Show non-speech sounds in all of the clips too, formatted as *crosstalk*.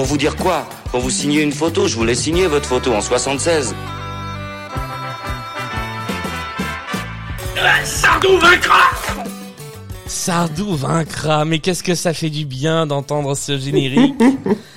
Pour vous dire quoi Pour vous signer une photo, je voulais signer votre photo en 76. Sardou vaincra, mais qu'est-ce que ça fait du bien d'entendre ce générique *laughs*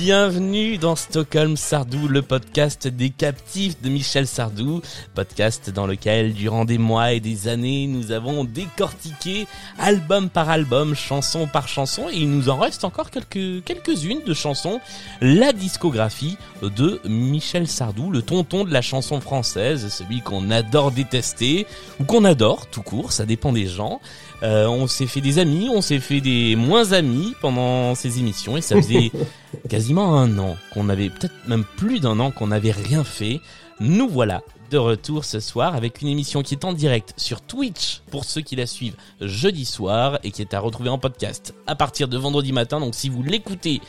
Bienvenue dans Stockholm Sardou, le podcast des captifs de Michel Sardou, podcast dans lequel durant des mois et des années nous avons décortiqué album par album, chanson par chanson. Et il nous en reste encore quelques quelques-unes de chansons, la discographie de Michel Sardou, le tonton de la chanson française, celui qu'on adore détester ou qu'on adore tout court, ça dépend des gens. Euh, on s'est fait des amis, on s'est fait des moins amis pendant ces émissions et ça faisait *laughs* quasiment un an qu'on avait, peut-être même plus d'un an qu'on n'avait rien fait. Nous voilà de retour ce soir avec une émission qui est en direct sur Twitch pour ceux qui la suivent jeudi soir et qui est à retrouver en podcast à partir de vendredi matin. Donc si vous l'écoutez,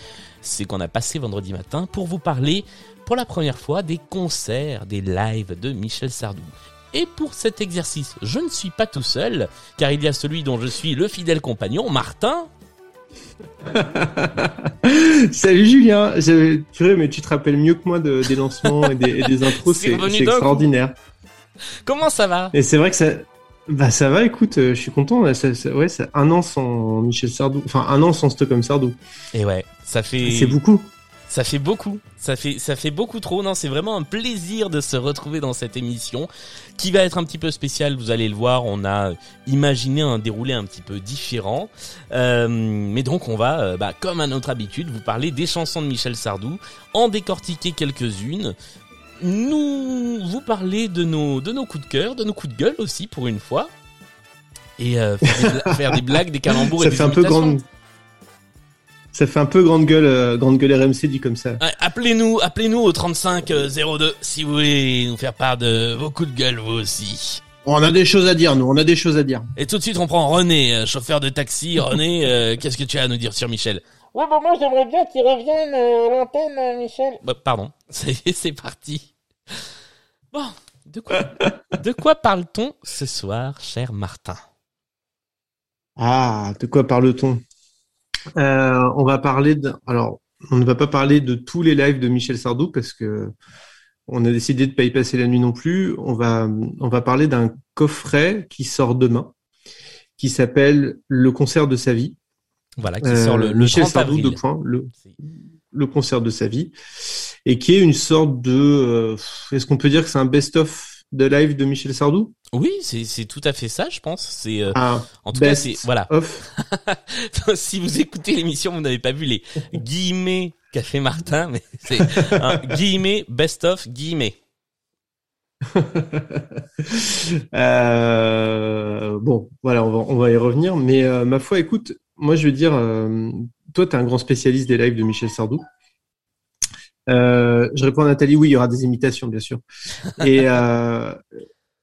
c'est qu'on a passé vendredi matin pour vous parler pour la première fois des concerts, des lives de Michel Sardou. Et pour cet exercice, je ne suis pas tout seul, car il y a celui dont je suis le fidèle compagnon, Martin. *laughs* Salut Julien, purée, mais tu te rappelles mieux que moi de- des lancements et des, et des *laughs* intros, C'est extraordinaire. Comment ça va? Et c'est vrai que ça, bah ça va, écoute, euh, je suis content. ça- ça- ouais, un an sans Michel Sardou, enfin un an sans Stockholm Sardou. Et ouais, ça fait C'est beaucoup. Ça fait beaucoup. Ça fait ça fait beaucoup trop. Non, c'est vraiment un plaisir de se retrouver dans cette émission qui va être un petit peu spéciale, vous allez le voir, on a imaginé un déroulé un petit peu différent. Euh, mais donc on va euh, bah, comme à notre habitude vous parler des chansons de Michel Sardou, en décortiquer quelques-unes. Nous vous parler de nos de nos coups de cœur, de nos coups de gueule aussi pour une fois. Et euh, faire, des *laughs* blagues, des calembours et Ça des fait un peu imitations. Ça fait un peu grande gueule, euh, grande gueule RMC dit comme ça. Ouais, appelez-nous, appelez-nous au 35 euh, 02 si vous voulez nous faire part de vos coups de gueule vous aussi. On a des choses à dire, nous. On a des choses à dire. Et tout de suite on prend René, euh, chauffeur de taxi. *laughs* René, euh, qu'est-ce que tu as à nous dire sur Michel Ouais, bah moi j'aimerais bien qu'il revienne euh, à l'antenne, euh, Michel. Bah, Pardon, *laughs* ça y est, c'est parti. Bon, de quoi, *laughs* de quoi parle-t-on ce soir, cher Martin? Ah, de quoi parle-t-on? Euh, On va parler de. Alors, on ne va pas parler de tous les lives de Michel Sardou parce que on a décidé de pas y passer la nuit non plus. On va, on va parler d'un coffret qui sort demain, qui s'appelle Le concert de sa vie. Voilà, qui Euh, sort le, le Michel 30 Sardou, avril. points, le, le concert de sa vie, et qui est une sorte de. euh, Est-ce qu'on peut dire que c'est un best-of de live de Michel Sardou Oui, c'est tout à fait ça, je pense. C'est euh, Ah, en tout cas, c'est voilà. *laughs* si vous écoutez l'émission, vous n'avez pas vu les guillemets qu'a fait Martin, mais c'est un guillemets best of guillemets. *laughs* Euh, bon, voilà, on va, on va y revenir. Mais euh, ma foi, écoute, moi je veux dire, toi, tu es un grand spécialiste des lives de Michel Sardou. Euh, je réponds à Nathalie, oui, il y aura des imitations, bien sûr. Et, *laughs* euh,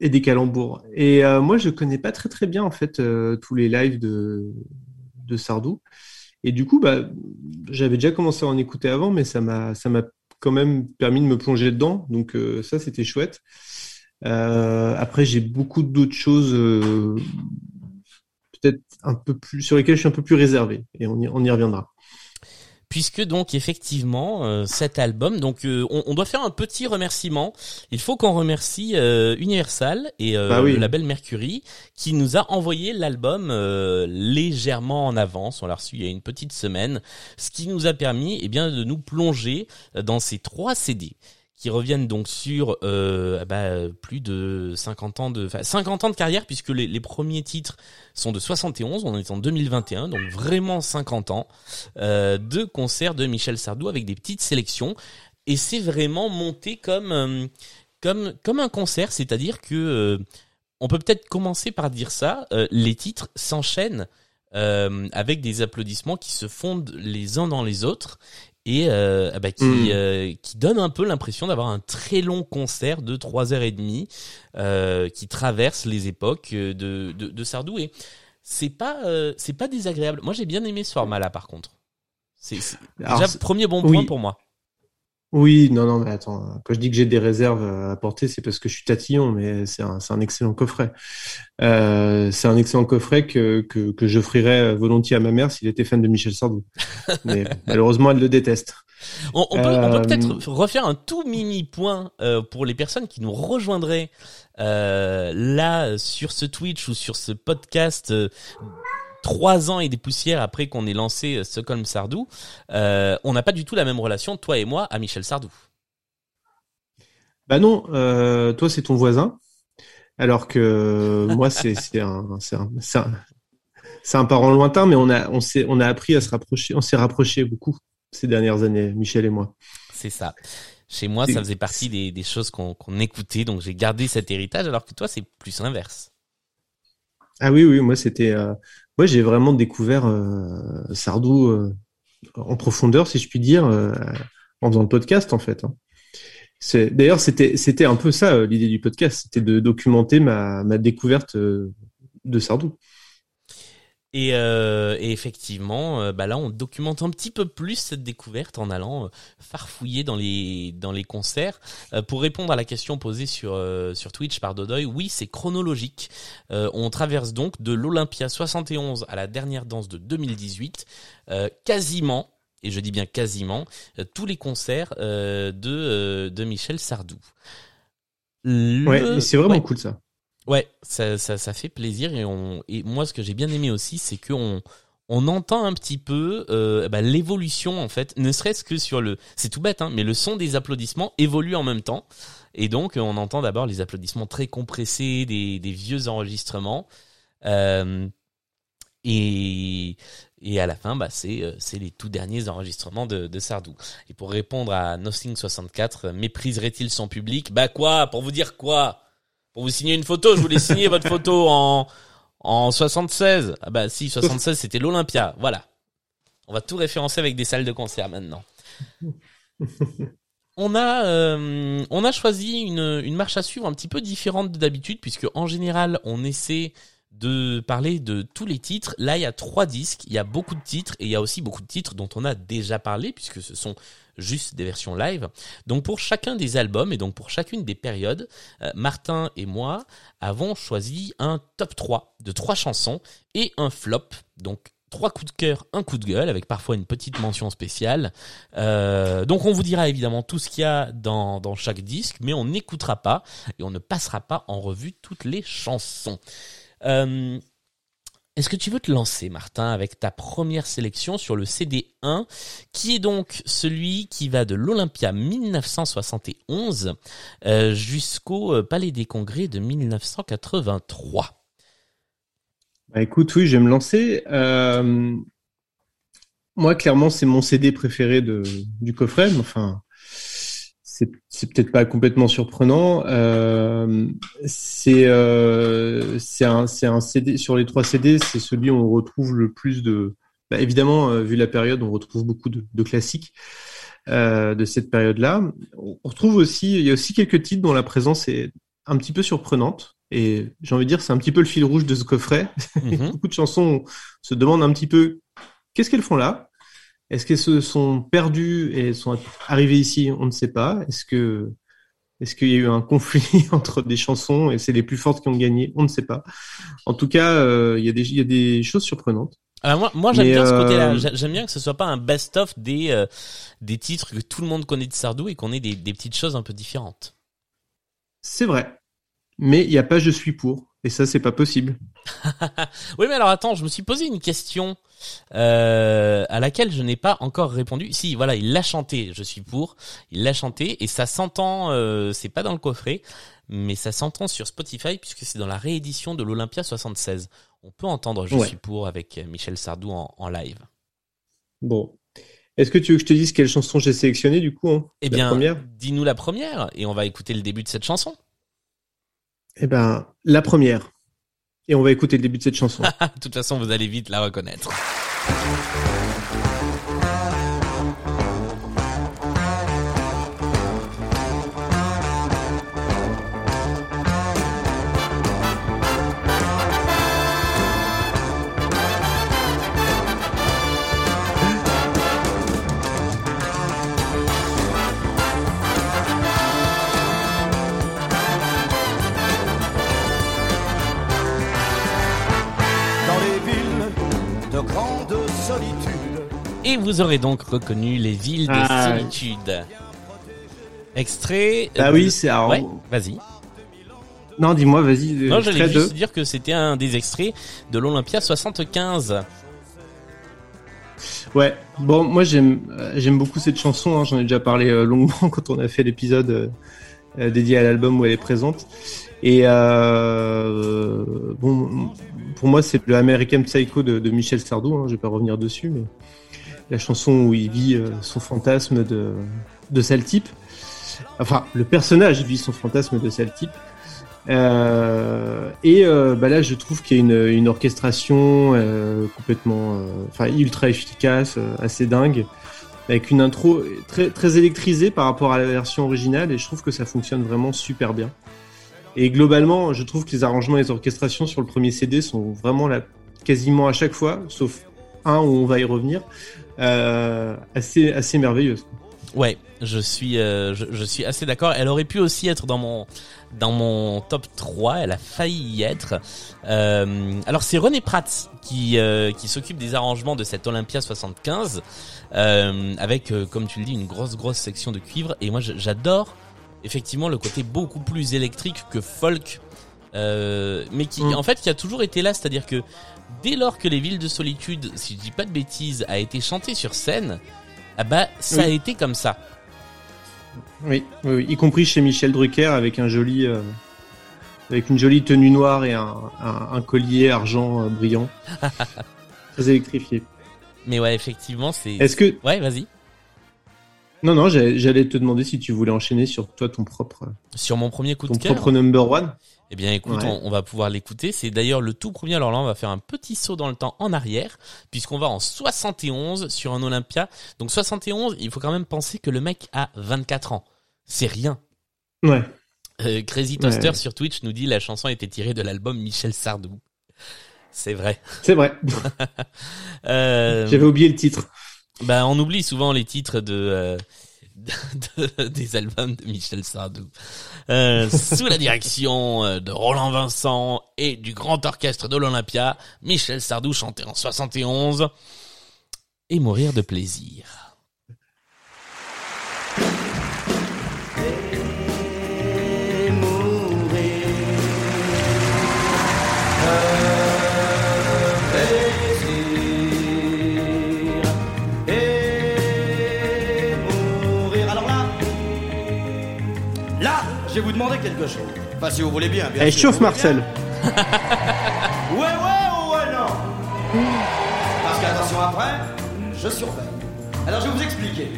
et des calembours. Et euh, moi, je connais pas très très bien, en fait, tous les lives de, de Sardou. Et du coup, bah, j'avais déjà commencé à en écouter avant, mais ça m'a quand même permis de me plonger dedans. Donc ça, c'était chouette. Après, j'ai beaucoup d'autres choses, peut-être un peu plus sur lesquelles je suis un peu plus réservé, et on y, on y reviendra. Puisque donc effectivement euh, cet album, donc euh, on, on doit faire un petit remerciement. Il faut qu'on remercie euh, Universal et euh, Bah oui. le label Mercury qui nous a envoyé l'album euh, légèrement en avance. On l'a reçu il y a une petite semaine, ce qui nous a permis eh bien de nous plonger dans ces trois CD qui reviennent donc sur euh, bah, plus de 50 ans de enfin, 50 ans de carrière puisque les, premiers titres sont de 71, on est en 2021 donc vraiment 50 ans euh, de concerts de Michel Sardou avec des petites sélections. Et c'est vraiment monté comme euh, comme comme un concert, c'est-à-dire que on peut peut-être commencer par dire ça, les titres s'enchaînent avec des applaudissements qui se fondent les uns dans les autres et euh, ah bah, qui Mm. euh, qui donne un peu l'impression d'avoir un très long concert de trois heures et demie euh, qui traverse les époques euh, de de, de Sardou et c'est pas euh, c'est pas désagréable. Moi j'ai bien aimé ce format là par contre. C'est Alors, déjà premier bon oui. point pour moi. Oui, non, non, mais attends, quand je dis que j'ai des réserves à apporter, c'est parce que je suis tatillon, mais c'est un, un excellent coffret. Euh, c'est un excellent coffret que, que, que j'offrirais volontiers à ma mère s'il était fan de Michel Sardou. *laughs* Mais malheureusement, elle le déteste. On, on peut, Euh, peut-être refaire un tout mini point euh, pour les personnes qui nous rejoindraient euh, là sur ce Twitch ou sur ce podcast. Trois ans et des poussières après qu'on ait lancé euh, Stockholm Sardou, euh, on n'a pas du tout la même relation, toi et moi, à Michel Sardou. Bah non, euh, toi, c'est ton voisin, alors que moi, c'est un, un, un, parent lointain, mais on a, on s'est, on a appris à se rapprocher, on s'est rapproché beaucoup ces dernières années, Michel et moi. C'est ça. Chez moi, ça faisait partie des, des choses qu'on écoutait, donc j'ai gardé cet héritage, alors que toi, c'est plus l'inverse. Ah oui, oui, moi c'était, euh, moi j'ai vraiment découvert euh, Sardou euh, en profondeur, si je puis dire, euh, en faisant le podcast en fait. hein. D'ailleurs, c'était, c'était un peu ça euh, l'idée du podcast, c'était de documenter ma, ma découverte euh, de Sardou. Et, euh, et effectivement, euh, bah là, on documente un petit peu plus cette découverte en allant euh, farfouiller dans les dans les concerts. Pour répondre à la question posée sur sur Twitch par Dodoy, oui, c'est chronologique. On traverse donc de l'Olympia 71 à la dernière danse de 2018, euh, quasiment. Et je dis bien quasiment tous les concerts euh, de euh, de Michel Sardou. Le- Ouais, c'est vraiment Ouais. cool ça. Ouais, ça, ça, fait plaisir et moi ce que j'ai bien aimé aussi c'est que on entend un petit peu euh, bah, l'évolution en fait, ne serait-ce que sur le c'est tout bête hein, mais le son des applaudissements évolue en même temps. Et donc euh, on entend d'abord les applaudissements très compressés des, des vieux enregistrements euh, et et à la fin bah c'est c'est les tout derniers enregistrements de, de Sardou. Et pour répondre à Nothing 64, mépriserait-il son public? Bah quoi? Pour vous dire quoi? Pour vous signer une photo, je voulais signer votre photo en en 76. Ah bah si, 76 c'était l'Olympia. Voilà. On va tout référencer avec des salles de concert maintenant. On a euh, on a choisi une une marche à suivre un petit peu différente de d'habitude puisque en général, on essaie de parler de tous les titres. Là, il y a trois disques, il y a beaucoup de titres et il y a aussi beaucoup de titres dont on a déjà parlé puisque ce sont juste des versions live. Donc pour chacun des albums et donc pour chacune des périodes, euh, Martin et moi avons choisi un top 3 de trois chansons et un flop. Donc trois coups de cœur, un coup de gueule avec parfois une petite mention spéciale. Euh, donc on vous dira évidemment tout ce qu'il y a dans, dans chaque disque, mais on n'écoutera pas et on ne passera pas en revue toutes les chansons. Euh, est-ce que tu veux te lancer, Martin, avec ta première sélection sur le CD1, qui est donc celui qui va de l'Olympia 1971 euh, jusqu'au euh, Palais des Congrès de 1983 Bah écoute, oui, je vais me lancer. Euh, moi, clairement, c'est mon CD préféré du coffret, mais enfin, c'est peut-être pas complètement surprenant. Euh, c'est euh, c'est un, c'est un CD, sur les trois CD, c'est celui où on retrouve le plus de. Bah, évidemment, euh, vu la période, on retrouve beaucoup de, de classiques euh, de cette période-là. On retrouve aussi, il y a aussi quelques titres dont la présence est un petit peu surprenante. Et j'ai envie de dire, c'est un petit peu le fil rouge de ce coffret. Mhm. *laughs* Beaucoup de chansons se demandent un petit peu qu'est-ce qu'elles font là? Est-ce qu'elles se sont perdues et sont arrivées ici On ne sait pas. Est-ce que est-ce qu'il y a eu un conflit *laughs* entre des chansons et c'est les plus fortes qui ont gagné On ne sait pas. En tout cas, euh, il y a des il y a des choses surprenantes. Alors moi, moi j'aime bien ce euh, côté-là. J'a- J'aime bien que ce soit pas un best-of des euh, des titres que tout le monde connaît de Sardou et qu'on ait des, des petites choses un peu différentes. C'est vrai. Mais il n'y a pas je suis pour et ça c'est pas possible. *laughs* Oui, mais alors attends, je me suis posé une question euh, à laquelle je n'ai pas encore répondu. Si, voilà, il l'a chanté, je suis pour. Il l'a chanté et ça s'entend. Euh, c'est pas dans le coffret, mais ça s'entend sur Spotify puisque c'est dans la réédition de l'Olympia 76. On peut entendre Je Ouais. suis pour avec Michel Sardou en, en live. Bon. Est-ce que tu veux que je te dise quelle chanson j'ai sélectionnée du coup hein Eh bien, dis-nous la première et on va écouter le début de cette chanson. Eh ben, la première. Et on va écouter le début de cette chanson. *laughs* de toute façon, vous allez vite la reconnaître. Vous aurez donc reconnu les villes de Ah. solitude. Extrait. Ah euh, oui, c'est Ouais, vas-y. Non, dis-moi, vas-y. Non, j'allais juste de- dire que c'était un des extraits de l'Olympia 75. Ouais. Bon, moi j'aime euh, j'aime beaucoup cette chanson. hein. J'en ai déjà parlé euh, longuement *laughs* quand on a fait l'épisode euh, euh, dédié à l'album où elle est présente. Et euh, bon, pour moi c'est le American Psycho de, de Michel Sardou. Hein. Je vais pas revenir dessus, mais la chanson où il vit euh, son fantasme de de sale type. Enfin, le personnage vit son fantasme de sale type. Euh, et euh, bah là, je trouve qu'il y a une, une orchestration complètement, enfin ultra efficace, assez dingue, avec une intro très très électrisée par rapport à la version originale, et je trouve que ça fonctionne vraiment super bien. Et globalement, je trouve que les arrangements et les orchestrations sur le premier CD sont vraiment là, quasiment à chaque fois, sauf un où on va y revenir, assez assez merveilleuses. Ouais, je suis, euh, je, suis assez d'accord. Elle aurait pu aussi être dans mon, dans mon top 3. Elle a failli y être. Euh, alors c'est René Pratt qui, euh, qui s'occupe des arrangements de cette Olympia 75, euh, avec, euh, comme tu le dis, une grosse, grosse section de cuivre. Et moi, j'adore effectivement le côté beaucoup plus électrique que folk, euh, mais qui, Mm. en fait, qui a toujours été là. C'est-à-dire que dès lors que les villes de solitude, si je dis pas de bêtises, a été chanté sur scène, ah bah ça a été comme ça. Oui, oui, oui, y compris chez Michel Drucker avec un joli, euh, avec une jolie tenue noire et un, un, un collier argent euh, brillant, *laughs* très électrifié. Mais ouais, effectivement, c'est. Est-ce que Ouais, vas-y. non non, j'allais te demander si tu voulais enchaîner sur toi ton propre, Sur mon premier coup ton de cœur. propre number one. Eh bien, écoute, Ouais. on, on va pouvoir l'écouter. C'est d'ailleurs le tout premier. Alors là, on va faire un petit saut dans le temps en arrière, puisqu'on va en 71 sur un Olympia. Donc 71, il faut quand même penser que le mec a 24 ans. C'est rien. Ouais. Euh, Crazy Toaster Ouais. sur Twitch nous dit la chanson été tirée de l'album Michel Sardou. C'est vrai. C'est vrai. *laughs* Euh, J'avais oublié le titre. Bah, on oublie souvent les titres de, euh, de- des albums de Michel Sardou. Euh, sous la direction euh, de Roland Vincent et du grand orchestre de l'Olympia, Michel Sardou chantait en 71 et mourir de plaisir. Enfin, si vous voulez bien, bien Elle sûr, chauffe Marcel. *laughs* Ouais, ouais ou ouais, non Parce qu'attention après, je surveille. Alors, je vais vous expliquer.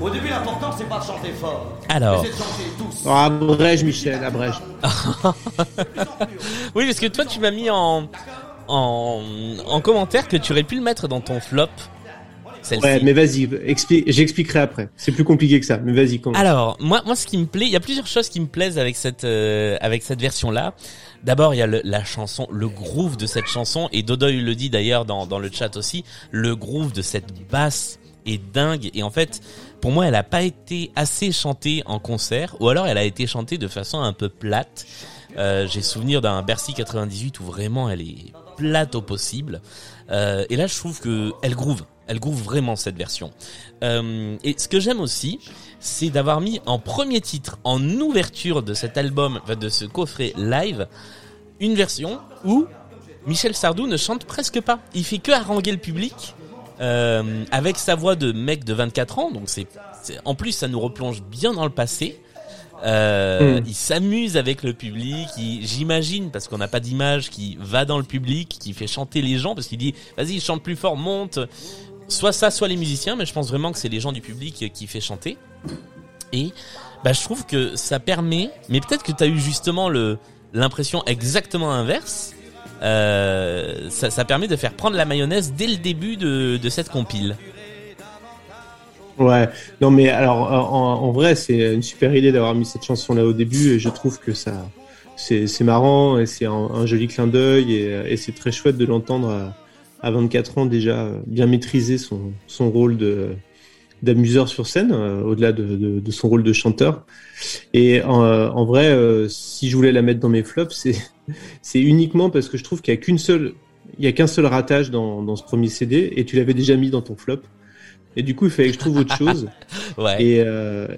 Au début, l'important, c'est pas de chanter fort. Alors. Mais c'est de chanter tous. Oh, abrège Michel, abrège. *laughs* Oui, parce que toi, tu m'as mis en, en, en commentaire que tu aurais pu le mettre dans ton flop. Celle-ci. Ouais, mais vas-y, explique, j'expliquerai après. C'est plus compliqué que ça, mais vas-y, commence. Alors, moi, moi, ce qui me plaît, il y a plusieurs choses qui me plaisent avec cette, euh, avec cette version-là. D'abord, il y a le- la chanson, le groove de cette chanson, et Dodoy le dit d'ailleurs dans, dans le chat aussi, le groove de cette basse est dingue, et en fait, pour moi, elle a pas été assez chantée en concert, ou alors elle a été chantée de façon un peu plate. Euh, J'ai souvenir d'un Bercy 98 où vraiment elle est plate au possible. Euh, et là, je trouve que elle groove. Elle groove vraiment cette version. Euh, et ce que j'aime aussi, c'est d'avoir mis en premier titre, en ouverture de cet album, de ce coffret live, une version où Michel Sardou ne chante presque pas. Il fait que haranguer le public euh, avec sa voix de mec de 24 ans. Donc c'est, en plus ça nous replonge bien dans le passé. Euh, Mm. Il s'amuse avec le public. J'imagine parce qu'on n'a pas d'image, qui va dans le public, qui fait chanter les gens parce qu'il dit vas-y chante plus fort, monte. Soit ça, soit les musiciens, mais je pense vraiment que c'est les gens du public qui fait chanter. Et bah, je trouve que ça permet, mais peut-être que tu as eu justement l'impression exactement inverse. Euh, ça, permet de faire prendre la mayonnaise dès le début de, de cette compile. Ouais, non mais alors en, en vrai c'est une super idée d'avoir mis cette chanson là au début et je trouve que ça c'est marrant et c'est un, joli clin d'œil et, et c'est très chouette de l'entendre à, à 24 ans déjà euh, bien maîtriser son son rôle de d'amuseur sur scène euh, au-delà de, de, de son rôle de chanteur et en, en vrai euh, si je voulais la mettre dans mes flops c'est *laughs* c'est uniquement parce que je trouve qu'il y a qu'une seule il y a qu'un seul ratage dans dans ce premier CD et tu l'avais déjà mis dans ton flop Et du coup, il fallait que je trouve autre chose. *laughs* Ouais. Et, euh,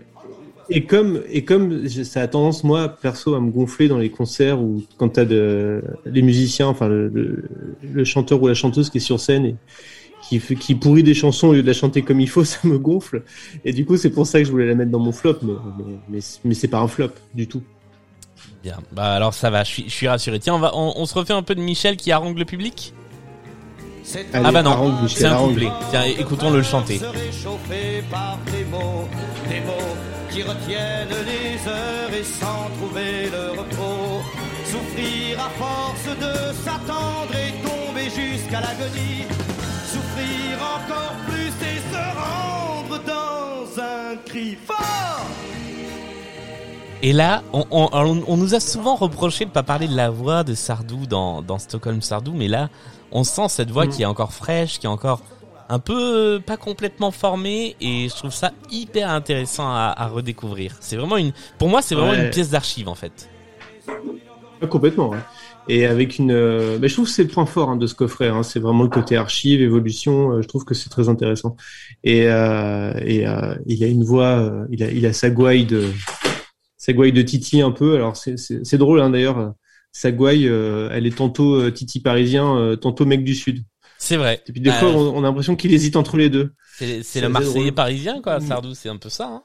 et comme, et comme ça a tendance, moi, perso, à me gonfler dans les concerts ou quand t'as de, les musiciens, enfin, le, le, le chanteur ou la chanteuse qui est sur scène et qui, qui pourrit des chansons au lieu de la chanter comme il faut, *laughs* ça me gonfle. Et du coup, c'est pour ça que je voulais la mettre dans mon flop, mais, mais, mais, mais c'est pas un flop du tout. Bien. Bah alors ça va, je suis, je suis rassuré. Tiens, on va, on, on se refait un peu de Michel qui harangue le public? Allez, ah bah non, c'est un couplet. Tiens, écoutons-le le chanter. Se réchauffer par des mots, des mots qui retiennent les heures et sans trouver le repos. Souffrir à force de s'attendre et tomber jusqu'à l'agonie. Souffrir encore plus et se rendre dans un cri fort. Et là, on, on, on- on nous a souvent reproché de pas parler de la voix de Sardou dans, dans Stockholm Sardou, mais là, on sent cette voix Mm. qui est encore fraîche, qui est encore un peu euh, pas complètement formée, et je trouve ça hyper intéressant à, à redécouvrir. C'est vraiment une, pour moi, c'est vraiment Ouais. une pièce d'archive en fait. Complètement. ouais. Et avec une, euh, bah, je trouve que c'est le point fort hein, de ce coffret. Hein, c'est vraiment le côté archive, évolution. euh, je trouve que c'est très intéressant. Et, euh, et euh, il a une voix, euh, il a, il a sa gouaille de, sa gouaille de Titi un peu. Alors c'est, drôle hein, d'ailleurs. Sa gouaille, euh, elle est tantôt Titi parisien, euh, tantôt mec du sud. C'est vrai. Et puis des Euh, fois, on, on a l'impression qu'il hésite entre les deux. C'est le Marseillais drôle. parisien, quoi, Mm. Sardou, c'est un peu ça. Hein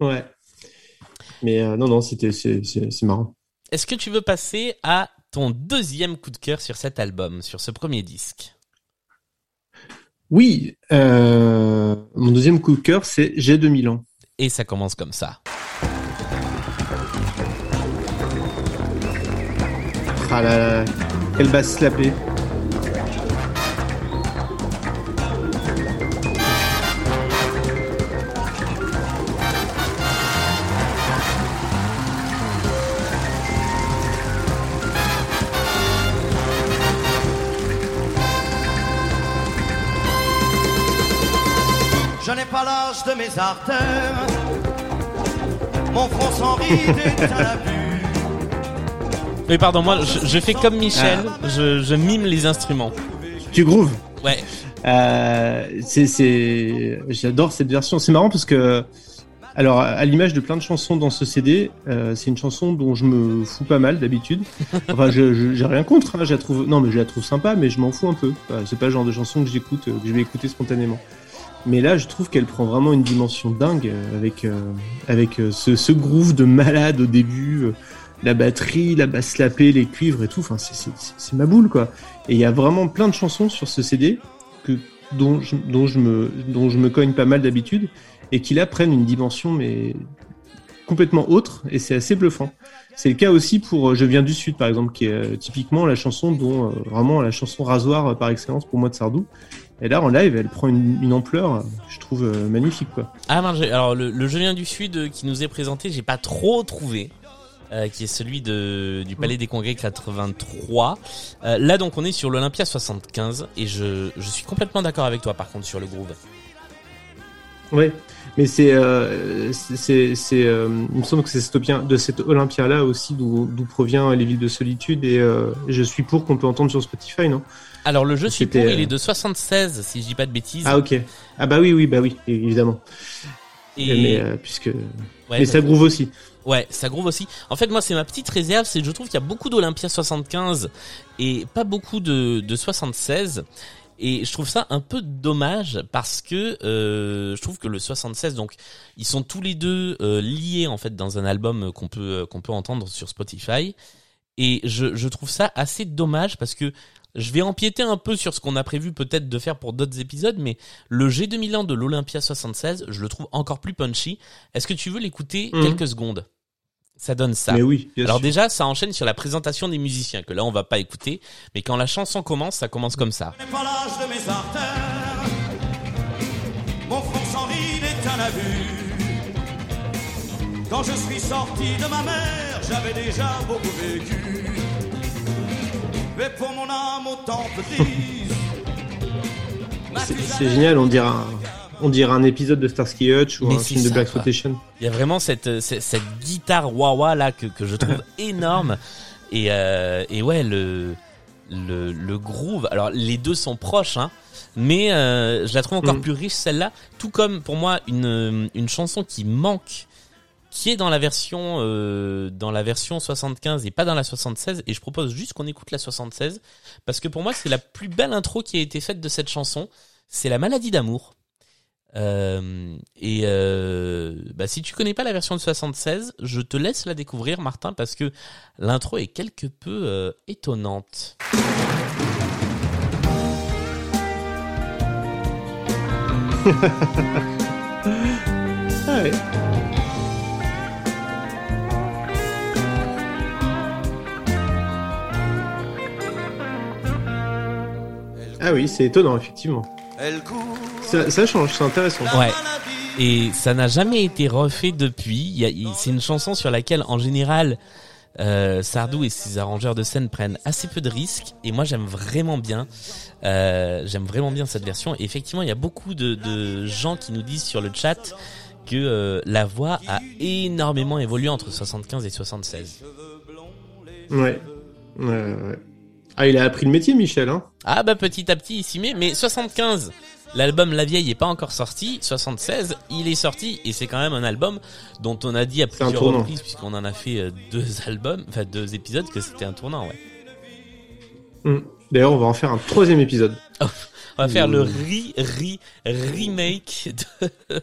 Ouais. Mais euh, non, non, c'était, c'est marrant. Est-ce que tu veux passer à ton deuxième coup de cœur sur cet album, sur ce premier disque? Oui, euh, mon deuxième coup de cœur, c'est J'ai 2000 ans. Et ça commence comme ça. Ah là là, quelle basse slapée. Mes artères. Mon front sans ride est à la vue. Oui, pardon, moi, je, je fais comme Michel, Ah. je, je mime les instruments. Tu grooves Ouais. Euh, c'est, c'est, j'adore cette version. C'est marrant parce que, alors, à l'image de plein de chansons dans ce CD, euh, c'est une chanson dont je me fous pas mal d'habitude. *laughs* Enfin, je, je- j'ai rien contre. Hein, je la trouve, non, mais je la trouve sympa, mais je m'en fous un peu. Enfin, c'est pas le genre de chanson que j'écoute, euh, que je vais écouter spontanément. Mais là, je trouve qu'elle prend vraiment une dimension dingue euh, avec euh, avec euh, ce, ce groove de malade au début, la batterie, la basse lapée, les cuivres et tout. Enfin, c'est, ma boule quoi. Et il y a vraiment plein de chansons sur ce CD que dont je, dont je me dont je me cogne pas mal d'habitude et qui là prennent une dimension mais complètement autre et c'est assez bluffant. C'est le cas aussi pour Je viens du sud par exemple qui est typiquement la chanson dont vraiment la chanson rasoir par excellence pour moi de Sardou. Et là en live elle prend une, une ampleur je trouve euh, magnifique quoi. Ah, non, alors le, le Je viens du Sud euh, qui nous est présenté, j'ai pas trop trouvé. euh, qui est celui de, du Palais des Congrès 83. Euh, là donc on est sur l'Olympia 75 et je, je suis complètement d'accord avec toi par contre sur le groove. Ouais, mais c'est euh, c'est euh, il me semble que c'est de cet Olympia là aussi d'où d'où provient les villes de solitude et euh, je suis pour qu'on peut entendre sur Spotify non? Alors le jeu suis pour, C'était, il euh, est de 76 si je dis pas de bêtises. Ah ok. Ah bah oui oui bah oui évidemment. et Mais euh, puisque ouais, mais ça groove aussi. Ouais, ça groove aussi. En fait, moi, c'est ma petite réserve, c'est que je trouve qu'il y a beaucoup d'Olympia 75 et pas beaucoup de, de 76. Et je trouve ça un peu dommage parce que euh, je trouve que le 76, donc ils sont tous les deux euh, liés en fait dans un album qu'on peut qu'on peut entendre sur Spotify. Et je, je trouve ça assez dommage parce que je vais empiéter un peu sur ce qu'on a prévu peut-être de faire pour d'autres épisodes, mais le G2000 ans de l'Olympia 76, je le trouve encore plus punchy. Est-ce que tu veux l'écouter Mhm. quelques secondes? Ça donne ça. Mais oui. Bien Alors sûr. déjà, ça enchaîne sur la présentation des musiciens, que là on va pas écouter, mais quand la chanson commence, ça commence comme ça. Je pas l'âge de mes artères. Mon front sans ride est à la vue. Quand je suis sorti de ma mère, j'avais déjà beaucoup vécu. Mais pour mon âme autant petite. ma C'est génial, on dirait un, on dirait un épisode de Starsky Hutch ou Mais un film de Black. Exploitation. Il y a vraiment cette cette, cette guitare wah-wah là que, que je trouve *laughs* énorme et euh, et ouais le le, le groove. Alors les deux sont proches, hein, mais euh, je la trouve encore Mm. plus riche celle-là. Tout comme pour moi une une chanson qui manque, qui est dans la version euh, dans la version 75 et pas dans la 76. Et je propose juste qu'on écoute la 76 parce que pour moi c'est la plus belle intro qui a été faite de cette chanson. C'est la maladie d'amour. Euh, et euh, bah, si tu connais pas la version de 76, je te laisse la découvrir, Martin, parce que l'intro est quelque peu étonnante. *laughs* Ah ouais. Ah oui, c'est étonnant, effectivement. Ça, ça change, c'est intéressant. Ouais. Et ça n'a jamais été refait depuis. Il y a- il- C'est une chanson sur laquelle, en général, euh, Sardou et ses arrangeurs de scène prennent assez peu de risques. Et moi, j'aime vraiment bien. Euh, j'aime vraiment bien cette version. Et effectivement, il y a beaucoup de, de gens qui nous disent sur le chat que euh, la voix a énormément évolué entre 75 et 76. Ouais. Ouais, ouais, ouais. Ah, il a appris le métier, Michel, hein Ah bah petit à petit il s'y met, mais 75, l'album La Vieille est pas encore sorti, 76, il est sorti et c'est quand même un album dont on a dit à plusieurs reprises puisqu'on en a fait euh, deux albums, enfin deux épisodes que c'était un tournant ouais. Hmm. D'ailleurs, on va en faire un troisième épisode. On va faire le Mmh. re re remake de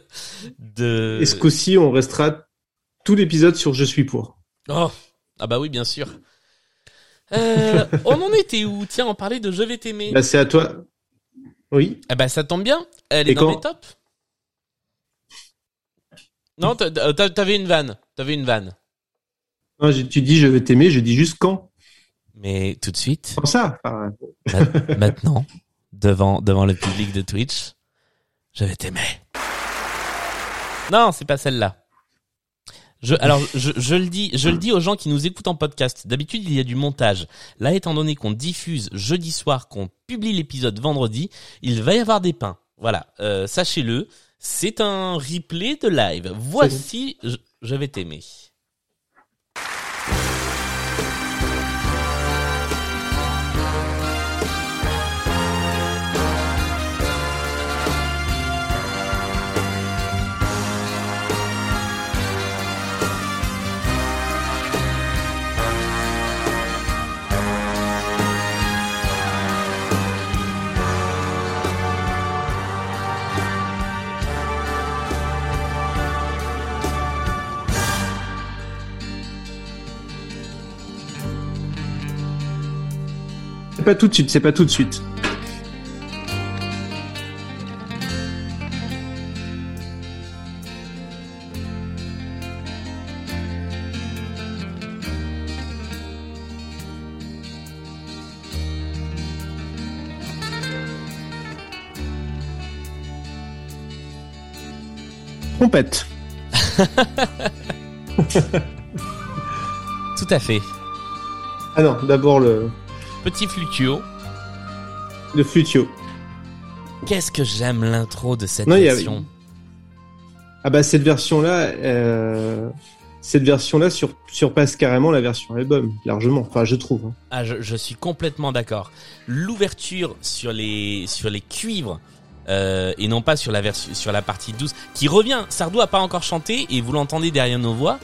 *laughs* de Et ce coup-ci, on restera tout l'épisode sur Je suis pour? Oh ah bah oui bien sûr. Euh, on en était où? Tiens, on parlait de Je vais t'aimer. Bah, c'est à toi. Oui. Ah bah ça tombe bien, elle est Et dans quand- tops. Non, t'a- t'avais une vanne, t'avais une vanne. Non, tu dis je vais t'aimer, je dis juste quand. Mais tout de suite, Comme ça. Enfin, maintenant, devant devant le public de Twitch, je vais t'aimer. Non, c'est pas celle-là. Je, alors, je, je le dis, je le dis aux gens qui nous écoutent en podcast. D'habitude, il y a du montage. Là, étant donné qu'on diffuse jeudi soir, qu'on publie l'épisode vendredi, il va y avoir des pains. Voilà, euh, sachez-le. C'est un replay de live. Voici, je, je vais t'aimer. C'est pas tout de suite, c'est pas tout de suite. Trompette. Tout à fait. Ah non, d'abord le, Petit fluctuo. le flutio. Qu'est-ce que j'aime l'intro de cette Non, a- version. Ah bah cette version-là, euh, cette version-là sur, surpasse carrément la version album, largement. Enfin, je trouve. hein. Ah, je, je suis complètement d'accord. L'ouverture sur les sur les cuivres euh, et non pas sur la version sur la partie douce qui revient. Sardou a pas encore chanté et vous l'entendez derrière nos voix.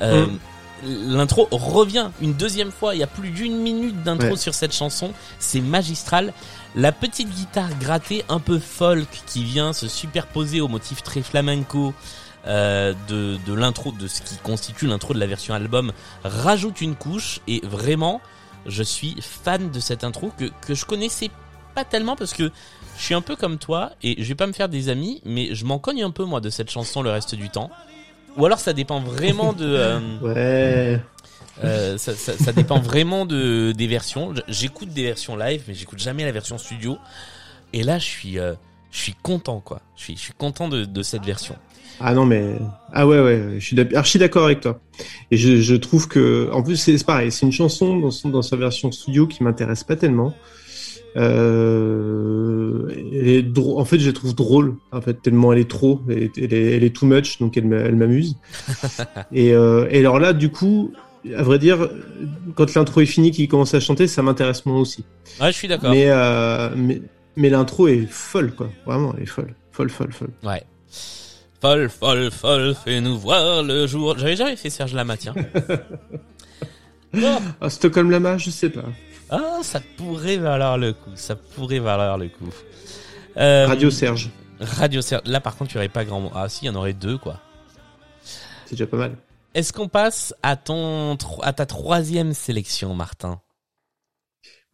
Euh, Mm. L'intro revient une deuxième fois. Il y a plus d'une minute d'intro Ouais. sur cette chanson. C'est magistral. La petite guitare grattée un peu folk qui vient se superposer au motif très flamenco euh, de, de l'intro, de ce qui constitue l'intro de la version album, rajoute une couche et vraiment, je suis fan de cette intro que, que je connaissais pas tellement parce que je suis un peu comme toi et je vais pas me faire des amis, mais je m'en cogne un peu moi de cette chanson le reste du temps. Ou alors ça dépend vraiment de, euh, *laughs* Ouais. euh, ça, ça, ça dépend vraiment de des versions. J'écoute des versions live, mais j'écoute jamais la version studio. Et là, je suis, euh, je suis content quoi. Je suis, je suis content de, de cette version. Ah non mais ah ouais ouais, je suis archi d'accord avec toi. Et je, je trouve que en plus c'est c'est pareil, c'est une chanson dans, son- dans sa version studio qui m'intéresse pas tellement. Euh, en fait, je la trouve drôle. En fait, tellement elle est trop, elle est, elle est, elle est too much, donc elle m'a- elle m'amuse. *laughs* et, euh, et alors là, du coup, à vrai dire, quand l'intro est finie, qu'il commence à chanter, ça m'intéresse moins aussi. Ouais, je suis d'accord. Mais, euh, mais, mais l'intro est folle, quoi. Vraiment, elle est folle. Folle, folle, folle. Ouais. Folle, folle, folle, fais-nous voir le jour. J'avais jamais fait Serge Lama, tiens. *laughs* Ah, Stockholm Lama, je sais pas. Ah, ça pourrait valoir le coup. Ça pourrait valoir le coup. Euh, Radio Serge, Radio Serge. Là, par contre, tu aurais pas grand. Ah, si, il y en aurait deux, quoi. c'est déjà pas mal. Est-ce qu'on passe à ton, à ta troisième sélection, Martin?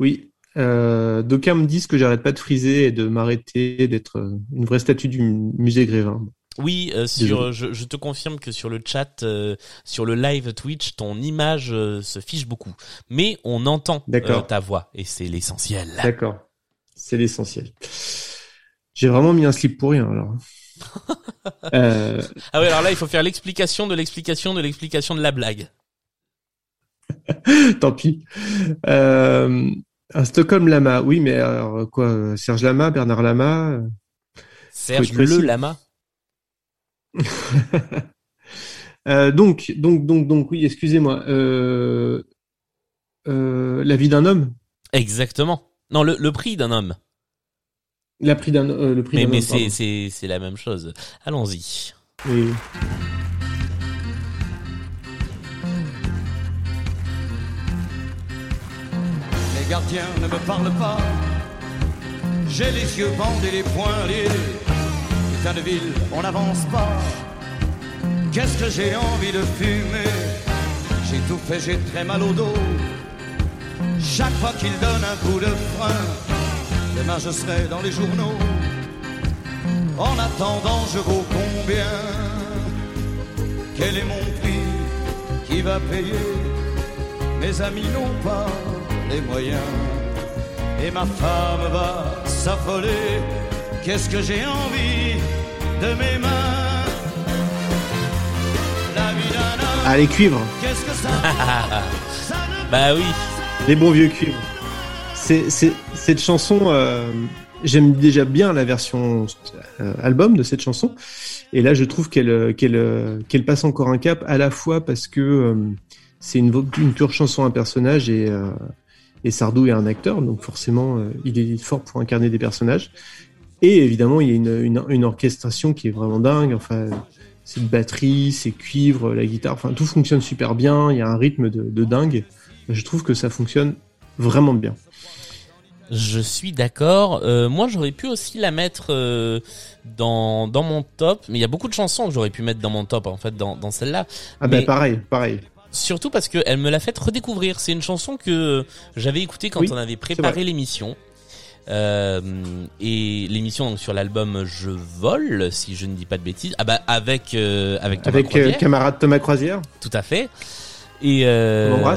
Oui. Euh, D'aucuns me disent que j'arrête pas de friser et de m'arrêter, d'être euh, une vraie statue du musée Grévin. Oui, euh, sur, Désolé. je, je te confirme que sur le chat, euh, sur le live Twitch, ton image euh, se fiche beaucoup, mais on entend euh, ta voix et c'est l'essentiel. D'accord. C'est l'essentiel. J'ai vraiment mis un slip pour rien, alors. *laughs* euh, Ah oui, alors là, il faut faire l'explication de l'explication de l'explication de la blague. *laughs* tant pis. Euh, un Stockholm Lama, oui, mais alors quoi euh, Serge Lama, Bernard Lama euh, Serge. Le Lama. *laughs* euh, donc, donc, donc, donc, oui, excusez-moi. Euh, euh, la vie d'un homme, Exactement. Non, le, le prix d'un homme. la prix d'un, euh, le prix Mais, d'un mais homme, c'est, pardon. c'est, c'est la même chose. Allons-y. Oui. Les gardiens ne me parlent pas. J'ai les yeux bandés, les poings liés. On n'avance pas. Qu'est-ce que j'ai envie de fumer? J'ai tout fait, j'ai très mal au dos. Chaque fois qu'il donne un coup de frein, demain je serai dans les journaux. En attendant, je vaux combien? Quel est mon prix Qui va payer? Mes amis n'ont pas les moyens et ma femme va s'affoler. Qu'est-ce que j'ai envie de mes mains? La vie d'un homme, Ah, les cuivres, qu'est-ce que ça *laughs* Bah oui. les bons vieux cuivres. C'est, c'est, cette chanson, euh, j'aime déjà bien la version euh, album de cette chanson. Et là, je trouve qu'elle, euh, qu'elle, qu'elle passe encore un cap à la fois parce que euh, c'est une, une pure chanson, un personnage et, euh, et Sardou est un acteur, donc forcément, euh, il est fort pour incarner des personnages. Et évidemment, il y a une, une, une orchestration qui est vraiment dingue. Enfin, cette batterie, ces cuivres, la guitare, enfin, tout fonctionne super bien. Il y a un rythme de, de dingue. Je trouve que ça fonctionne vraiment bien. Je suis d'accord. Euh, moi, j'aurais pu aussi la mettre euh, dans dans mon top, mais il y a beaucoup de chansons que j'aurais pu mettre dans mon top en fait dans dans celle-là. Ah ben Mais- pareil, pareil. Surtout parce que elle me l'a fait redécouvrir. C'est une chanson que j'avais écoutée quand Oui, on avait préparé l'émission. Euh, et l'émission sur l'album Je vole, si je ne dis pas de bêtises. Ah bah avec euh, avec Thomas Avec euh, camarade Thomas Croisière. tout à fait. Et euh, On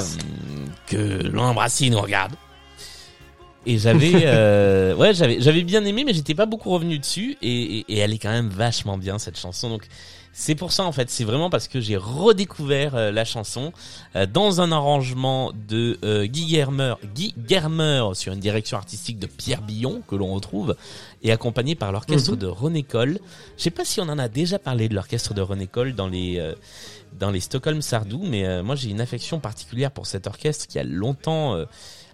que l'on embrasse s'il nous regarde. Et j'avais *laughs* ouais j'avais j'avais bien aimé mais j'étais pas beaucoup revenu dessus et, et, et elle est quand même vachement bien cette chanson donc c'est pour ça en fait c'est vraiment parce que j'ai redécouvert euh, la chanson euh, dans un arrangement de euh, Guy Germer Guy Germer sur une direction artistique de Pierre Billon que l'on retrouve et accompagné par l'orchestre Mhm. de René Coll je sais pas si on en a déjà parlé de l'orchestre de René Coll dans les euh, dans les Stockholm Sardou mais euh, moi j'ai une affection particulière pour cet orchestre qui a longtemps euh,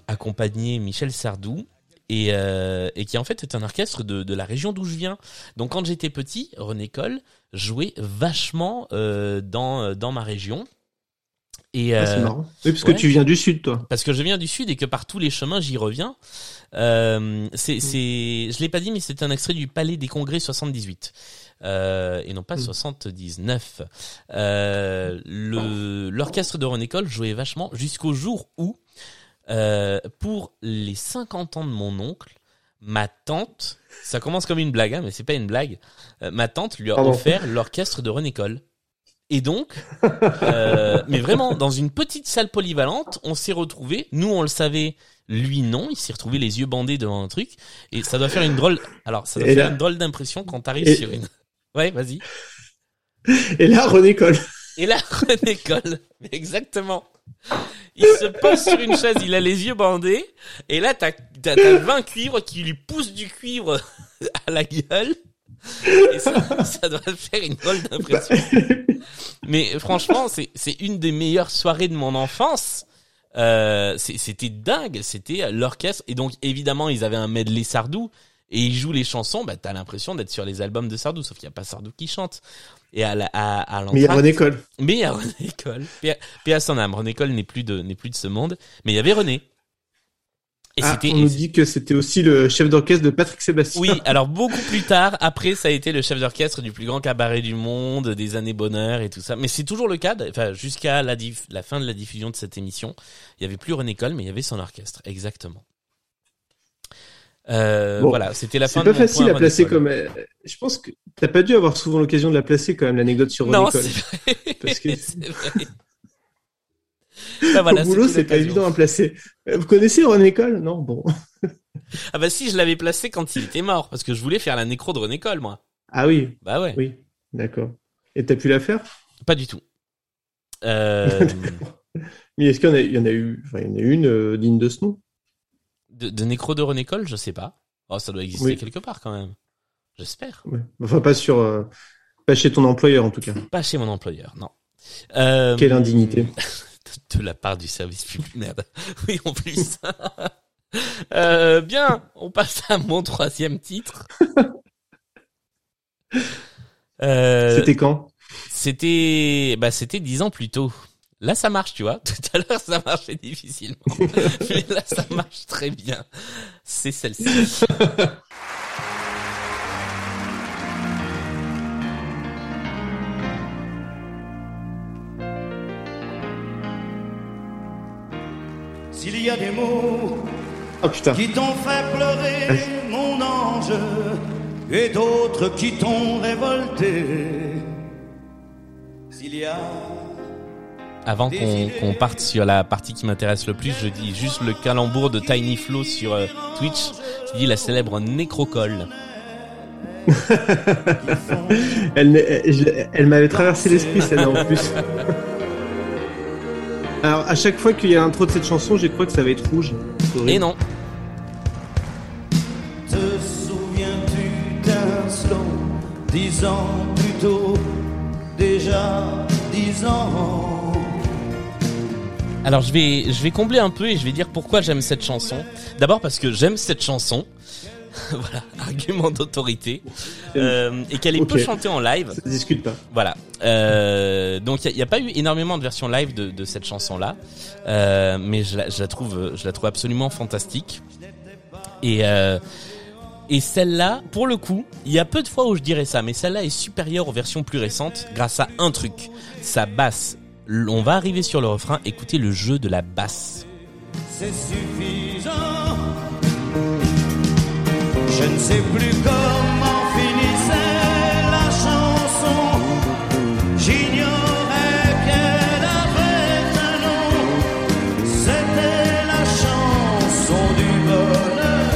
accompagné Michel Sardou et, euh, et qui en fait est un orchestre de, de la région d'où je viens. Donc quand j'étais petit, René Coll jouait vachement euh, dans, dans ma région. Et, Ah, c'est euh, marrant. Oui, parce ouais. que tu viens du sud, toi. parce que je viens du sud et que par tous les chemins j'y reviens. Euh, c'est, c'est, je l'ai pas dit, mais c'est un extrait du Palais des Congrès 78. Euh, et non pas Mm. 79. Euh, le, l'orchestre de René Coll jouait vachement jusqu'au jour où, euh, pour les 50 ans de mon oncle, ma tante, ça commence comme une blague, hein, mais c'est pas une blague, euh, ma tante lui a Pardon. offert l'orchestre de René Coll. Et donc, euh, mais vraiment, dans une petite salle polyvalente, on s'est retrouvés. Nous, on le savait. Lui, non. Il s'est retrouvé les yeux bandés devant un truc. Et ça doit faire une drôle, alors, ça doit Et faire là- une drôle d'impression quand t'arrives Et- sur une, ouais, vas-y. Et là, René Coll. Et là, *laughs* René Coll. Exactement. Il se pose sur une chaise, il a les yeux bandés. Et là, t'as, t'as, t'as 20 cuivres qui lui poussent du cuivre *laughs* à la gueule. Et ça, ça doit faire une drôle d'impression. Mais franchement, c'est c'est une des meilleures soirées de mon enfance. Euh, c'est- c'était dingue, c'était l'orchestre et donc évidemment ils avaient un medley Sardou et ils jouent les chansons. Bah t'as l'impression d'être sur les albums de Sardou, sauf qu'il y a pas Sardou qui chante. Et à la, à, à Mais il y a René Coll. mais il y a René Coll. Paix à- son âme. René Coll n'est plus de n'est plus de ce monde, mais il y avait René. Et Ah, c'était on nous dit que c'était aussi le chef d'orchestre de Patrick Sébastien. oui, *laughs* alors beaucoup plus tard, après ça a été le chef d'orchestre du plus grand cabaret du monde, des années bonheur et tout ça. Mais c'est toujours le cas, enfin jusqu'à la, la fin de la diffusion de cette émission, il y avait plus René Coll, mais il y avait son orchestre, exactement. Euh, Bon, voilà, c'était la fin C'est de pas mon facile point à placer René comme. euh, Je pense que t'as pas dû avoir souvent l'occasion de la placer quand même l'anecdote sur René Non, c'est vrai. *laughs* Parce que- C'est vrai. Bah voilà, Au boulot, c'est pas évident à placer. Euh, Vous connaissez René Coll Non, bon. *laughs* Ah bah si, je l'avais placé quand il était mort, parce que je voulais faire la nécro de René Coll, moi. Ah oui, Bah ouais. oui, d'accord. Et t'as pu la faire? Pas du tout. Euh, *laughs* Mais est-ce qu'il y en a, il y en a eu, enfin, il y en a une euh, digne de ce nom? De, de nécro de René Coll, je sais pas. Oh, ça doit exister Oui. quelque part quand même. J'espère. Ouais. Enfin, pas sur, euh, pas chez ton employeur en tout cas. Pas chez mon employeur, non. Euh, Quelle indignité. *laughs* de la part du service public. Merde. *laughs* Oui, en plus. *laughs* Euh, bien, on passe à mon troisième titre. Euh, C'était quand? C'était, bah, c'était dix ans plus tôt. Là, ça marche, tu vois. *laughs* Tout à l'heure, ça marchait difficilement. *laughs* Mais là, ça marche très bien. C'est celle-ci. S'il y a des mots Oh qui t'ont fait pleurer, mon ange, et d'autres qui t'ont révolté. S'il y a Avant qu'on parte sur la partie qui m'intéresse le plus, je dis juste le calembour de Tiny Flo sur euh, Twitch, qui dit la célèbre nécrocole. *laughs* Elle, m'avait traversé l'esprit celle-là en plus. *laughs* Alors à chaque fois qu'il y a l'intro de cette chanson, j'ai cru que ça va être rouge. Et non, Te souviens-tu d'un slow dix ans plus tôt, déjà dix ans Alors je vais je vais combler un peu et je vais dire pourquoi j'aime cette chanson. D'abord parce que j'aime cette chanson. *laughs* voilà, argument d'autorité. Euh, et qu'elle est peu chantée en live. Ça discute pas. Voilà. Euh, donc il n'y a, pas eu énormément de versions live de, de cette chanson-là, Euh, mais je la, je la trouve, je la trouve absolument fantastique. Et euh, et celle-là, pour le coup, il y a peu de fois où je dirais ça, mais celle-là est supérieure aux versions plus récentes grâce à un truc, sa basse. On va arriver sur le refrain, écoutez le jeu de la basse. c'est suffisant. Je ne sais plus comment finissait la chanson. J'ignorais qu'elle avait un nom. C'était la chanson du bonheur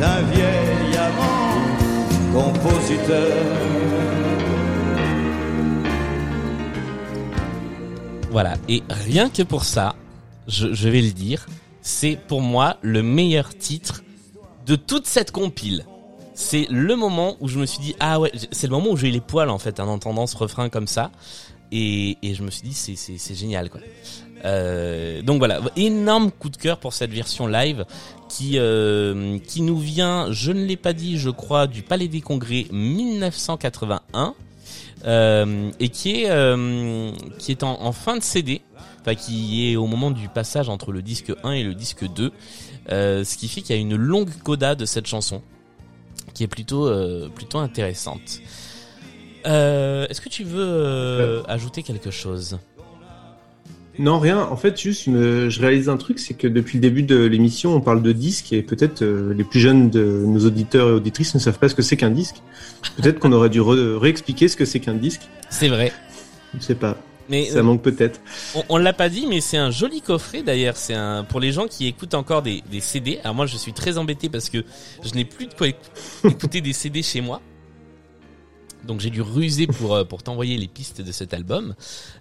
d'un vieil amant compositeur. Voilà. Et rien que pour ça, je, vais le dire, c'est pour moi le meilleur titre de toute cette compile. C'est le moment où je me suis dit ah ouais, c'est le moment où j'ai les poils en fait en entendant ce refrain comme ça et, et je me suis dit c'est génial quoi. Euh, donc voilà, énorme coup de cœur pour cette version live qui euh, qui nous vient, je ne l'ai pas dit, je crois, du Palais des Congrès 1981 euh, et qui est euh, qui est en, en fin de CD, enfin qui est au moment du passage entre le disque 1 et le disque 2, euh, ce qui fait qu'il y a une longue coda de cette chanson qui est plutôt euh, plutôt intéressante. Euh, Est-ce que tu veux euh, ajouter quelque chose? Non, rien. En fait, juste, je, me- je réalise un truc, c'est que depuis le début de l'émission, on parle de disques et peut-être euh, les plus jeunes de nos auditeurs et auditrices ne savent pas ce que c'est qu'un disque. Peut-être qu'on aurait dû réexpliquer ce que c'est qu'un disque. C'est vrai. Je sais pas. Mais Ça euh, manque peut-être. On, on l'a pas dit, mais c'est un joli coffret d'ailleurs. C'est un pour les gens qui écoutent encore des, des CD. Alors moi, je suis très embêté parce que je n'ai plus de quoi éc- écouter des CD chez moi. Donc j'ai dû ruser pour euh, pour t'envoyer les pistes de cet album.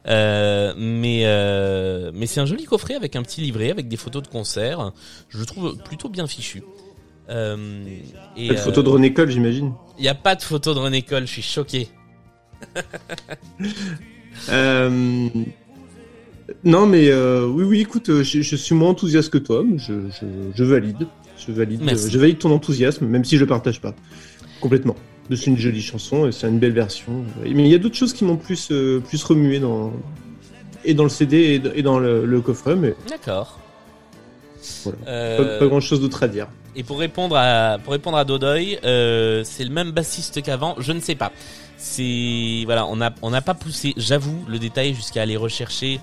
Euh, mais euh, mais c'est un joli coffret avec un petit livret avec des photos de concert. Je le trouve plutôt bien fichu. Euh, et, Pas de photo de René Cole, j'imagine. Il n'y a pas de photo de René Cole, je suis choqué. *laughs* Non, mais oui, oui, écoute, je, je suis moins enthousiaste que toi, mais je, je, je valide. Je valide, Merci. je valide ton enthousiasme, même si je le partage pas complètement. C'est une jolie chanson et c'est une belle version. Mais il y a d'autres choses qui m'ont plus, euh, plus remué dans, et dans le CD et dans le, le coffret, mais D'accord. Voilà. Euh, pas, pas grand chose d'autre à dire. Et pour répondre à pour répondre à Dodoy, euh, c'est le même bassiste qu'avant. Je ne sais pas. C'est voilà, on a on n'a pas poussé, j'avoue, le détail jusqu'à aller rechercher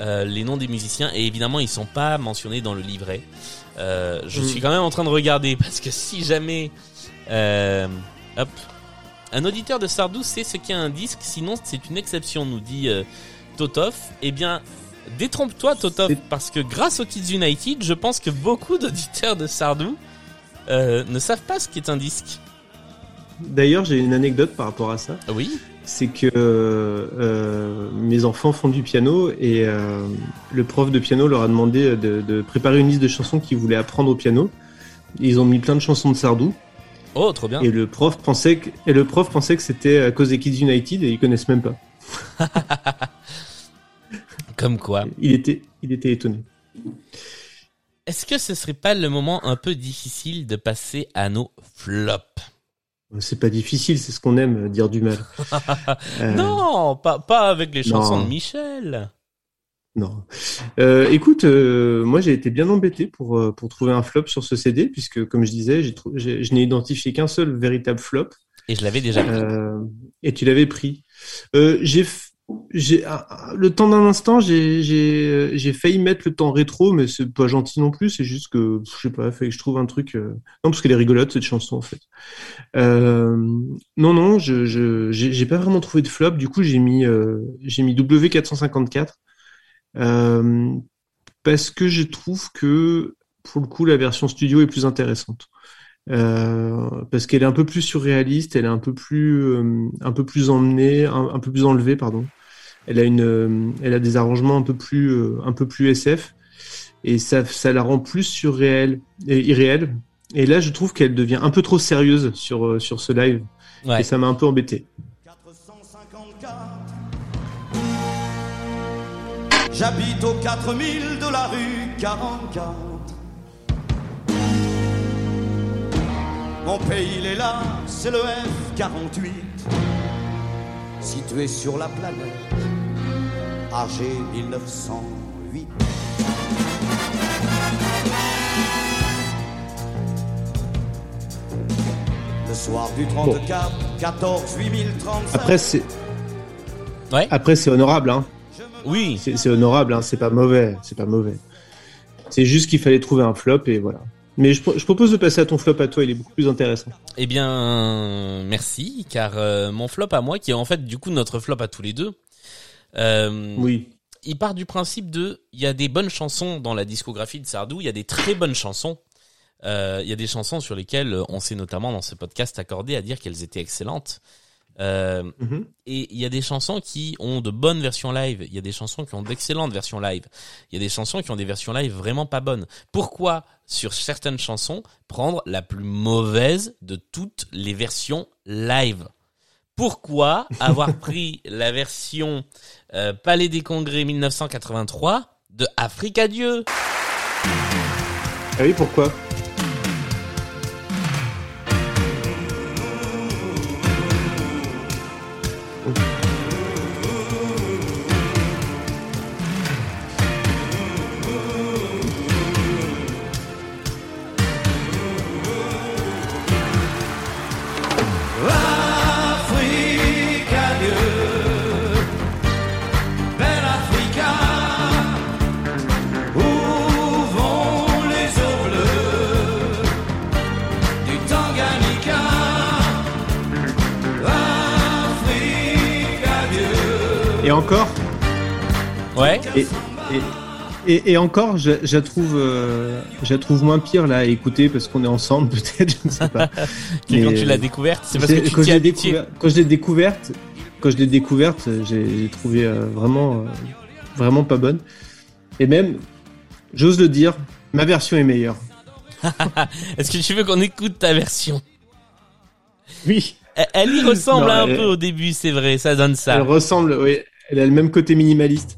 euh, les noms des musiciens et évidemment ils sont pas mentionnés dans le livret. Je Mm. suis quand même en train de regarder parce que si jamais hop un auditeur de Sardou sait ce qu'est un disque, sinon c'est une exception, nous dit euh, Totov. Eh bien, détrompe-toi Totov, parce que grâce aux Kids United, je pense que beaucoup d'auditeurs de Sardou euh, ne savent pas ce qu'est un disque. D'ailleurs, j'ai une anecdote par rapport à ça. Oui. c'est que euh, mes enfants font du piano et euh, le prof de piano leur a demandé de, de préparer une liste de chansons qu'ils voulaient apprendre au piano. Ils ont mis plein de chansons de Sardou Oh, trop bien. et le prof pensait que, et le prof pensait que c'était à cause des Kids United et ils connaissent même pas. *laughs* Comme quoi. Il était, il était étonné. Est-ce que ce serait pas le moment un peu difficile de passer à nos flops? C'est pas difficile, c'est ce qu'on aime, dire du mal. *laughs* Euh, Non, pas, pas avec les chansons non. de Michel. Non. Euh, écoute, euh, moi j'ai été bien embêté pour euh, pour trouver un flop sur ce CD puisque comme je disais, j'ai trou- je n'ai identifié qu'un seul véritable flop. Et je l'avais déjà pris. Euh, et tu l'avais pris. Euh, j'ai, j'ai, ah, ah, le temps d'un instant, j'ai, j'ai, j'ai failli mettre le temps rétro, mais c'est pas gentil non plus. C'est juste que, je sais pas, fait que je trouve un truc. euh, Non, parce qu'elle est rigolote cette chanson en fait. Euh, non, non, je, je, j'ai, j'ai pas vraiment trouvé de flop. Du coup, j'ai mis, euh, j'ai mis W454 euh, parce que je trouve que pour le coup, la version studio est plus intéressante. Euh, parce qu'elle est un peu plus surréaliste, elle est un peu plus, euh, un peu plus emmenée, un, un peu plus enlevée, pardon. Elle a une, elle a des arrangements un peu plus, un peu plus SF, et ça, ça la rend plus surréelle et irréelle. Et là, je trouve qu'elle devient un peu trop sérieuse sur, sur ce live, Ouais. et ça m'a un peu embêté. J'habite au 4000 de la rue 44 Mon pays il est là, c'est le F48 Situé sur la planète AG 1908 Le soir du 34, 14 8035 Après, c'est, Ouais. après, c'est honorable, hein. Oui. C'est, honorable, hein. C'est pas mauvais, c'est pas mauvais. C'est juste qu'il fallait trouver un flop, et voilà. Mais je propose de passer à ton flop à toi, il est beaucoup plus intéressant. Eh bien, merci, car euh, mon flop à moi, qui est en fait du coup notre flop à tous les deux, euh, Oui. il part du principe de, il y a des bonnes chansons dans la discographie de Sardou, il y a des très bonnes chansons. Euh, Il y a des chansons sur lesquelles on s'est notamment dans ce podcast accordé à dire qu'elles étaient excellentes. Euh, Mhm. et il y a des chansons qui ont de bonnes versions live. Il y a des chansons qui ont d'excellentes versions live. Il y a des chansons qui ont des versions live vraiment pas bonnes. Pourquoi, sur certaines chansons, prendre la plus mauvaise de toutes les versions live? Pourquoi avoir *laughs* pris la version euh, Palais des Congrès 1983 de Africa Dieu? Ah oui, pourquoi? Encore Ouais. et, et, et, et encore, je, je la trouve, euh, je trouve moins pire là à écouter parce qu'on est ensemble *laughs* peut-être, je ne sais pas. *laughs* Mais, quand tu l'as découverte, c'est parce que tu quand je l'ai habitué. découvert- quand je l'ai découverte, quand je l'ai découverte, j'ai trouvé euh, vraiment, euh, vraiment pas bonne. Et même, j'ose le dire, ma version est meilleure. *laughs* Est-ce que tu veux qu'on écoute ta version? Oui. Elle, elle y ressemble Non, un peu au début, c'est vrai, ça donne ça. Elle ressemble, oui. Elle a le même côté minimaliste.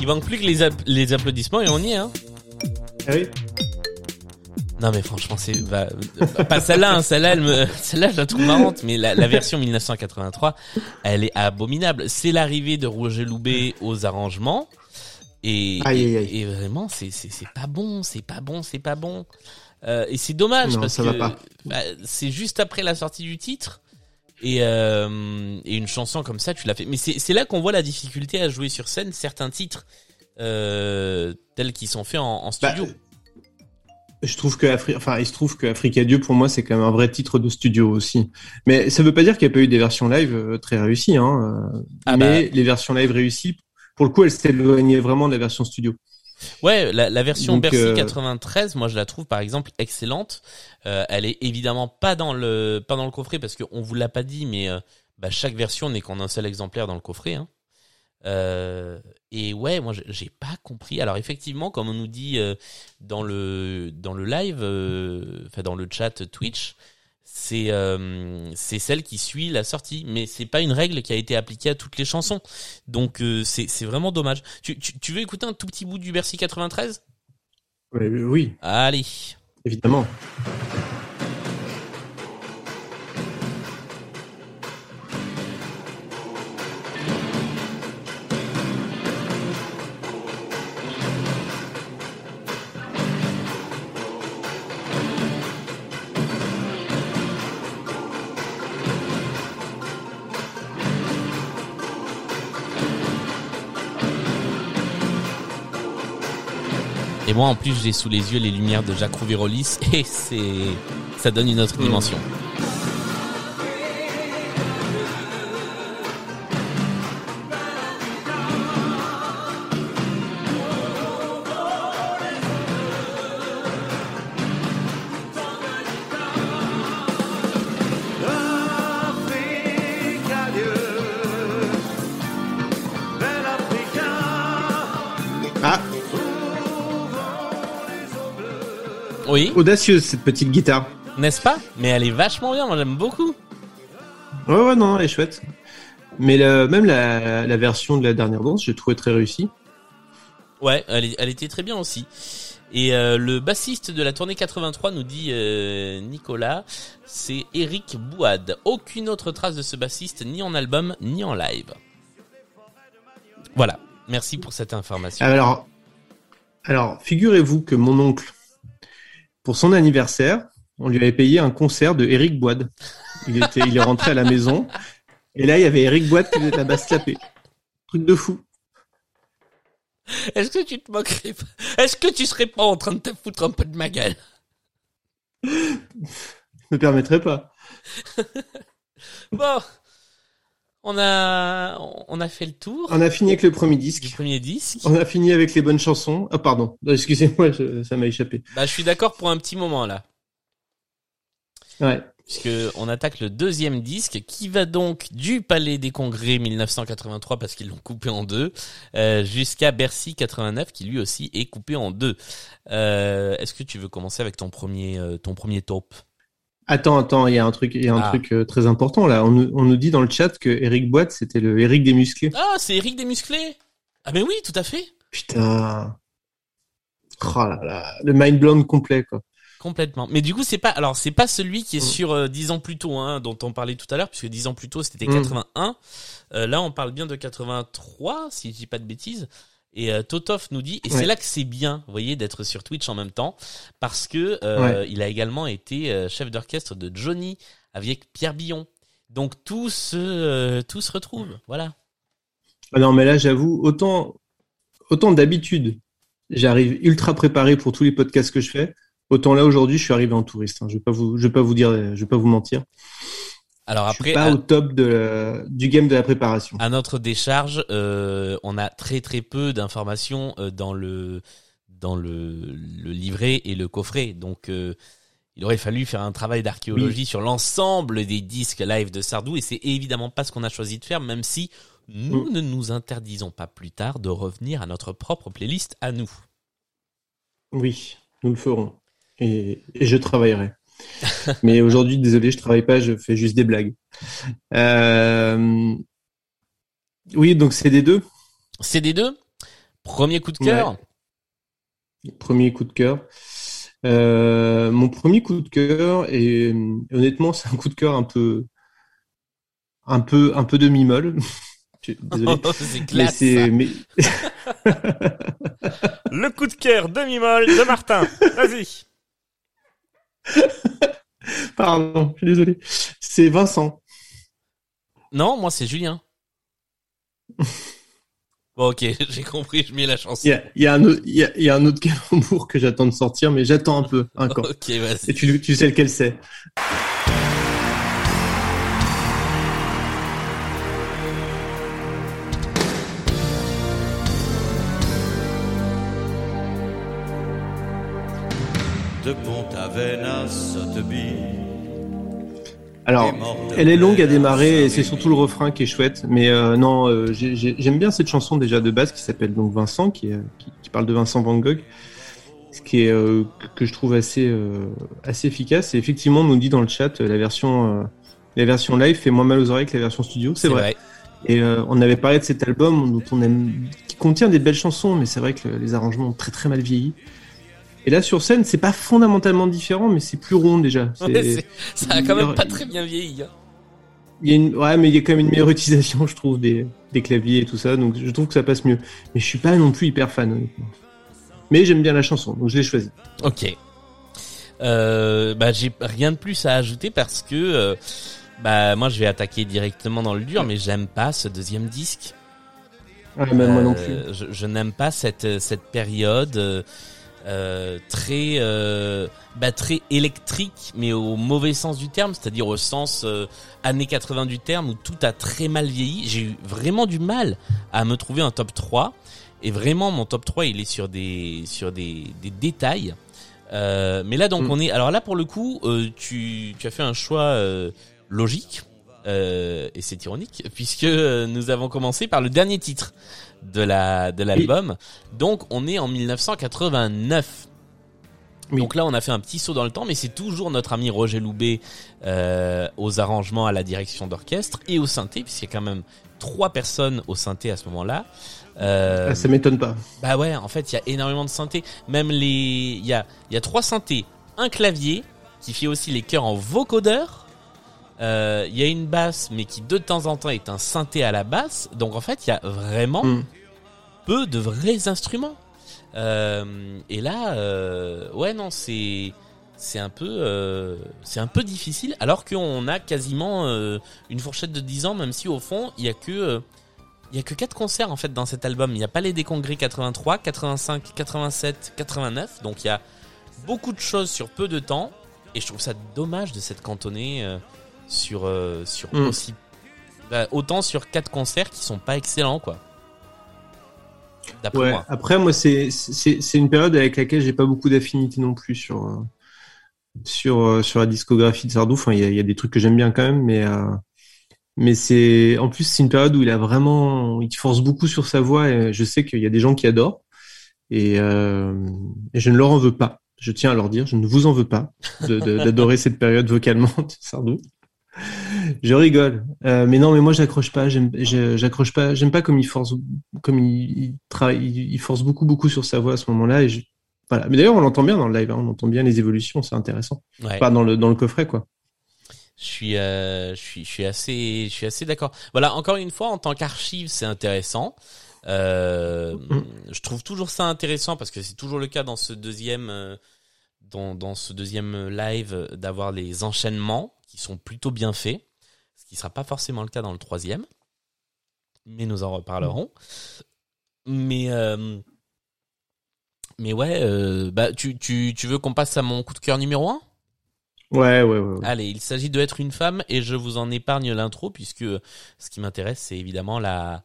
Il manque plus que les, app- les applaudissements et on y est, hein. Ah oui. Non mais franchement c'est bah, euh, pas celle-là, hein, celle-là elle me celle-là je la trouve marrante mais la, la version 1983 elle est abominable. C'est l'arrivée de Roger Loubet aux arrangements et Aïe, aïe, et, aïe. et vraiment c'est pas bon, c'est pas bon, c'est pas bon. Euh, et c'est dommage Non, parce ça que bah, c'est juste après la sortie du titre et euh, et une chanson comme ça tu l'as fait mais c'est là qu'on voit la difficulté à jouer sur scène certains titres euh, tels qu'ils sont faits en, en Bah, studio. je trouve que Afri- enfin, il se trouve que Africa Dieu pour moi c'est quand même un vrai titre de studio aussi. Mais ça veut pas dire qu'il n'y a pas eu des versions live très réussies. Hein. Ah mais les versions live réussies, pour le coup, elles s'éloignaient vraiment de la version studio. Ouais, la, la version Donc, Bercy euh, 93, moi je la trouve par exemple excellente. Euh, elle est évidemment pas dans le pas dans le coffret parce qu'on vous l'a pas dit, mais euh, bah, chaque version n'est qu'en un seul exemplaire dans le coffret. Hein. Euh, et ouais, moi j'ai- pas compris. Alors effectivement, comme on nous dit euh, dans le dans le live, euh, enfin dans le chat Twitch, c'est euh, c'est celle qui suit la sortie, mais c'est pas une règle qui a été appliquée à toutes les chansons. Donc euh, c'est c'est vraiment dommage. Tu, tu tu veux écouter un tout petit bout du Bercy 93 Ouais, oui, Allez. évidemment. Moi, en plus, j'ai sous les yeux les lumières de Jacques Rouvirolis *laughs* et c'est, ça donne une autre dimension. Africa, Oui, audacieuse cette petite guitare. n'est-ce pas? Mais elle est vachement bien, moi j'aime beaucoup. Ouais, ouais, non, elle est chouette. Mais le- même la, la version de la dernière danse, j'ai trouvé très réussie. Ouais, elle était très bien aussi. Et euh, le bassiste de la tournée 83 nous dit euh, Nicolas, c'est Eric Bouad. Aucune autre trace de ce bassiste, ni en album, ni en live. Voilà, merci pour cette information. Alors, alors figurez-vous que mon oncle, pour son anniversaire, on lui avait payé un concert de Eric Boide. Il était, il est rentré à la maison, et là il y avait Eric Boide qui faisait de la basse clapée. Truc de fou. Est-ce que tu te moquerais pas? Est-ce que tu serais pas en train de te foutre un peu de ma gueule? Je me permettrais pas. *laughs* Bon, on a on a fait le tour On a fini avec le premier disque. premier disque. On a fini avec les bonnes chansons. Ah pardon, excusez-moi, ça m'a échappé. Bah, je suis d'accord pour un petit moment là, Ouais. puisque on attaque le deuxième disque, qui va donc du Palais des Congrès 1983 parce qu'ils l'ont coupé en deux, euh, jusqu'à Bercy 89 qui lui aussi est coupé en deux. Euh, Est-ce que tu veux commencer avec ton premier euh, ton premier top? Attends, attends, il y a un truc, il y a un Ah. truc euh, très important là. On, nous- on nous dit dans le chat que Eric Boite c'était le Eric des musclés. Ah, c'est Eric Desmusclés. Ah mais oui, tout à fait. Putain. Oh là là, le mind blown complet quoi. Complètement. Mais du coup, c'est pas alors c'est pas celui qui est Mm. sur euh, 10 ans plus tôt hein, dont on parlait tout à l'heure puisque 10 ans plus tôt c'était Mm. 81. Euh, là, on parle bien de 83 si je dis pas de bêtises. Et euh, Totov nous dit et c'est là que c'est bien, vous voyez, d'être sur Twitch en même temps parce que euh, Ouais. il a également été euh, chef d'orchestre de Johnny avec Pierre Billon. Donc tout se tout se retrouve. Voilà. Ah non, mais là j'avoue, autant, autant d'habitude, j'arrive ultra préparé pour tous les podcasts que je fais. Autant là aujourd'hui, je suis arrivé en touriste. hein. Je vais pas vous, je vais pas vous dire, je vais pas vous mentir. Alors je suis après pas à- au top de la- du game de la préparation. À notre décharge, euh, on a très très peu d'informations euh, dans le dans le, le livret et le coffret. Donc euh, il aurait fallu faire un travail d'archéologie sur l'ensemble des disques live de Sardou et c'est évidemment pas ce qu'on a choisi de faire, même si nous Mm. ne nous interdisons pas plus tard de revenir à notre propre playlist à nous. Oui, nous le ferons. Et, et je travaillerai. *laughs* Mais aujourd'hui, désolé, je travaille pas, je fais juste des blagues. Euh, Oui, donc c'est des deux. CD2, premier coup de cœur. Premier coup de cœur. Euh, mon premier coup de cœur, et honnêtement, c'est un coup de cœur un peu, un peu, un peu demi-molle. *laughs* Je- Désolé. *laughs* c'est classe. c'est, mais Le coup de cœur demi-molle de Martin. Vas-y. *laughs* pardon, je suis désolé. C'est Vincent. Non, moi c'est Julien. *laughs* Bon, ok, *laughs* j'ai compris, je mets la chanson. Il y a, y un autre, il y a, il y a un autre calembour que j'attends de sortir, mais j'attends un peu encore. Ok, vas-y. Et tu, tu sais lequel c'est? Alors, elle est longue à démarrer et c'est surtout le refrain qui est chouette. Mais euh, non, euh, j'ai- j'ai- j'aime bien cette chanson déjà de base qui s'appelle donc Vincent, qui, est- qui, qui parle de Vincent Van Gogh, ce qui est euh, que- je trouve assez euh, assez efficace. Et effectivement, on nous dit dans le chat euh, la version euh, la version live fait moins mal aux oreilles que la version studio. C'est vrai. Et euh, on avait parlé de cet album dont on aime, qui contient des belles chansons, mais c'est vrai que les arrangements ont très très mal vieilli. Et là sur scène, c'est pas fondamentalement différent, mais c'est plus rond déjà. Ouais, ça a quand même pas très bien vieilli. hein. il y a une, ouais, mais il y a quand même une meilleure *laughs* utilisation, je trouve, des, des claviers et tout ça, donc je trouve que ça passe mieux. Mais je suis pas non plus hyper fan, honnêtement. Mais j'aime bien la chanson, donc je l'ai choisie. Ok. Euh, bah j'ai rien de plus à ajouter parce que euh, bah moi je vais attaquer directement dans le dur, mais j'aime pas ce deuxième disque. Ouais, même moi non plus. Euh, Je, je n'aime pas cette cette période euh, très euh, bah, très électrique, mais au mauvais sens du terme, c'est-à-dire au sens euh, années 80 du terme où tout a très mal vieilli. J'ai eu vraiment du mal à me trouver un top 3 et vraiment mon top 3 il est sur des sur des, des détails. Euh, mais là donc Mm. on est alors là pour le coup euh, tu tu as fait un choix euh, logique euh, et c'est ironique *laughs* puisque nous avons commencé par le dernier titre de la de l'album. Donc on est en 1989. Oui. Donc là on a fait un petit saut dans le temps, mais c'est toujours notre ami Roger Loubet euh, aux arrangements, à la direction d'orchestre et au synthé, puisqu'il y a quand même trois personnes au synthé à ce moment-là. Euh, Ah, ça m'étonne pas. bah ouais, en fait, il y a énormément de synthés. Même les, il y a, il y a trois synthés, un clavier qui fait aussi les chœurs en vocodeur. Euh, Il y a une basse, mais qui de temps en temps est un synthé à la basse. Donc en fait, il y a vraiment Mm. Peu de vrais instruments. Euh, et là, euh, ouais, non, c'est c'est un peu euh, c'est un peu difficile. Alors qu'on a quasiment une fourchette de 10 ans, même si au fond, il y a que il y a que quatre concerts en fait dans cet album. Il n'y a pas les décongrès 83, 85, 87, 89. Donc il y a beaucoup de choses sur peu de temps. Et je trouve ça dommage de s'être cantonné sur sur Mm. aussi bah, autant sur quatre concerts qui sont pas excellents quoi. Ouais. moi. Après, moi, c'est une période avec laquelle j'ai pas beaucoup d'affinité non plus sur sur sur la discographie de Sardou. Enfin, il y a, y a des trucs que j'aime bien quand même, mais euh, mais c'est en plus c'est une période où il a vraiment il force beaucoup sur sa voix. Et je sais qu'il y a des gens qui adorent et, euh, et je ne leur en veux pas. Je tiens à leur dire, je ne vous en veux pas *laughs* d'adorer cette période vocalement de Sardou. Je rigole, Euh, mais non, mais moi j'accroche pas. J'accroche pas. J'aime pas comme il force, comme il, il travaille, il, il force beaucoup, beaucoup sur sa voix à ce moment-là. Et je, voilà. Mais d'ailleurs, on l'entend bien dans le live. hein, on entend bien les évolutions. C'est intéressant. Ouais. Pas dans le dans le coffret, quoi. Je suis, euh, je suis, je suis assez, je suis assez d'accord. Voilà, encore une fois, en tant qu'archive, c'est intéressant. Euh. Je trouve toujours ça intéressant parce que c'est toujours le cas dans ce deuxième, euh, dans, dans ce deuxième live d'avoir les enchaînements qui sont plutôt bien faits, ce qui sera pas forcément le cas dans le troisième, mais nous en reparlerons. Mais euh, mais ouais, euh, bah tu, tu, tu veux qu'on passe à mon coup de cœur numéro un? Ouais, ouais, ouais. ouais. Allez, il s'agit de être une femme et je vous en épargne l'intro puisque ce qui m'intéresse c'est évidemment la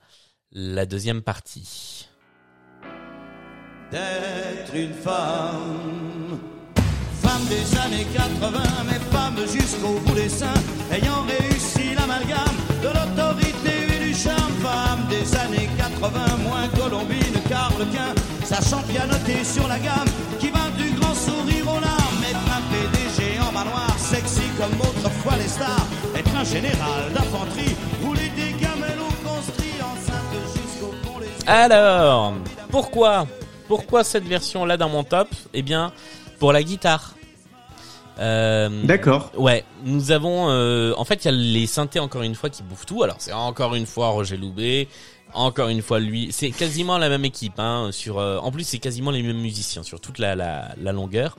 la deuxième partie. d'être une femme. Femme Femme des années 80, mais femme jusqu'au bout des seins, ayant réussi de l'autorité et du charme. Femme des années 80, moins Colombine, Carlequin, sachant pianoter sur la gamme, qui va du grand sourire aux larmes, être un PDG en manoir, sexy comme autrefois les stars, être un général d'infanterie, rouler des gamelles au construit, enceinte jusqu'au fond les Alors, pourquoi Pourquoi cette version-là dans mon top? Eh bien, pour la guitare. Euh, D'accord. Ouais, nous avons. Euh, en fait, il y a les synthés encore une fois qui bouffent tout. Alors c'est encore une fois Roger Loubet, encore une fois lui. C'est quasiment la même équipe. Hein, sur. Euh, en plus, c'est quasiment les mêmes musiciens sur toute la la, la longueur.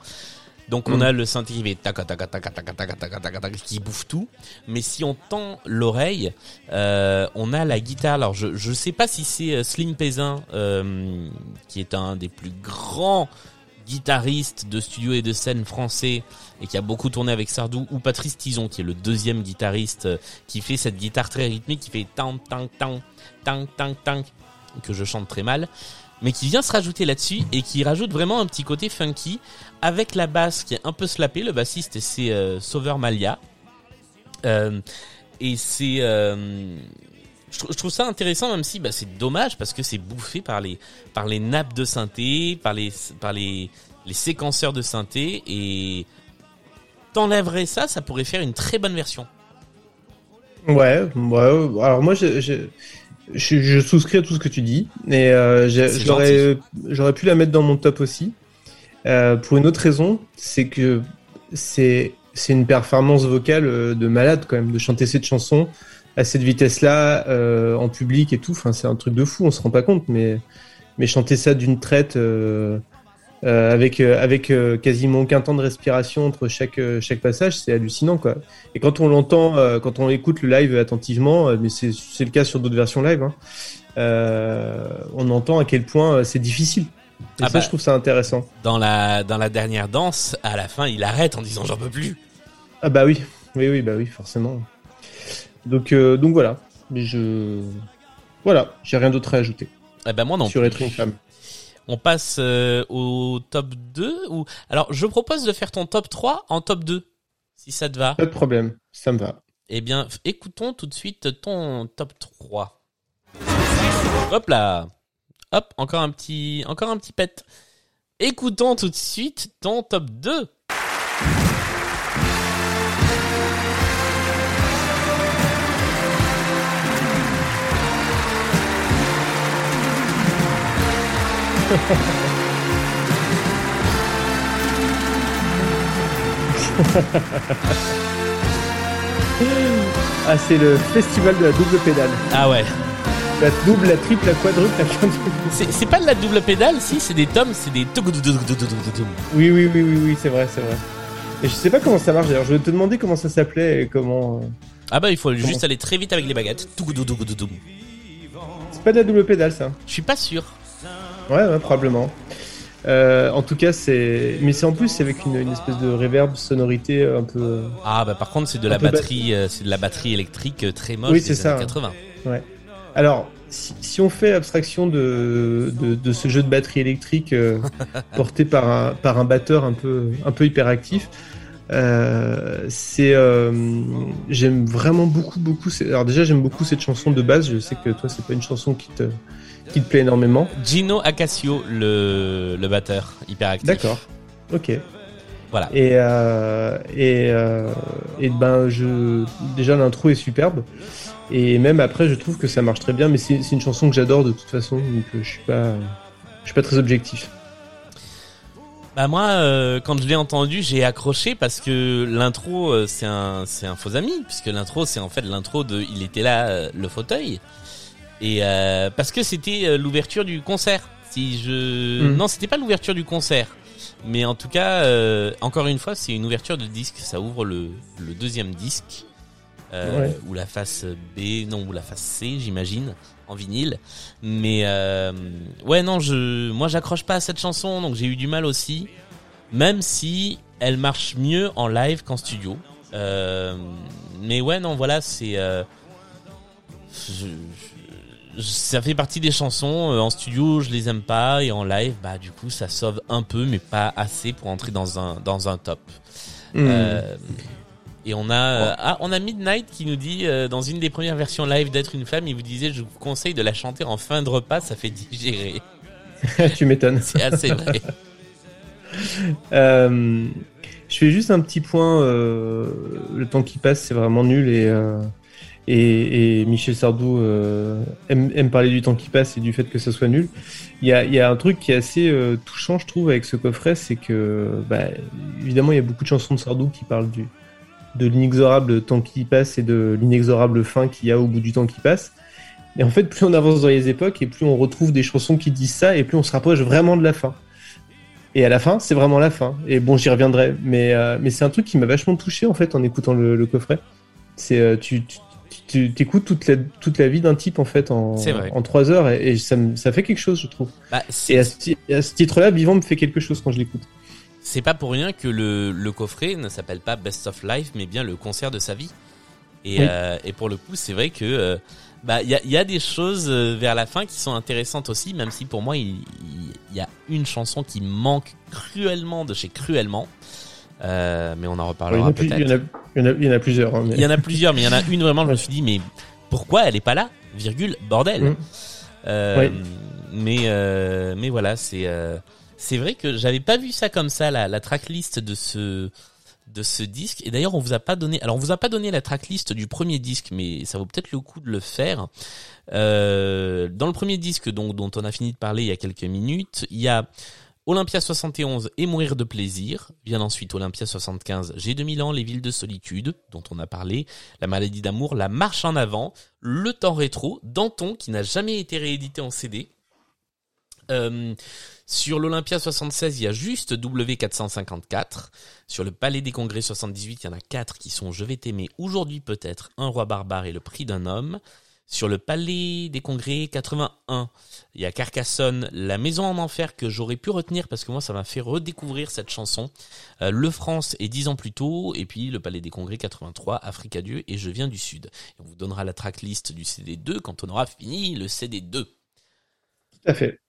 Donc on a le synthé qui fait tac tac tac tac tac tac tac qui bouffe tout. Mais si on tend l'oreille, euh, on a la guitare. Alors je je sais pas si c'est Slim Pézin euh, qui est un des plus grands guitaristes de studio et de scène français et qui a beaucoup tourné avec Sardou ou Patrice Tison qui est le deuxième guitariste euh, qui fait cette guitare très rythmique qui fait tang tang tang tang tang tang que je chante très mal mais qui vient se rajouter là-dessus et qui rajoute vraiment un petit côté funky avec la basse qui est un peu slappée. Le bassiste c'est euh, Sauveur Malia Euh, et c'est euh, je, trou- je trouve ça intéressant même si bah, c'est dommage parce que c'est bouffé par les par les nappes de synthé, par les par les les séquenceurs de synthé et t'enlèverais ça, ça pourrait faire une très bonne version. Ouais, ouais. Alors moi, je, je, je, je souscris à tout ce que tu dis, et euh, j'aurais, j'aurais pu la mettre dans mon top aussi. Euh, pour une autre raison, c'est que c'est, c'est une performance vocale euh, de malade quand même, de chanter cette chanson à cette vitesse-là, euh, en public et tout. Enfin, c'est un truc de fou, on se rend pas compte, mais, mais chanter ça d'une traite. Euh, euh, avec euh, avec euh, quasiment aucun temps de respiration entre chaque euh, chaque passage, c'est hallucinant quoi. Et quand on l'entend, euh, quand on écoute le live attentivement, euh, mais c'est c'est le cas sur d'autres versions live, hein, euh, on entend à quel point c'est difficile. Et Ah ça, bah. je trouve ça intéressant. Dans la dans la dernière danse, à la fin, il arrête en disant j'en peux plus. Ah bah oui, oui, oui, bah oui, forcément. Donc euh, donc voilà. Mais je voilà, j'ai rien d'autre à ajouter Eh ben moi non sur être une femme. On passe euh, au top 2 ou alors je propose de faire ton top 3 en top 2 si ça te va. Pas de problème, ça me va. Eh bien, écoutons tout de suite ton top 3. Hop là. Hop, encore un petit encore un petit pet. Écoutons tout de suite ton top 2. Ah, c'est le festival de la double pédale. Ah ouais. La double, la triple, la quadruple, la quadruple. C'est c'est pas de la double pédale, si, c'est des tomes, c'est des. Oui, oui, oui, oui, oui, c'est vrai, c'est vrai. Et je sais pas comment ça marche d'ailleurs. Je vais te demander comment ça s'appelait et comment. euh, Ah bah il faut juste aller très vite avec les baguettes. C'est pas de la double pédale, ça. Je suis pas sûr. Ouais, ouais, probablement. Euh, en tout cas, c'est. Mais c'est en plus c'est avec une, une espèce de reverb sonorité un peu. Ah bah par contre c'est de la batterie, euh, c'est de la batterie électrique euh, très moche Oui, c'est ça. années 80. Alors, si, si on fait abstraction de, de, de ce jeu de batterie électrique euh, *laughs* porté par un, par un batteur un peu, un peu hyperactif, euh, c'est, euh, j'aime vraiment beaucoup, beaucoup. Alors déjà, j'aime beaucoup cette chanson de base. Je sais que toi, c'est pas une chanson qui te, qui te plaît énormément. Gino Acacio, le, le batteur hyperactif. D'accord. Ok. Voilà. Et euh, et euh, et ben je déjà l'intro est superbe et même après je trouve que ça marche très bien mais c'est une chanson que j'adore de toute façon donc euh, je suis pas je suis pas très objectif. Bah moi, euh, quand je l'ai entendu, j'ai accroché parce que l'intro, euh, c'est un, c'est un faux ami, puisque l'intro, c'est en fait l'intro de Il était là, euh, le fauteuil, et euh, parce que c'était euh, l'ouverture du concert. Si je, Mm. non, c'était pas l'ouverture du concert, mais en tout cas, euh, encore une fois, c'est une ouverture de disque. Ça ouvre le, le deuxième disque, euh, Ouais. ou la face B, non, ou la face C, j'imagine, en vinyle. Mais euh, ouais, non, je, moi, j'accroche pas à cette chanson, donc j'ai eu du mal aussi même si elle marche mieux en live qu'en studio. Euh, mais ouais, non, voilà, c'est. euh, je- je- ça fait partie des chansons. euh, en studio, je les aime pas, et en live, bah du coup, ça sauve un peu, mais pas assez pour entrer dans un dans un top. Hmm. Euh, et on a euh, ah on a Midnight qui nous dit euh, dans une des premières versions live d'être une femme, il vous disait je vous conseille de la chanter en fin de repas, ça fait digérer. *laughs* tu m'étonnes. *laughs* C'est assez vrai. *laughs* Je fais juste un petit point. le temps qui passe, c'est vraiment nul et, et, et Michel Sardou euh, aime, aime parler du temps qui passe et du fait que ça soit nul. Il y a, y a un truc qui est assez euh, touchant, je trouve, avec ce coffret, c'est que, bah, évidemment, il y a beaucoup de chansons de Sardou qui parlent du, de l'inexorable temps qui passe et de l'inexorable fin qu'il y a au bout du temps qui passe. Et en fait, plus on avance dans les époques et plus on retrouve des chansons qui disent ça et plus on se rapproche vraiment de la fin. Et à la fin, c'est vraiment la fin. Et bon, j'y reviendrai, mais euh, mais c'est un truc qui m'a vachement touché en fait en écoutant le, le coffret. C'est euh, tu tu- tu t'écoutes toute la toute la vie d'un type en fait en en trois heures et, et ça me- ça fait quelque chose je trouve. Bah, Et à ce, titre-là, Vivant me fait quelque chose quand je l'écoute. c'est pas pour rien que le le coffret ne s'appelle pas Best of Life, mais bien le concert de sa vie. Et Oui. euh, et pour le coup, c'est vrai que euh, bah il y a y a des choses euh, vers la fin qui sont intéressantes aussi, même si pour moi il y a une chanson qui manque cruellement de chez Cruellement. Euh, mais on en reparlera plus- peut-être. il, y en a, il, y en a, il y en a plusieurs. hein, mais- Il y en a plusieurs, mais il y en a une vraiment, je me suis dit, mais pourquoi elle est pas là? Virgule, bordel. Mm. Euh, Ouais. Mais euh, mais voilà, c'est euh, c'est vrai que j'avais pas vu ça comme ça, la, la tracklist de ce de ce disque. Et d'ailleurs, on vous a pas donné. Alors, on vous a pas donné la tracklist du premier disque, mais ça vaut peut-être le coup de le faire. Euh, dans le premier disque, donc dont on a fini de parler il y a quelques minutes, il y a Olympia 71 et Mourir de plaisir. Vient ensuite Olympia 75, J'ai 2000 ans, Les villes de solitude, dont on a parlé, La maladie d'amour, La marche en avant, Le temps rétro, Danton, qui n'a jamais été réédité en CD. Euh, sur l'Olympia 76, il y a juste W454. Sur le Palais des Congrès 78, il y en a quatre qui sont Je vais t'aimer aujourd'hui peut-être, Un roi barbare et le prix d'un homme. Sur le Palais des Congrès 81, il y a Carcassonne, La Maison en Enfer que j'aurais pu retenir parce que moi ça m'a fait redécouvrir cette chanson. Euh, le France est dix ans plus tôt et puis le Palais des Congrès 83, Africa Dieu et Je viens du Sud. On vous donnera la tracklist du CD2 quand on aura fini le CD2. Tout à fait.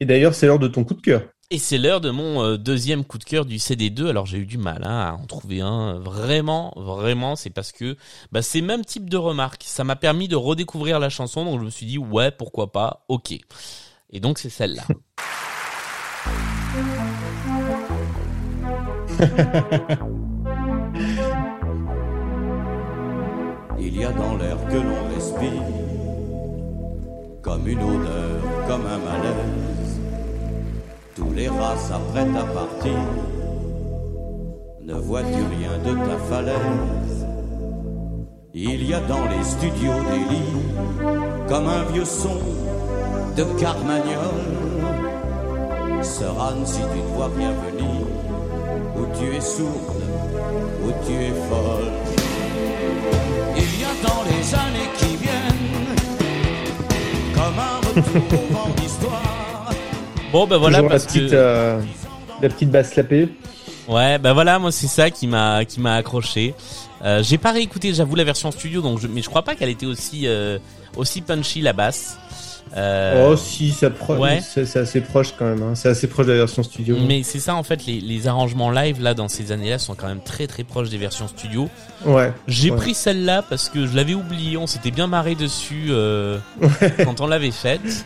Et d'ailleurs, c'est l'heure de ton coup de cœur. Et c'est l'heure de mon euh, deuxième coup de cœur du CD2. Alors j'ai eu du mal hein, à en trouver un. Vraiment, vraiment, c'est parce que bah, c'est même type de remarque. Ça m'a permis de redécouvrir la chanson, donc je me suis dit ouais, pourquoi pas, ok. Et donc c'est celle-là. *laughs* Il y a dans l'air que l'on respire comme une odeur, comme un malaise. Tous les rats s'apprêtent à partir. Ne vois-tu rien de ta falaise? Il y a dans les studios des lits comme un vieux son de Carmagnol. Sera si tu te vois bien venir, ou tu es sourde, ou tu es folle. Il y a dans les années qui viennent comme un retour au vent d'histoire. Bon ben voilà Toujours parce la petite, que euh, la petite basse ouais ben voilà moi c'est ça qui m'a qui m'a accroché. Euh, j'ai pas réécouté j'avoue la version studio donc je, mais je crois pas qu'elle était aussi euh, aussi punchy la basse. Euh, oh, si, ça ouais. c'est c'est assez proche quand même. hein. C'est assez proche de la version studio. mais c'est ça en fait les, les arrangements live là dans ces années-là sont quand même très très proches des versions studio. Ouais. J'ai Ouais. pris celle-là parce que je l'avais oublié, on s'était bien marré dessus euh, quand on l'avait faite.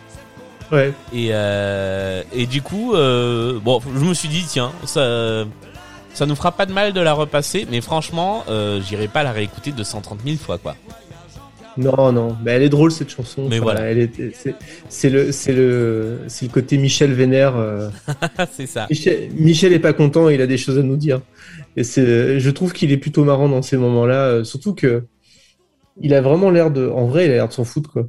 Ouais. Et, euh, et du coup, euh, bon, je me suis dit, tiens, ça, ça nous fera pas de mal de la repasser, mais franchement, euh, j'irai pas la réécouter 230 000 fois, quoi. Non, non, mais elle est drôle cette chanson. Mais voilà. est, c'est le, c'est le, c'est le côté Michel Vénère. euh. *laughs* c'est ça. Michel, Michel est pas content, il a des choses à nous dire. Et c'est, je trouve qu'il est plutôt marrant dans ces moments-là, euh, surtout que il a vraiment l'air de, en vrai, il a l'air de s'en foutre quoi.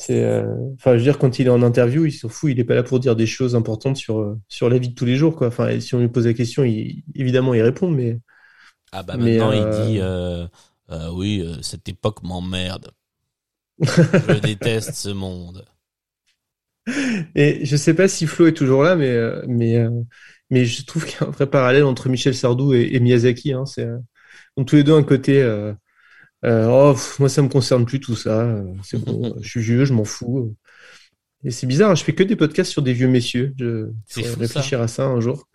C'est, euh, enfin, je veux dire, quand il est en interview, il s'en fout, il est pas là pour dire des choses importantes sur euh, sur la vie de tous les jours quoi. Enfin, et si on lui pose la question, il, évidemment, il répond, mais Ah bah maintenant, il dit, euh, euh, oui, cette époque m'emmerde. *laughs* je déteste ce monde. Et je sais pas si Flo est toujours là, mais mais mais je trouve qu'il y a un vrai parallèle entre Michel Sardou et, et Miyazaki. Hein, c'est ont tous les deux un côté Euh, oh, pff, moi, ça me concerne plus tout ça. euh, C'est bon, *laughs* je suis vieux, je m'en fous. Et c'est bizarre, je fais que des podcasts sur des vieux messieurs. Je fou, réfléchir à ça un jour.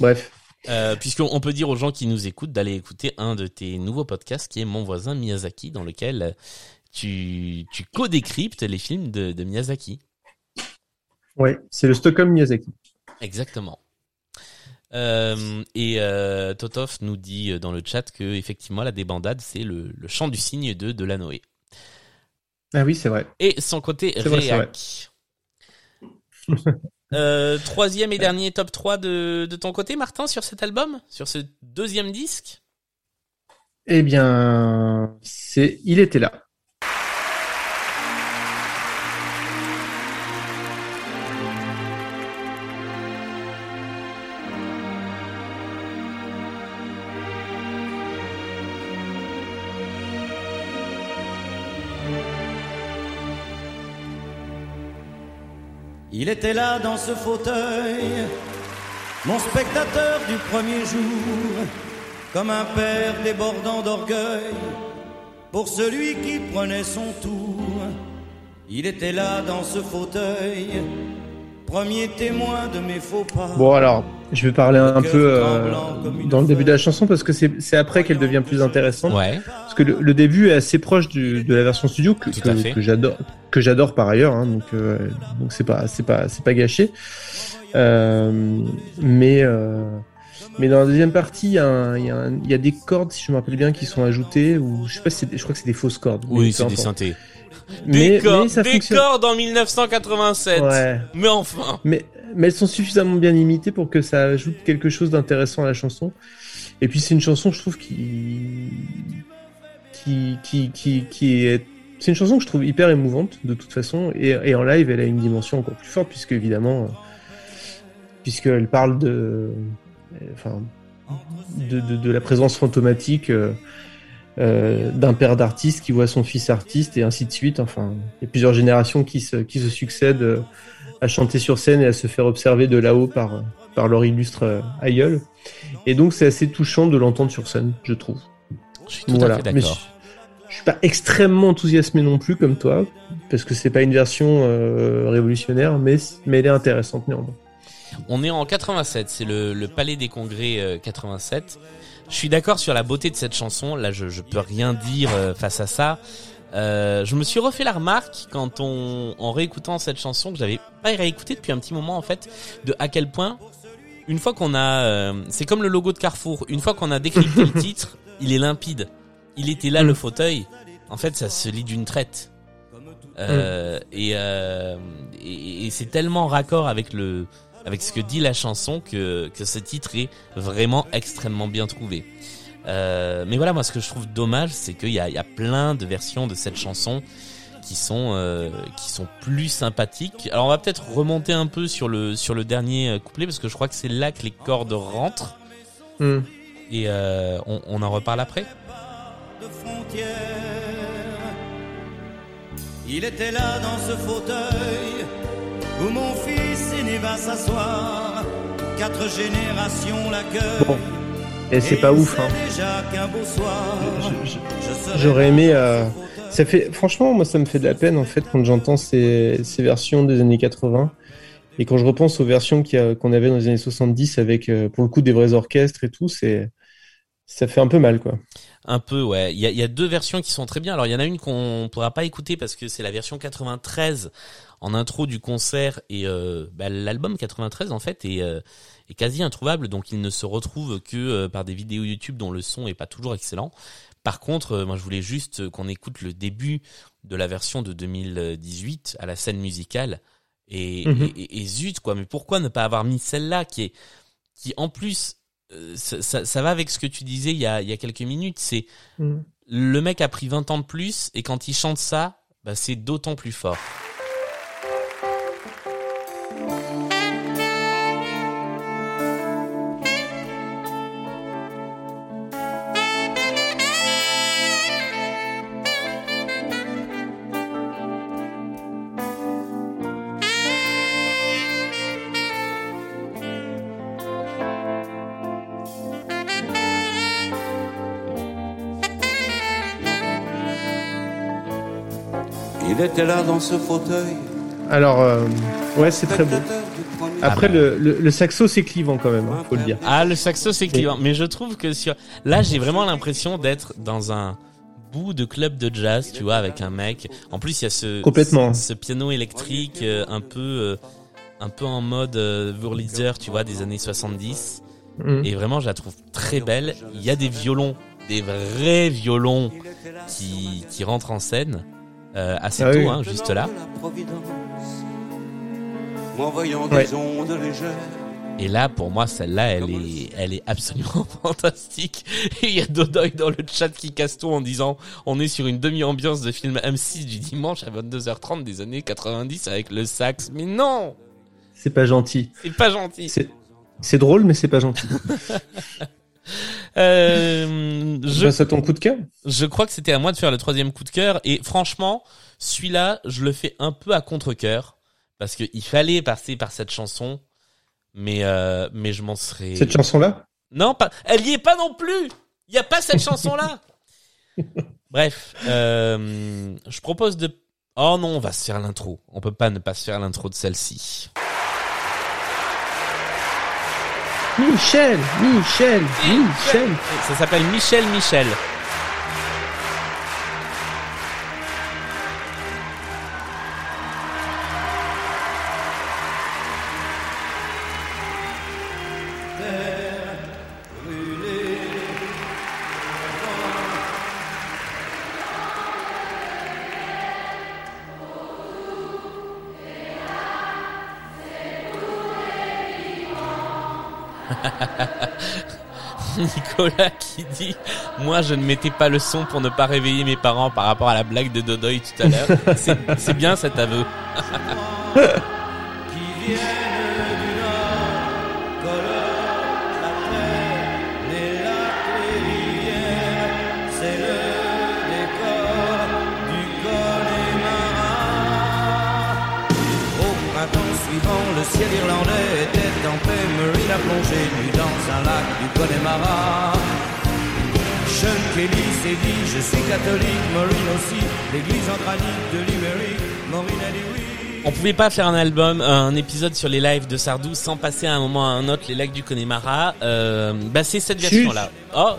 Bref. Euh, Puisqu'on on peut dire aux gens qui nous écoutent d'aller écouter un de tes nouveaux podcasts qui est Mon voisin Miyazaki, dans lequel euh, tu, tu co-décryptes les films de, de Miyazaki. Ouais, c'est le Stockholm Miyazaki. Exactement. Euh, et euh, Totov nous dit dans le chat que effectivement la débandade c'est le, le chant du cygne de Delanoë. Ah oui, c'est vrai. Et son côté vrai, réac. *laughs* Euh, troisième et dernier top 3 de, de ton côté, Martin, sur cet album Sur ce deuxième disque? Eh bien, c'est, il était là. Il était là dans ce fauteuil, mon spectateur du premier jour, comme un père débordant d'orgueil pour celui qui prenait son tour. Il était là dans ce fauteuil, premier témoin de mes faux pas. Bon, alors, je vais parler un peu euh, dans le début de la chanson parce que c'est c'est après qu'elle devient plus intéressante. Ouais. Parce que le, le début est assez proche du, de la version studio que, que, que j'adore, que j'adore par ailleurs. Hein, donc, euh, donc c'est pas, c'est pas, c'est pas gâché. Euh, mais, euh, mais dans la deuxième partie, il y, a un- il y, a un- il y a des cordes, si je me rappelle bien, qui sont ajoutées. Ou je sais pas, si c'est- je crois que c'est des fausses cordes. mais Oui, c'est des synthés. Mais, des cordes, mais ça des cordes en 1987. Ouais. Mais enfin. Mais, mais elles sont suffisamment bien imitées pour que ça ajoute quelque chose d'intéressant à la chanson. Et puis c'est une chanson, je trouve, qui, qui, qui, qui, qui est, c'est une chanson que je trouve hyper émouvante de toute façon. Et, en live, elle a une dimension encore plus forte puisque évidemment, puisqu'elle parle de, enfin, de, de la présence fantomatique. euh, euh, d'un père d'artiste qui voit son fils artiste et ainsi de suite. Enfin, il y a plusieurs générations qui se, qui se succèdent euh, à chanter sur scène et à se faire observer de là-haut par, par leur illustre euh, aïeul. Et donc c'est assez touchant de l'entendre sur scène, je trouve. Je suis tout Voilà. à fait d'accord. je, je suis pas extrêmement enthousiasmé non plus comme toi, parce que c'est pas une version euh, révolutionnaire, mais, mais elle est intéressante néanmoins. On est en 87, c'est le, le Palais des Congrès euh, 87. Je suis d'accord sur la beauté de cette chanson. Là, je, je peux rien dire euh, face à ça. Euh, je me suis refait la remarque quand on, en réécoutant cette chanson que j'avais pas réécouté depuis un petit moment en fait, de à quel point une fois qu'on a, euh, c'est comme le logo de Carrefour. Une fois qu'on a décrypté le *laughs* titre, il est limpide. Il était là le fauteuil. En fait, ça se lit d'une traite. Euh, et, euh, et, et c'est tellement raccord avec le avec ce que dit la chanson que que ce titre est vraiment extrêmement bien trouvé. Euh, mais voilà, moi, ce que je trouve dommage, c'est qu'il y y a plein de versions de cette chanson qui sont euh, qui sont plus sympathiques. Alors, on va peut-être remonter un peu sur le sur le dernier euh, couplet parce que je crois que c'est là que les cordes rentrent Hmm. et euh, on, on en reparle après. Il était là dans ce fauteuil où mon fils aîné va s'asseoir. Quatre générations l'accueillent. Et c'est pas ouf, hein. J'aurais aimé. euh. Ça fait, franchement, moi, ça me fait de la peine en fait quand j'entends ces, ces versions des années 80 et quand je repense aux versions qu'on avait dans les années 70 avec, euh, pour le coup, des vrais orchestres et tout, c'est, ça fait un peu mal, quoi. Un peu, ouais. Il y a, y a deux versions qui sont très bien. Alors, il y en a une qu'on pourra pas écouter parce que c'est la version 93 en intro du concert et euh, bah, l'album 93 en fait est, euh, est quasi introuvable, donc il ne se retrouve que euh, par des vidéos YouTube dont le son est pas toujours excellent. Par contre, euh, moi je voulais juste qu'on écoute le début de la version de 2018 à la scène musicale et, Mhm. et, et- zut quoi. Mais pourquoi ne pas avoir mis celle-là qui est qui en plus euh, ça, ça, ça va avec ce que tu disais il y a, il y a quelques minutes. C'est le mec a pris 20 ans de plus et quand il chante ça, bah, c'est d'autant plus fort. Il était là dans ce fauteuil. Alors, euh, ouais, c'est très beau. Après, le, le, le saxo, c'est clivant quand même, hein, faut le dire. Ah, le saxo c'est clivant, mais je trouve que sur là, j'ai vraiment l'impression d'être dans un bout de club de jazz, tu vois, avec un mec. En plus, il y a ce Complètement. ce, ce piano électrique euh, un peu euh, un peu en mode euh, Wurlitzer, tu vois, des années 70 Mm. et vraiment je la trouve très belle. Il y a des violons, des vrais violons qui qui rentrent en scène euh, assez Ah tôt oui. hein, juste là. Ouais. des ondes légères. Et là, pour moi, celle-là, elle est, elle est absolument *laughs* fantastique. Et il y a Dodoy dans le chat qui casse tout en disant, on est sur une demi-ambiance de film M6 du dimanche à 22h30 des années 90 avec le sax. Mais non! C'est pas gentil. C'est pas gentil. C'est c'est drôle, mais c'est pas gentil. *laughs* Euh, Je ton coup de cœur. je crois que c'était à moi de faire le troisième coup de cœur. Et franchement, celui-là, je le fais un peu à contre-cœur. Parce que il fallait passer par cette chanson. Mais, euh, mais je m'en serais... Cette chanson-là Non, pas. Elle y est pas non plus. Il y a pas cette *laughs* chanson là. Bref, euh, je propose de. Oh non, on va se faire l'intro. On peut pas ne pas se faire l'intro de celle-ci. Michel, Michel, Michel. Ça s'appelle Michel Michel. Nicolas qui dit Moi je ne mettais pas le son pour ne pas réveiller mes parents par rapport à la blague de Dodoy tout à l'heure. C'est- C'est bien cet aveu. *laughs* le ciel irlandais était en paix, Marine a plongé nu dans un lac du Connemara. Sean Kelly s'est dit, je suis catholique, Maureen aussi, l'église en granit de Limerick, Maureen a dit oui. On pouvait pas faire un album, un épisode sur les lives de Sardou sans passer à un moment à un autre les lacs du Connemara. Euh, bah c'est cette Si. version-là. Oh,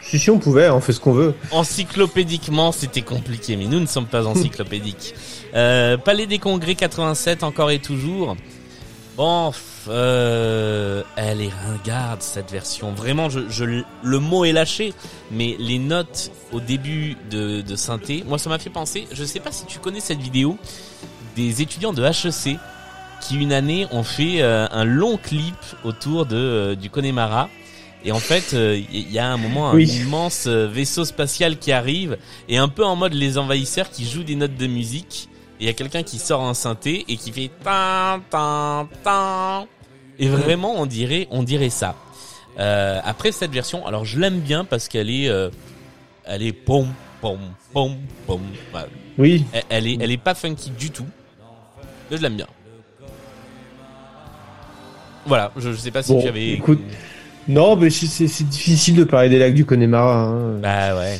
Si, si, on pouvait, on fait ce qu'on veut. encyclopédiquement c'était compliqué, mais nous ne sommes pas *laughs* encyclopédiques. Euh, Palais des Congrès 87 encore et toujours. Bon, euh, elle est ringarde cette version. Vraiment, je, je, le mot est lâché, mais les notes au début de, de synthé, moi ça m'a fait penser. Je sais pas si tu connais cette vidéo des étudiants de HEC qui une année ont fait euh, un long clip autour de euh, du Connemara. Et en fait, euh, il y a un moment un Oui. immense euh, vaisseau spatial qui arrive et un peu en mode les envahisseurs qui jouent des notes de musique. Il y a quelqu'un qui sort un synthé et qui fait tan tan tan. Et vraiment, on dirait, on dirait ça. Euh, après cette version, alors je l'aime bien parce qu'elle est, euh, elle est pom pom pom pom. Oui. Elle, elle est, elle est pas funky du tout. Mais je l'aime bien. Voilà, je, je sais pas si Bon, tu avais. écoute. Non, mais c'est c'est difficile de parler des lacs du Connemara. Hein. Bah ouais.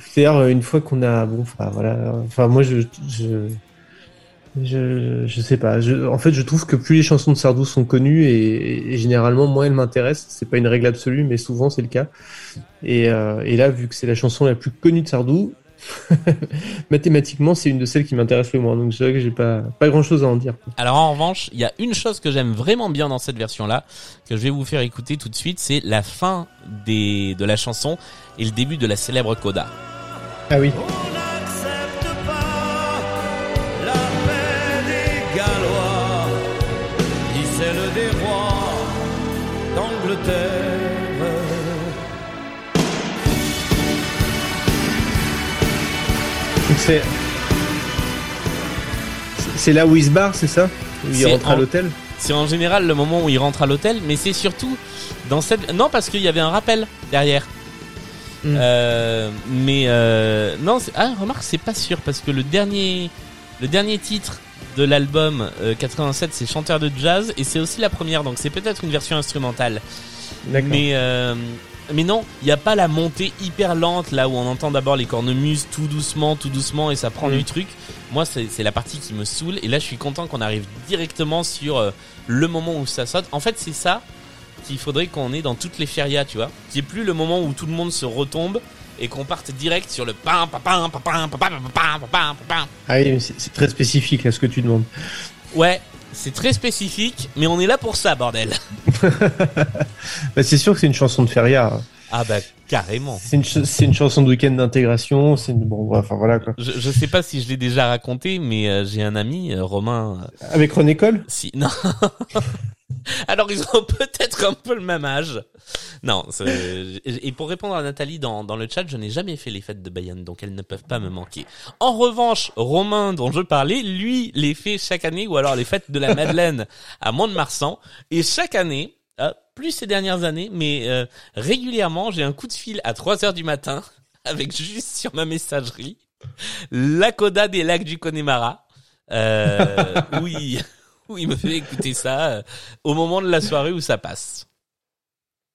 C'est-à-dire, une fois qu'on a, bon, enfin voilà, enfin moi je, je, je, je sais pas. Je, en fait, je trouve que plus les chansons de Sardou sont connues et, et généralement moins elles m'intéressent. C'est pas une règle absolue, mais souvent c'est le cas. Et, euh, et là, vu que c'est la chanson la plus connue de Sardou, *laughs* mathématiquement c'est une de celles qui m'intéresse le moins. Donc je dirais que j'ai pas, pas grand-chose à en dire. Alors en revanche, il y a une chose que j'aime vraiment bien dans cette version-là, que je vais vous faire écouter tout de suite, c'est la fin des, de la chanson et le début de la célèbre coda. Ah oui. C'est, c'est là où il se barre, c'est ça Où il rentre à l'hôtel C'est en général le moment où il rentre à l'hôtel, mais c'est surtout dans cette... Non, parce qu'il y avait un rappel derrière. Mm. Euh, mais euh, non, ah remarque, c'est pas sûr parce que le dernier, le dernier titre de l'album euh, 87, c'est chanteur de jazz et c'est aussi la première, donc c'est peut-être une version instrumentale. Mais euh, Mais non, il n'y a pas la montée hyper lente là où on entend d'abord les cornemuses tout doucement, tout doucement et ça prend Mm. du truc. Moi, c'est la partie qui me saoule et là, je suis content qu'on arrive directement sur euh, le moment où ça saute. En fait, c'est ça qu'il faudrait qu'on ait dans toutes les férias, tu vois. N'y ait plus le moment où tout le monde se retombe et qu'on parte direct sur le pam pam pam pam pam pam pam pam pam pam. Ah oui, mais c'est très spécifique là ce que tu demandes. Ouais, c'est très spécifique, mais on est là pour ça, bordel. *laughs* Bah, c'est sûr que c'est une chanson de feria. Ah bah carrément. C'est une, ch- c'est une chanson de week-end d'intégration. C'est une... bon, enfin voilà quoi. Je, je sais pas si je l'ai déjà raconté, mais euh, j'ai un ami, euh, Romain. euh, Avec René Cole si non. *laughs* *laughs* Alors ils ont peut-être un peu le même âge. Non. Et pour répondre à Nathalie dans, dans le chat, je n'ai jamais fait les fêtes de Bayonne, donc elles ne peuvent pas me manquer. En revanche, Romain dont je parlais, lui, les fait chaque année, ou alors les fêtes de la Madeleine *laughs* à Mont-de-Marsan, et chaque année. euh, plus ces dernières années, mais euh, régulièrement, j'ai un coup de fil à 3 heures du matin *laughs* avec juste sur ma messagerie la coda des lacs du Connemara. Euh, oui, où il me fait écouter ça euh, au moment de la soirée où ça passe.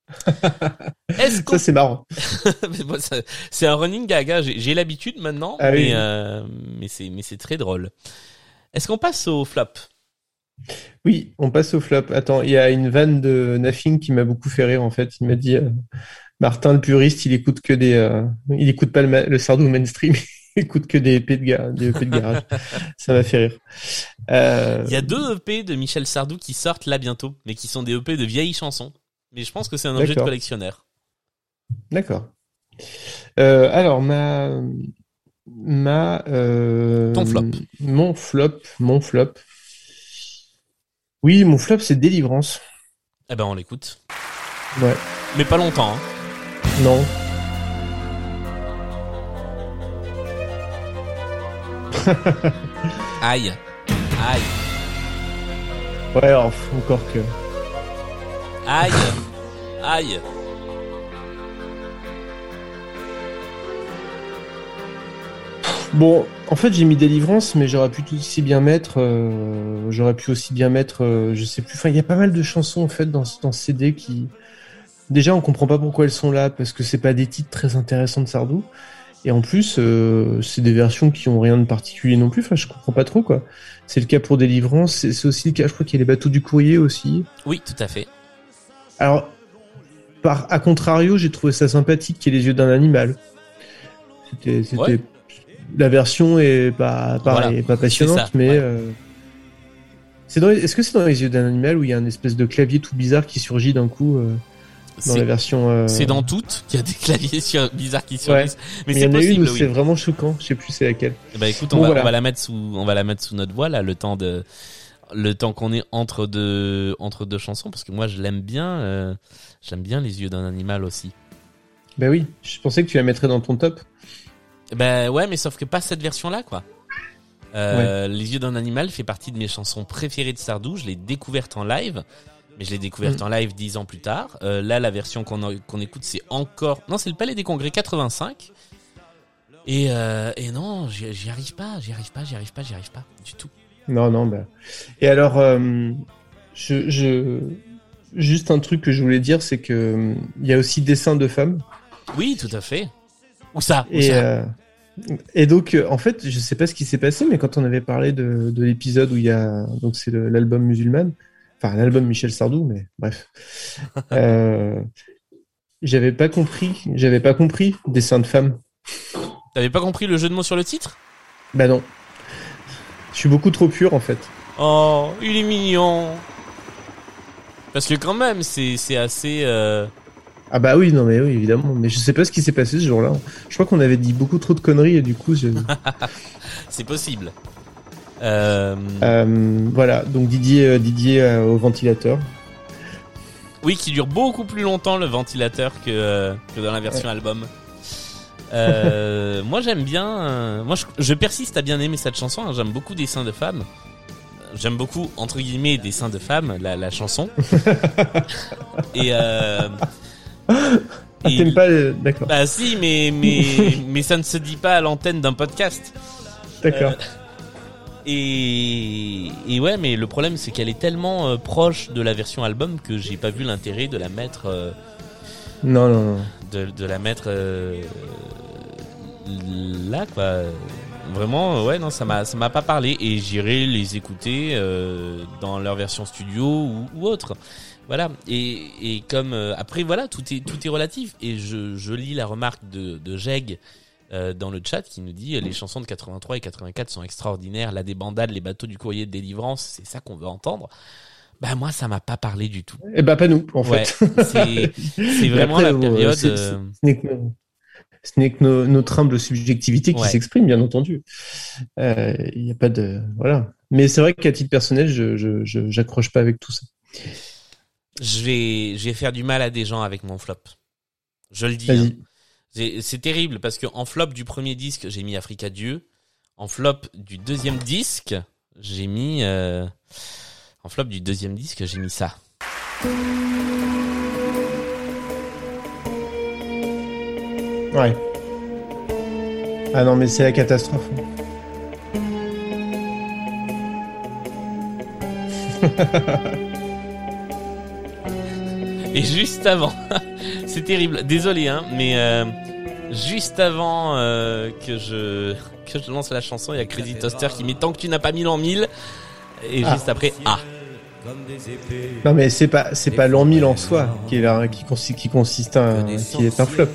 *laughs* Est-ce Ça c'est marrant. *laughs* C'est un running gag. hein. J'ai l'habitude maintenant, Ah mais oui. euh, mais c'est mais c'est très drôle. Est-ce qu'on passe au flop? Oui, on passe au flop. Attends, il y a une vanne de Nothing qui m'a beaucoup fait rire en fait. Il m'a dit euh, Martin le puriste, il écoute que des, euh, il écoute pas le, le Sardou mainstream, *laughs* il écoute que des EP de, ga- des EP de garage. Ça m'a fait rire. Euh, Il y a deux EP de Michel Sardou qui sortent là bientôt, mais qui sont des EP de vieilles chansons. Mais je pense que c'est un objet de collectionneur. D'accord. Euh, alors ma ma euh, Ton flop. Mon flop, mon flop. Oui, mon flop c'est Délivrance. Eh ben on l'écoute, Ouais. mais pas longtemps. hein. Non. Aïe, aïe, Ouais, alors, encore que. aïe, *laughs* aïe. Bon, en fait, j'ai mis Délivrance, mais j'aurais pu tout aussi bien mettre. euh, j'aurais pu aussi bien mettre. euh, je sais plus. Enfin, il y a pas mal de chansons en fait dans, ce- dans ce CD qui. Déjà, on comprend pas pourquoi elles sont là parce que c'est pas des titres très intéressants de Sardou. Et en plus, euh, c'est des versions qui ont rien de particulier non plus. Enfin, je comprends pas trop quoi. C'est le cas pour Délivrance. C'est c'est aussi le cas. Je crois qu'il y a les bateaux du courrier aussi. Oui, tout à fait. Alors, par à contrario, j'ai trouvé ça sympathique qu'il y ait les yeux d'un animal. C'était, c'était, Ouais. la version est pas, pareil, Voilà, est pas passionnante, ça, mais ouais. euh, c'est dans, les- est-ce que c'est dans les yeux d'un animal où il y a un espèce de clavier tout bizarre qui surgit d'un coup euh, dans la C'est version euh, c'est dans toutes qu'il y a des claviers sur- bizarres qui Ouais. surgissent. Mais mais il y c'est possible, oui. c'est vraiment choquant. Je sais plus c'est laquelle. Ben écoute, on, Bon, va, voilà. on va la mettre sous, on va la mettre sous notre voix là, le temps de, le temps qu'on est entre deux, entre deux chansons, parce que moi je l'aime bien, euh, j'aime bien les yeux d'un animal aussi. Ben oui, je pensais que tu la mettrais dans ton top. Ben ouais, mais sauf que pas cette version-là, quoi. Euh, Les yeux d'un animal fait partie de mes chansons préférées de Sardou. Je l'ai découverte en live, mais je l'ai découverte Mm. en live dix ans plus tard. Euh, là, la version qu'on qu'on écoute, c'est encore. Non, c'est le Palais des Congrès 85. Et, euh, et non, j'y arrive pas, j'y arrive pas, j'y arrive pas, j'y arrive pas du tout. Non, non, bah. Et alors, euh, je, je, juste un truc que je voulais dire, c'est que il y a aussi dessins de femmes. Oui, tout à fait. Où ça, Où Et, ça? et donc, euh, en fait, je sais pas ce qui s'est passé, mais quand on avait parlé de, de l'épisode où il y a, donc c'est l'album musulman, enfin l'album Michel Sardou, mais bref, *laughs* euh, j'avais pas compris, j'avais pas compris dessin de femmes. T'avais pas compris le jeu de mots sur le titre? Bah non, je suis beaucoup trop pur en fait. Oh, il est mignon. Parce que quand même, c'est c'est assez. euh, Ah bah oui, non mais oui, évidemment, mais je sais pas ce qui s'est passé ce jour-là. Je crois qu'on avait dit beaucoup trop de conneries et du coup, je... *laughs* c'est possible. Euh, Euh, voilà, donc Didier, euh, Didier au ventilateur. Oui, qui dure beaucoup plus longtemps le ventilateur que, que dans la version album. Euh, *laughs* moi j'aime bien. euh, moi je, je persiste à bien aimer cette chanson. hein, j'aime beaucoup Dessins de femmes. J'aime beaucoup entre guillemets Dessins de femmes, la, la chanson. *laughs* et euh, Ah, t'aimes pas D'accord, Bah si, mais mais *laughs* mais ça ne se dit pas à l'antenne d'un podcast. d'accord. Et, et ouais, mais le problème c'est qu'elle est tellement euh, proche de la version album que j'ai pas vu l'intérêt de la mettre euh, Non, non, non. de, de la mettre euh, là quoi. Vraiment ouais non ça m'a ça m'a pas parlé. Et j'irai les écouter euh, dans leur version studio ou, ou autre. Voilà. Et, et comme euh, après voilà tout est tout est relatif. Et je, je lis la remarque de, de Jeg euh, dans le chat qui nous dit euh, les chansons de 83 et 84 sont extraordinaires la débandade les bateaux du courrier de délivrance c'est ça qu'on veut entendre bah moi ça m'a pas parlé du tout Eh ben, pas nous, en ouais fait. c'est vraiment après, la euh, période c'est- euh, Ce n'est que, nos- ce n'est que nos- notre humble subjectivité qui Ouais. s'exprime, bien entendu. Euh, Il n'y a pas de. Voilà. Mais c'est vrai qu'à titre personnel, je j'accroche pas avec tout ça. je vais, je vais faire du mal à des gens avec mon flop. Je le dis. hein. C'est terrible parce que en flop du premier disque, j'ai mis Africa Dieu. En flop du deuxième disque, j'ai mis. euh, En flop du deuxième disque, j'ai mis ça. Ouais. Ah non, mais c'est la catastrophe. *laughs* Et juste avant, c'est terrible. Désolé, hein, mais euh, juste avant euh, que je que je lance la chanson, il y a Crazy Toaster qui met tant que tu n'as pas mis l'an 1000. Et Ah. juste après, ah. Non, mais c'est pas c'est pas l'an 1000 en soi qui est là, qui consiste qui consiste un- qui est un flop.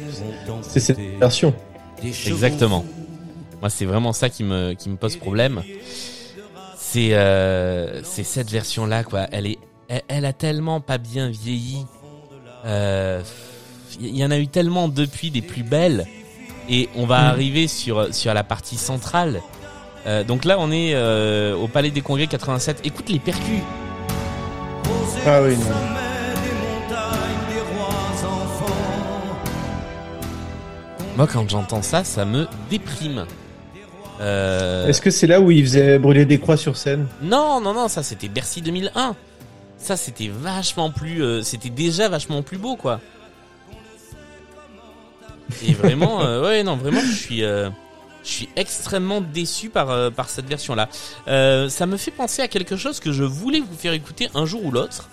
C'est cette version. Exactement. Moi, c'est vraiment ça qui me qui me pose problème. C'est euh, c'est cette version là quoi. Elle est elle, elle a tellement pas bien vieilli. Euh, Il y en a eu tellement depuis des plus belles et on va Mm. arriver sur sur la partie centrale. Euh, donc là, on est euh, au Palais des Congrès 87. Écoute les percus. Ah oui, non. Moi, quand j'entends ça, ça me déprime. Euh... Est-ce que c'est là où il faisait brûler des croix sur scène? Non, non, non, ça c'était Bercy 2001. Ça c'était vachement plus, euh, c'était déjà vachement plus beau quoi. Et vraiment, euh, ouais, non, vraiment, je suis, euh, je suis extrêmement déçu par euh, par cette version là. Euh, ça me fait penser à quelque chose que je voulais vous faire écouter un jour ou l'autre.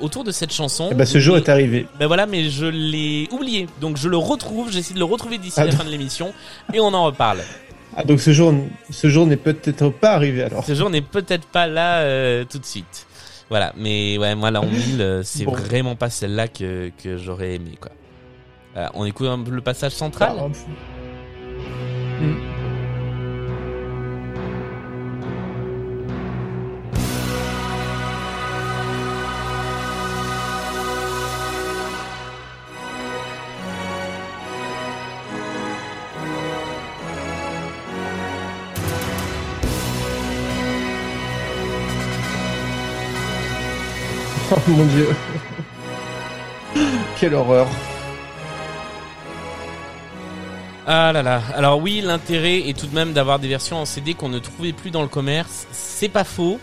Autour de cette chanson. Eh ben, ce jour Mais- est arrivé. ben voilà, mais je l'ai oublié. Donc je le retrouve, j'essaie de le retrouver d'ici Ah la non. fin de l'émission et on en reparle. Ah, donc ce jour, ce jour n'est peut-être pas arrivé alors. Ce jour n'est peut-être pas là tout de suite. Voilà, mais ouais, moi la 1000, euh, c'est Bon. vraiment pas celle-là que, que j'aurais aimé quoi. Voilà, on écoute un peu le passage central. Ah, Oh mon dieu. Quelle horreur. Ah là là. Alors oui, l'intérêt est tout de même d'avoir des versions en CD qu'on ne trouvait plus dans le commerce. C'est pas faux,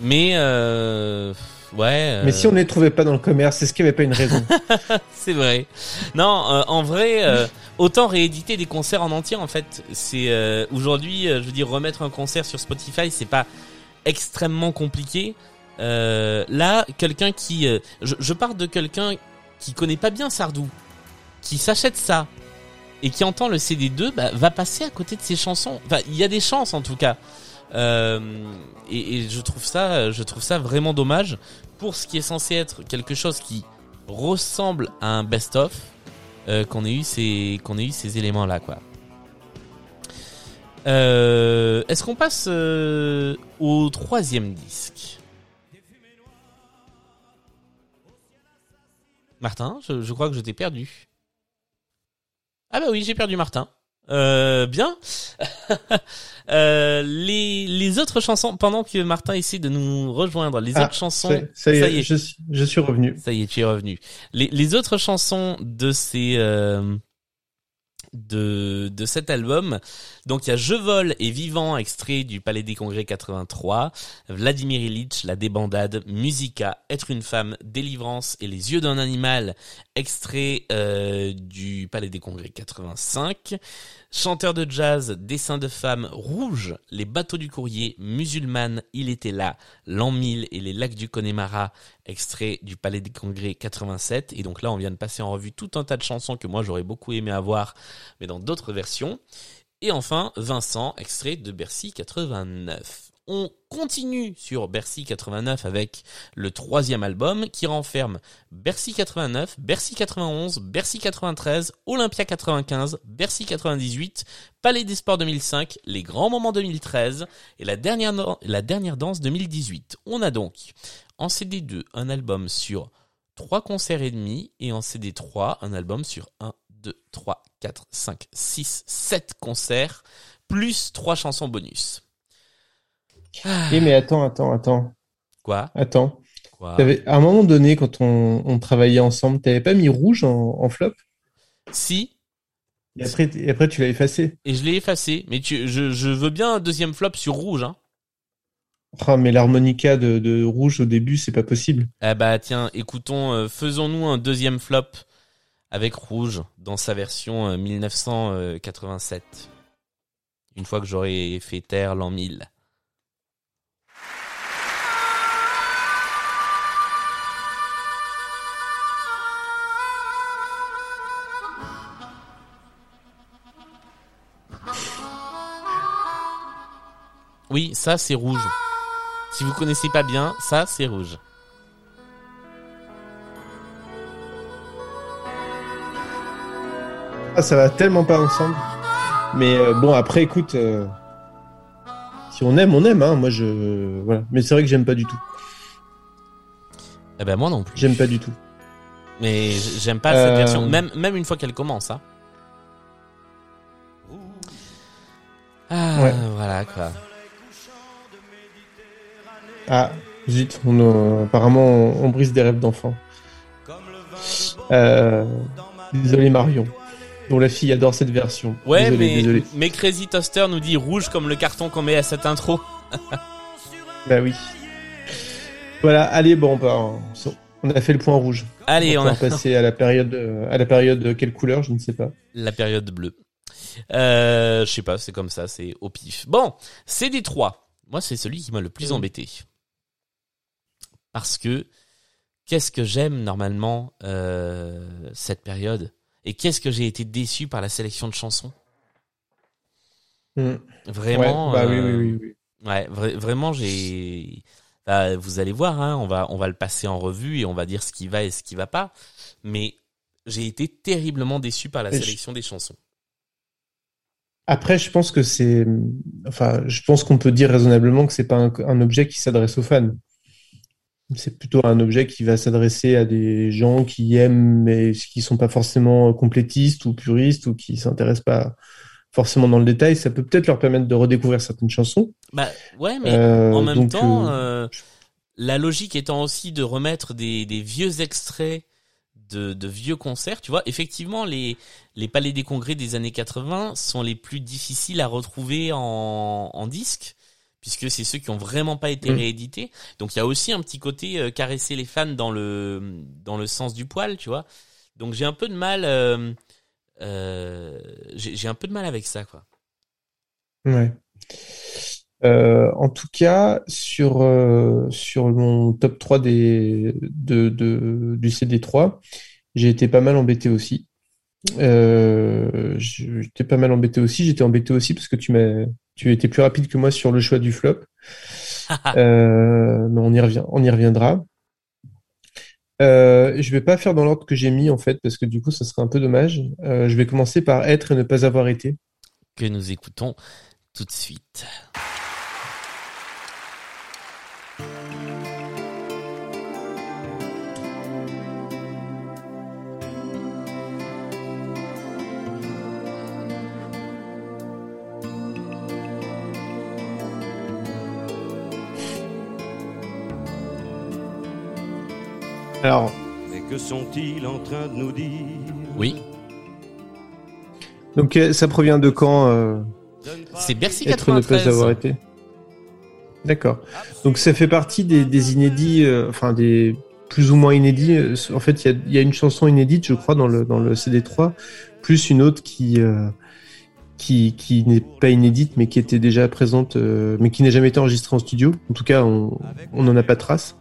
mais euh, ouais. Mais euh, si on ne les trouvait pas dans le commerce, est-ce qu'il n'y avait pas une raison? *laughs* C'est vrai. Non, euh, en vrai, autant rééditer des concerts en entier. En fait, c'est aujourd'hui, je veux dire, remettre un concert sur Spotify, c'est pas extrêmement compliqué. Là, quelqu'un qui, je, je parle de quelqu'un qui connaît pas bien Sardou, qui s'achète ça et qui entend le CD2, bah, va passer à côté de ses chansons. Enfin, il y a des chances en tout cas. Euh, et, et je trouve ça, je trouve ça vraiment dommage pour ce qui est censé être quelque chose qui ressemble à un best-of euh, qu'on ait eu ces qu'on ait eu ces éléments là quoi. Euh, Est-ce qu'on passe euh, au troisième disque? Martin, je, je crois que je t'ai perdu. Ah bah oui, j'ai perdu Martin. Euh, bien. *laughs* Euh, les, les autres chansons, pendant que Martin essaie de nous rejoindre, les Ah, autres chansons, Ça, y est, ça y est. Je, suis- je suis revenu. Ça y est, tu es revenu. Les, les autres chansons de ces euh, de, de cet album. Donc il y a Je vole et Vivant, extrait du Palais des Congrès 83, Vladimir Ilitch, La débandade, Musica, Être une femme, Délivrance et Les yeux d'un animal, extrait euh, du Palais des Congrès 85, Chanteur de jazz, Dessin de femmes, Rouge, Les bateaux du courrier, Musulmane, Il était là, L'an 1000 et Les lacs du Connemara, extrait du Palais des Congrès 87. Et donc là, on vient de passer en revue tout un tas de chansons que moi j'aurais beaucoup aimé avoir, mais dans d'autres versions. Et enfin, Vincent, extrait de Bercy 89. On continue sur Bercy 89 avec le troisième album qui renferme Bercy 89, Bercy 91, Bercy 93, Olympia 95, Bercy 98, Palais des Sports 2005, Les Grands Moments 2013 et la dernière, la dernière danse 2018. On a donc en CD2 un album sur trois concerts et demi et en CD3 un album sur 1, 2, 3, 4, 5, 6, 7 concerts plus trois chansons bonus. Eh mais attends, attends, attends. Quoi? Attends. Quoi? T'avais- à un moment donné, quand on, on travaillait ensemble, t'avais pas mis rouge en, en flop? Si, et après, et après tu l'as effacé. et je l'ai effacé, mais tu, je, je veux bien un deuxième flop sur rouge. Hein. Ah, mais l'harmonica de, de rouge au début, c'est pas possible. Eh bah tiens, écoutons, euh, faisons-nous un deuxième flop avec rouge dans sa version euh, 1987. Une fois que j'aurai fait taire l'an 1000. Oui, ça c'est rouge. Si vous connaissez pas bien, ça c'est rouge. Ah, ça va tellement pas ensemble. Mais euh, bon, après, écoute, euh, si on aime, on aime. Hein. Moi, je voilà. Mais c'est vrai que j'aime pas du tout. Eh ben moi non plus. J'aime pas du tout. Mais j'aime pas cette Euh, version, même même une fois qu'elle commence. Hein. Ah Ouais. voilà quoi. Ah, zut. On, euh, apparemment, on, on brise des rêves d'enfants. Euh, désolé Marion, dont la fille adore cette version. Ouais désolé, mais désolé. mais Crazy Toaster nous dit rouge comme le carton qu'on met à cette intro. *laughs* Bah oui. Voilà. Allez, bon, bah, on- on a fait le point rouge. Allez, on on va a passer à la période, euh, à la période de quelle couleur, je ne sais pas. la période bleue. Euh, je sais pas, c'est comme ça, c'est au pif. Bon, CD3. Moi, c'est celui qui m'a le plus Mhm. embêté. Parce que qu'est-ce que j'aime normalement euh, cette période? Et qu'est-ce que j'ai été déçu par la sélection de chansons? Hmm. Vraiment. Ouais, bah oui, euh, oui, oui, oui. Ouais, vra- vraiment, j'ai. Bah, vous allez voir, hein, on va on va le passer en revue et on va dire ce qui va et ce qui va pas. Mais j'ai été terriblement déçu par la Et je- sélection des chansons. Après, je pense que c'est, enfin, je pense qu'on peut dire raisonnablement que c'est pas un, un objet qui s'adresse aux fans. C'est plutôt un objet qui va s'adresser à des gens qui aiment mais qui sont pas forcément complétistes ou puristes ou qui s'intéressent pas forcément dans le détail. Ça peut peut-être leur permettre de redécouvrir certaines chansons. Bah ouais, mais Euh, en même donc, temps, euh, euh, la logique étant aussi de remettre des, des vieux extraits de, de vieux concerts, tu vois, effectivement, les, les palais des congrès des années 80 sont les plus difficiles à retrouver en, en disque, puisque c'est ceux qui ont vraiment pas été Mm. réédités. Donc il y a aussi un petit côté euh, caresser les fans dans le, dans le sens du poil, tu vois. Donc j'ai un peu de mal, euh, euh, j'ai un peu de mal avec ça, quoi. Ouais. En tout cas, sur, sur mon top 3 des, de, de, du CD3, j'ai été pas mal embêté aussi. J'étais pas mal embêté aussi. J'étais embêté aussi parce que tu m'as, tu étais plus rapide que moi sur le choix du flop. *laughs* Euh, mais on y revient, on y reviendra. Euh, je vais pas faire dans l'ordre que j'ai mis en fait parce que du coup, ça serait un peu dommage. Euh, je vais commencer par être et ne pas avoir été. que nous écoutons tout de suite. Alors, Mais que sont-ils en train de nous dire Oui, Donc euh, ça provient de quand euh, C'est Bercy Être ne 93. pas avoir été? D'accord. Donc ça fait partie des, des inédits, euh, enfin des plus ou moins inédits. Euh, En fait, il y a, il y a une chanson inédite, je crois, dans le, dans le CD3, plus une autre qui, euh, qui, qui n'est pas inédite, mais qui était déjà présente, euh, mais qui n'a jamais été enregistrée en studio. En tout cas, on on n'en a pas de trace.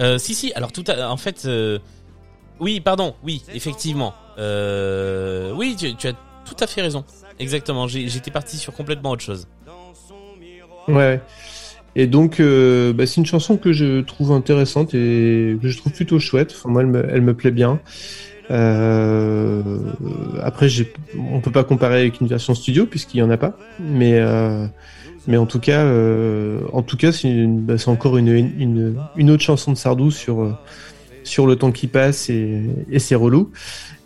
Euh, si si, alors tout à, en fait, euh, oui, pardon, oui, effectivement, euh, oui, tu, as tout à fait raison, exactement. J'étais parti sur complètement autre chose. Ouais. Et donc, bah, c'est une chanson que je trouve intéressante et que je trouve plutôt chouette. Enfin, moi, elle me, elle me plaît bien. Après, on peut pas comparer avec une version studio puisqu'il y en a pas. Mais, mais en tout cas, euh, en tout cas, c'est, une- bah, c'est encore une, une, une autre chanson de Sardou sur euh, sur le temps qui passe et, et c'est relou. *laughs*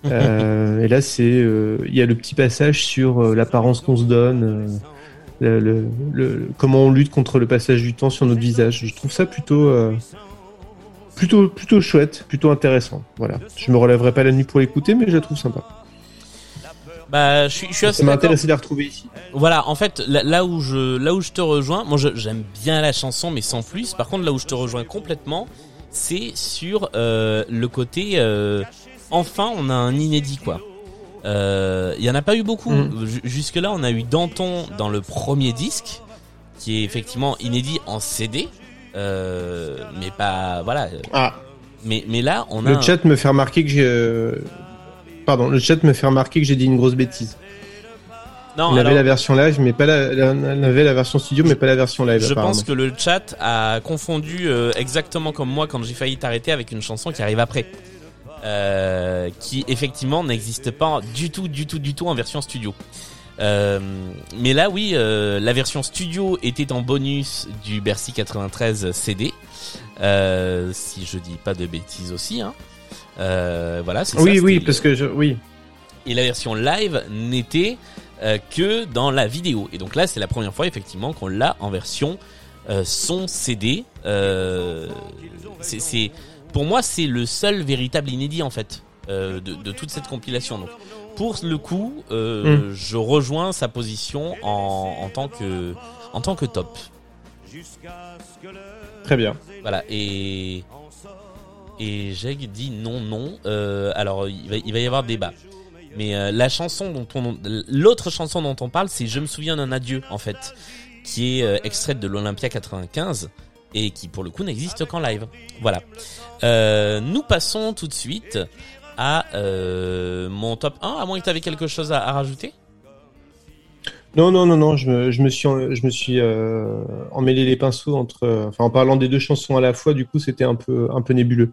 Euh, et là, c'est, euh, il y a le petit passage sur euh, l'apparence qu'on se donne. le, le- le- comment on lutte contre le passage du temps sur notre visage. Je trouve ça plutôt, plutôt, plutôt chouette, plutôt intéressant. Voilà. Je me relèverai pas la nuit pour l'écouter, mais je la trouve sympa. Bah, je suis, je suis assez Ça m'a intéressé de la retrouver ici. Voilà, en fait, là, là où je, là où je te rejoins, moi, j'aime bien la chanson, mais sans plus. Par contre, là où je te rejoins complètement, c'est sur euh, le côté. euh, enfin, on a un inédit, quoi. Euh, Il y en a pas eu beaucoup. Mm. Ju- Jusque-là, on a eu Danton dans le premier disque, qui est effectivement inédit en CD, euh, mais pas, voilà. euh, Ah, Mais, mais là, on a. le un- chat me fait remarquer que j'ai, euh, pardon, le chat me fait remarquer que j'ai dit une grosse bêtise. Non, On avait la version live, mais pas la, la- on avait la version studio, mais pas la version live. Je pense que le chat a confondu euh, exactement comme moi quand j'ai failli t'arrêter avec une chanson qui arrive après. Euh, qui effectivement n'existe pas du tout, du tout, du tout en version studio. Euh, mais là, oui, la version studio était en bonus du Bercy 93 CD. Si je dis pas de bêtises aussi. Hein. Euh, voilà, c'est Oui, ça, oui, parce que je, oui. et la version live n'était euh, que dans la vidéo. Et donc là, c'est la première fois effectivement qu'on l'a en version euh, son CD. Euh, c'est, pour moi, c'est le seul véritable inédit en fait de, de toute cette compilation. Donc, pour le coup, euh, je rejoins sa position en, en tant que en tant que top. Très bien. Voilà, et. Et Jeg dit non, non. Euh, alors, il va, y avoir débat. Mais euh, la chanson dont on. L'autre chanson dont on parle, c'est Je me souviens d'un adieu, en fait. Qui est euh, extraite de l'Olympia 95. Et qui, pour le coup, n'existe qu'en live. Voilà. Nous passons tout de suite à mon top 1. À moins que tu avais quelque chose à rajouter? Non, non, non, non, je me, je me suis, je me suis euh, emmêlé les pinceaux entre, euh, enfin, en parlant des deux chansons à la fois, du coup, c'était un peu, un peu nébuleux.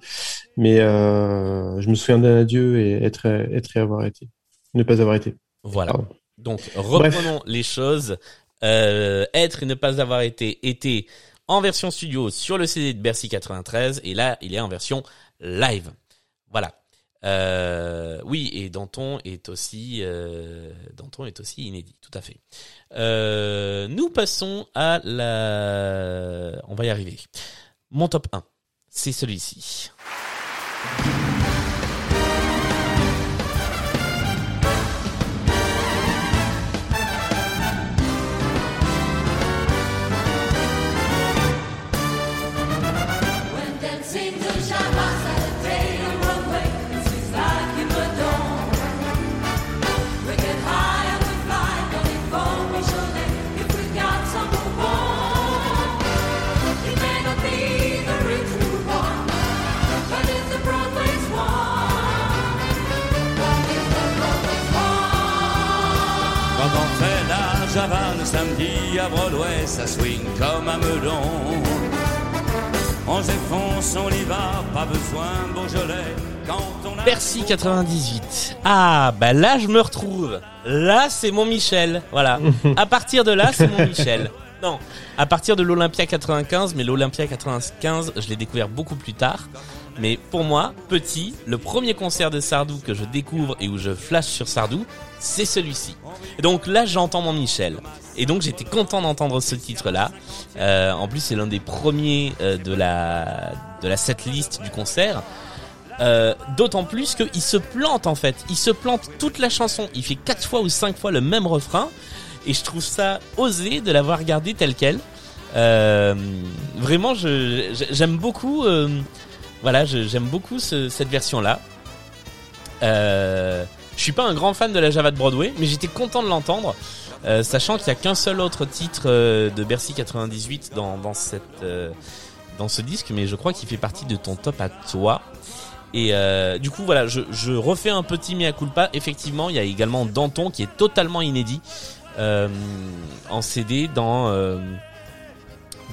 Mais euh, je me souviens d'un adieu et être, être et avoir été, ne pas avoir été. Voilà. Pardon. Donc reprenons les choses. Euh, être et ne pas avoir été était en version studio sur le CD de Bercy 93 et là il est en version live. Voilà. Euh, oui et Danton est aussi euh, Danton est aussi inédit tout à fait. Euh, nous passons à la on va y arriver. Mon top 1 c'est celui-ci. 98. Ah, bah là, je me retrouve. Là, c'est mon Michel. Voilà. *laughs* À partir de là, c'est mon Michel. Non, à partir de l'Olympia 95, mais l'Olympia 95, je l'ai découvert beaucoup plus tard. Mais pour moi, petit, le premier concert de Sardou que je découvre et où je flash sur Sardou, c'est celui-ci. Donc là, j'entends mon Michel. Et donc j'étais content d'entendre ce titre-là. Euh, en plus, c'est l'un des premiers euh, de la de la setlist du concert. Euh, D'autant plus qu'il se plante en fait. Il se plante toute la chanson. Il fait quatre fois ou cinq fois le même refrain. Et je trouve ça osé de l'avoir gardé tel quel. Euh, vraiment, j'aime beaucoup. euh, voilà, j'aime beaucoup ce- cette version-là. Je suis pas un grand fan de la Java de Broadway, mais j'étais content de l'entendre, sachant qu'il y a qu'un seul autre titre de Bercy 98 dans dans cette euh, dans ce disque, mais je crois qu'il fait partie de ton top à toi. Et euh, du coup, voilà, je, je refais un petit mea culpa. Effectivement, il y a également Danton qui est totalement inédit euh, en CD dans euh,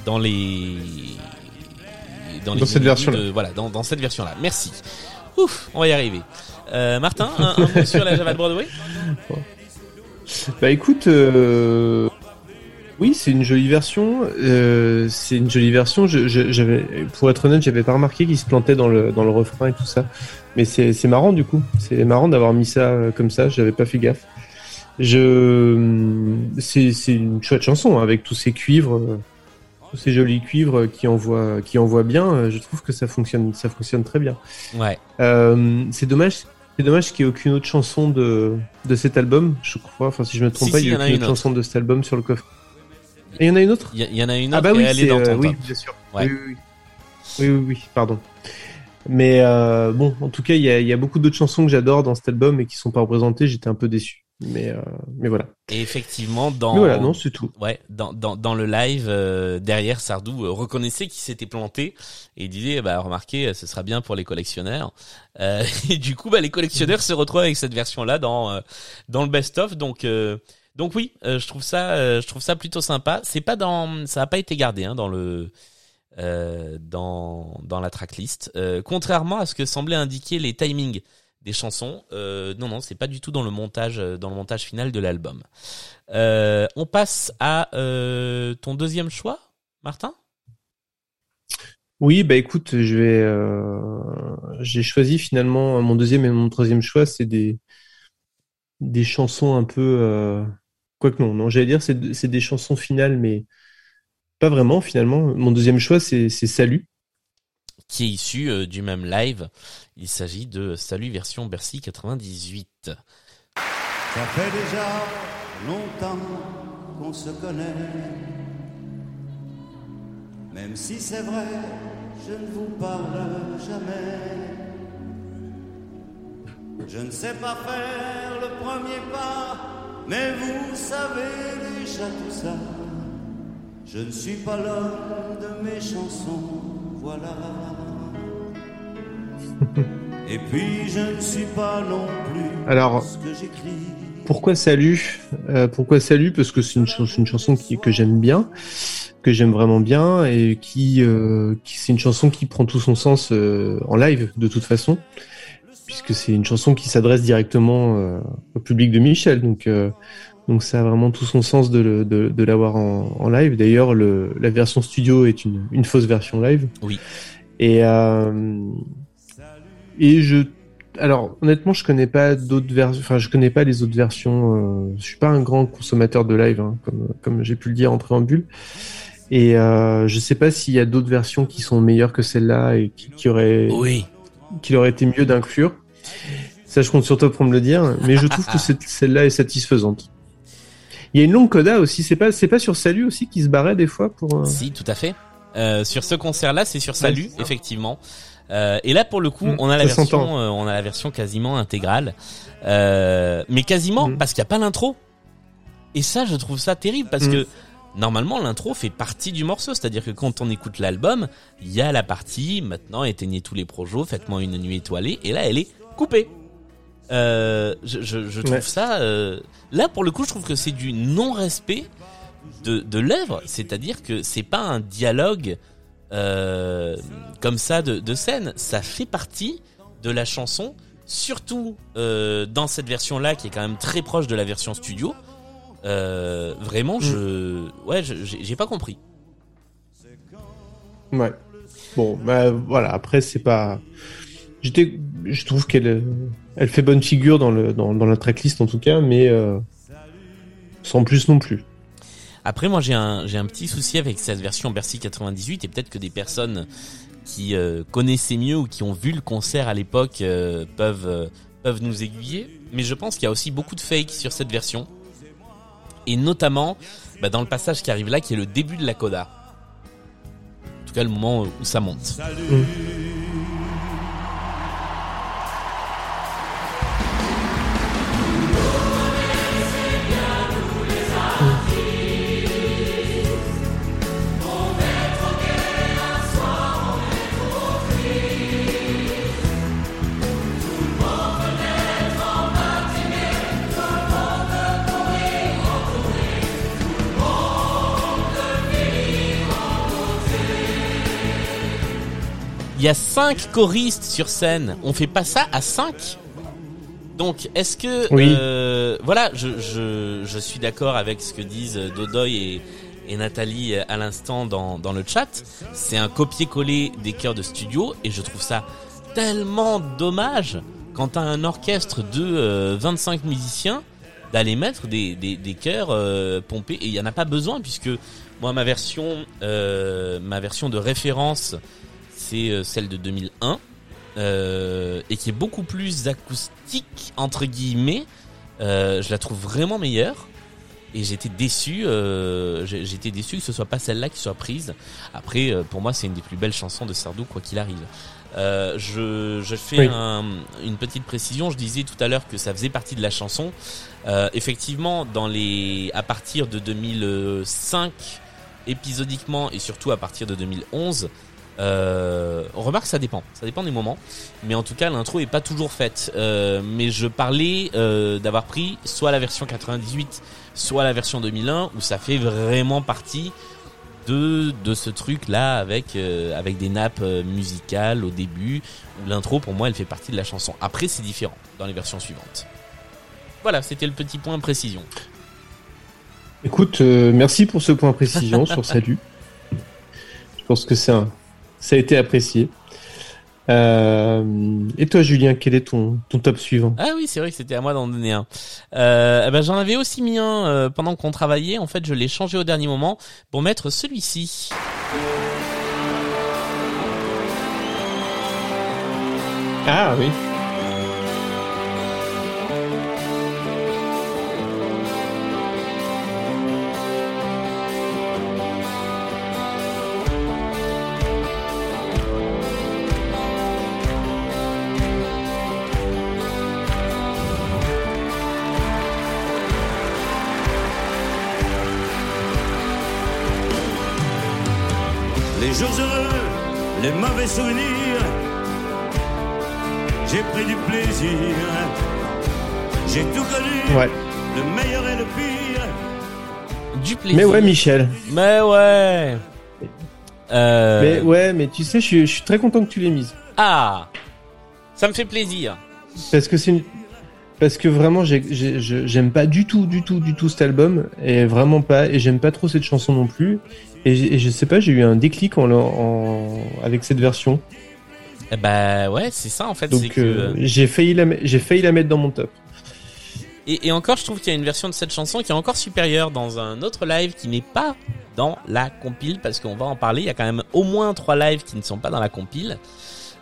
dans les dans, les Dans cette inédits version-là. de- voilà, dans, dans cette version-là. Merci. Ouf, on va y arriver. Martin, un, un mot sur la Java de Broadway? Bah écoute, oui, c'est une jolie version. euh, c'est une jolie version. Je, je- pour être honnête, j'avais pas remarqué qu'il se plantait dans le dans le refrain et tout ça. Mais c'est c'est marrant du coup. C'est marrant d'avoir mis ça euh, comme ça. J'avais pas fait gaffe. Je, c'est c'est une chouette chanson hein, avec tous ces cuivres, euh, tous ces jolis cuivres qui envoient qui envoient bien. euh, Je trouve que ça fonctionne ça fonctionne très bien. Ouais. Euh, c'est dommage, c'est dommage qu'il n'y ait aucune autre chanson de, de cet album, je crois. Enfin, si je me trompe Si, pas, si, il y a a aucune une autre autre. chanson de cet album sur le coffre. Et il y en a une autre Il y, y en a une autre Ah bah et oui, elle est dans euh, ton oui, top. bien sûr. Ouais. Oui, oui, oui. Oui, oui, oui, pardon. Mais euh, bon, en tout cas, il y a, y a beaucoup d'autres chansons que j'adore dans cet album et qui sont pas représentées. J'étais un peu déçu. Mais, euh, mais voilà. Et effectivement, dans Mais voilà, non, c'est tout. Ouais, dans, dans, dans le live, euh, derrière, Sardou euh, reconnaissait qu'il s'était planté et il disait, bah, remarquez, euh, ce sera bien pour les collectionneurs. Euh, *laughs* et du coup, bah, les collectionneurs se retrouvent avec cette version-là dans, euh, dans le best-of. Donc, euh, donc oui, euh, je trouve ça, euh, je trouve ça plutôt sympa. C'est pas dans, ça a pas été gardé hein, dans le, euh, dans, dans la tracklist. Contrairement à ce que semblaient indiquer les timings des chansons, non non, c'est pas du tout dans le montage, dans le montage final de l'album. On passe à ton deuxième choix, Martin? Oui, bah écoute, je vais. J'ai choisi finalement mon deuxième et mon troisième choix, c'est des des chansons un peu. Quoique non, non, j'allais dire c'est c'est des chansons finales, mais pas vraiment finalement. Mon deuxième choix, c'est c'est Salut. qui est issu euh, du même live. Il s'agit de Salut version Bercy 98. Ça fait déjà longtemps qu'on se connaît. Même si c'est vrai, je ne vous parle jamais. Je ne sais pas faire le premier pas, mais vous savez déjà tout ça. Je ne suis pas l'homme de mes chansons, voilà. Et puis je ne suis pas non plus Alors, ce que j'écris. Pourquoi Salut? Euh, Pourquoi Salut? Parce que c'est une, ch- une chanson qui, que j'aime bien, que j'aime vraiment bien, et qui, euh, qui c'est une chanson qui prend tout son sens euh, en live de toute façon, puisque c'est une chanson qui s'adresse directement euh, au public de Michel, donc euh, donc ça a vraiment tout son sens de, le- de, de l'avoir en, en live. D'ailleurs, le, la version studio est une, une fausse version live. Oui. Et euh, et je alors honnêtement, je connais pas d'autres versions. Enfin, je connais pas les autres versions. Euh, je suis pas un grand consommateur de live, hein, comme comme j'ai pu le dire en préambule. Et euh, je sais pas s'il y a d'autres versions qui sont meilleures que celle-là et qui, qui auraient Oui. Qu'il aurait été mieux d'inclure. Ça, je compte sur toi pour me le dire. Mais je trouve que *laughs* celle-là est satisfaisante. Il y a une longue coda aussi. C'est pas c'est pas sur Salut aussi qui se barrait des fois pour. euh, Si, tout à fait. Euh, sur ce concert-là, c'est sur Salut, effectivement. Euh, et là, pour le coup, Mm, on a la version, euh, on a la version quasiment intégrale, euh, mais quasiment Mm. parce qu'il n'y a pas l'intro. Et ça, je trouve ça terrible parce Mm. que normalement, l'intro fait partie du morceau. C'est-à-dire que quand on écoute l'album, il y a la partie maintenant éteignez tous les projets, faites-moi une nuit étoilée, et là, elle est coupée. Euh, je, je, je trouve Ouais. ça. euh, là, pour le coup, je trouve que c'est du non-respect de, de l'œuvre. C'est-à-dire que c'est pas un dialogue euh, comme ça de, de scène. Ça fait partie de la chanson, surtout dans cette version-là qui est quand même très proche de la version studio. Euh, vraiment, je, ouais, j'ai pas compris. Ouais. Bon, bah voilà. Après, c'est pas. J'étais, je trouve qu'elle, elle fait bonne figure dans le dans, dans la tracklist en tout cas, mais euh, sans plus non plus. Après, moi, j'ai un, j'ai un petit souci avec cette version Bercy 98 et peut-être que des personnes qui euh, connaissaient mieux ou qui ont vu le concert à l'époque euh, peuvent, peuvent nous aiguiller. Mais je pense qu'il y a aussi beaucoup de fake sur cette version. Et notamment, bah, dans le passage qui arrive là, qui est le début de la coda. En tout cas, le moment où ça monte. Il y a cinq choristes sur scène. On fait pas ça à cinq? Donc, est-ce que Oui. euh, voilà, je, je, je suis d'accord avec ce que disent Dodoy et, et Nathalie à l'instant dans, dans le chat. C'est un copier-coller des chœurs de studio et je trouve ça tellement dommage quand t'as un orchestre de euh, 25 musiciens d'aller mettre des, des, des chœurs euh, pompés et il y en a pas besoin puisque moi ma version euh, ma version de référence c'est euh, celle de 2001 euh, et qui est beaucoup plus acoustique entre guillemets. Euh, je la trouve vraiment meilleure et j'étais déçu. Euh, j'étais déçu que ce soit pas celle-là qui soit prise. Après, euh, pour moi, c'est une des plus belles chansons de Sardou quoi qu'il arrive. Euh, je, je fais Oui. un- une petite précision. Je disais tout à l'heure que ça faisait partie de la chanson. Effectivement, dans les, à partir de 2005, épisodiquement et surtout à partir de 2011, euh, on remarque que ça dépend, ça dépend des moments, mais en tout cas l'intro est pas toujours faite. Euh, mais je parlais euh, d'avoir pris soit la version 98, soit la version 2001 où ça fait vraiment partie de de ce truc là avec avec des nappes musicales au début l'intro pour moi elle fait partie de la chanson. Après c'est différent dans les versions suivantes. Voilà, c'était le petit point précision. Écoute, merci pour ce point précision sur Salut. Je pense que c'est un, ça a été apprécié. Euh, et toi, Julien, quel est ton, ton top suivant? Ah oui, c'est vrai que c'était à moi d'en donner un. Euh, eh ben j'en avais aussi mis un euh, pendant qu'on travaillait. En fait, je l'ai changé au dernier moment pour mettre celui-ci. Ah oui. Les jours heureux, les mauvais souvenirs. J'ai pris du plaisir. J'ai tout connu. Ouais. Le meilleur et le pire. Du plaisir. Mais ouais, Michel. Mais ouais. Euh, Mais ouais, mais tu sais, je suis, je suis très content que tu l'aies mise. Ah, ça me fait plaisir. Parce que c'est une... Parce que vraiment, j'aime pas du tout, du tout, du tout cet album. Et vraiment pas. Et j'aime pas trop cette chanson non plus. Et, je sais pas, j'ai eu un déclic en, en- avec cette version. Bah ouais, c'est ça en fait. Donc que... euh, j'ai failli, la, failli la mettre dans mon top. Et, et encore, je trouve qu'il y a une version de cette chanson qui est encore supérieure dans un autre live qui n'est pas dans la compile, parce qu'on va en parler. Il y a quand même au moins trois lives qui ne sont pas dans la compile.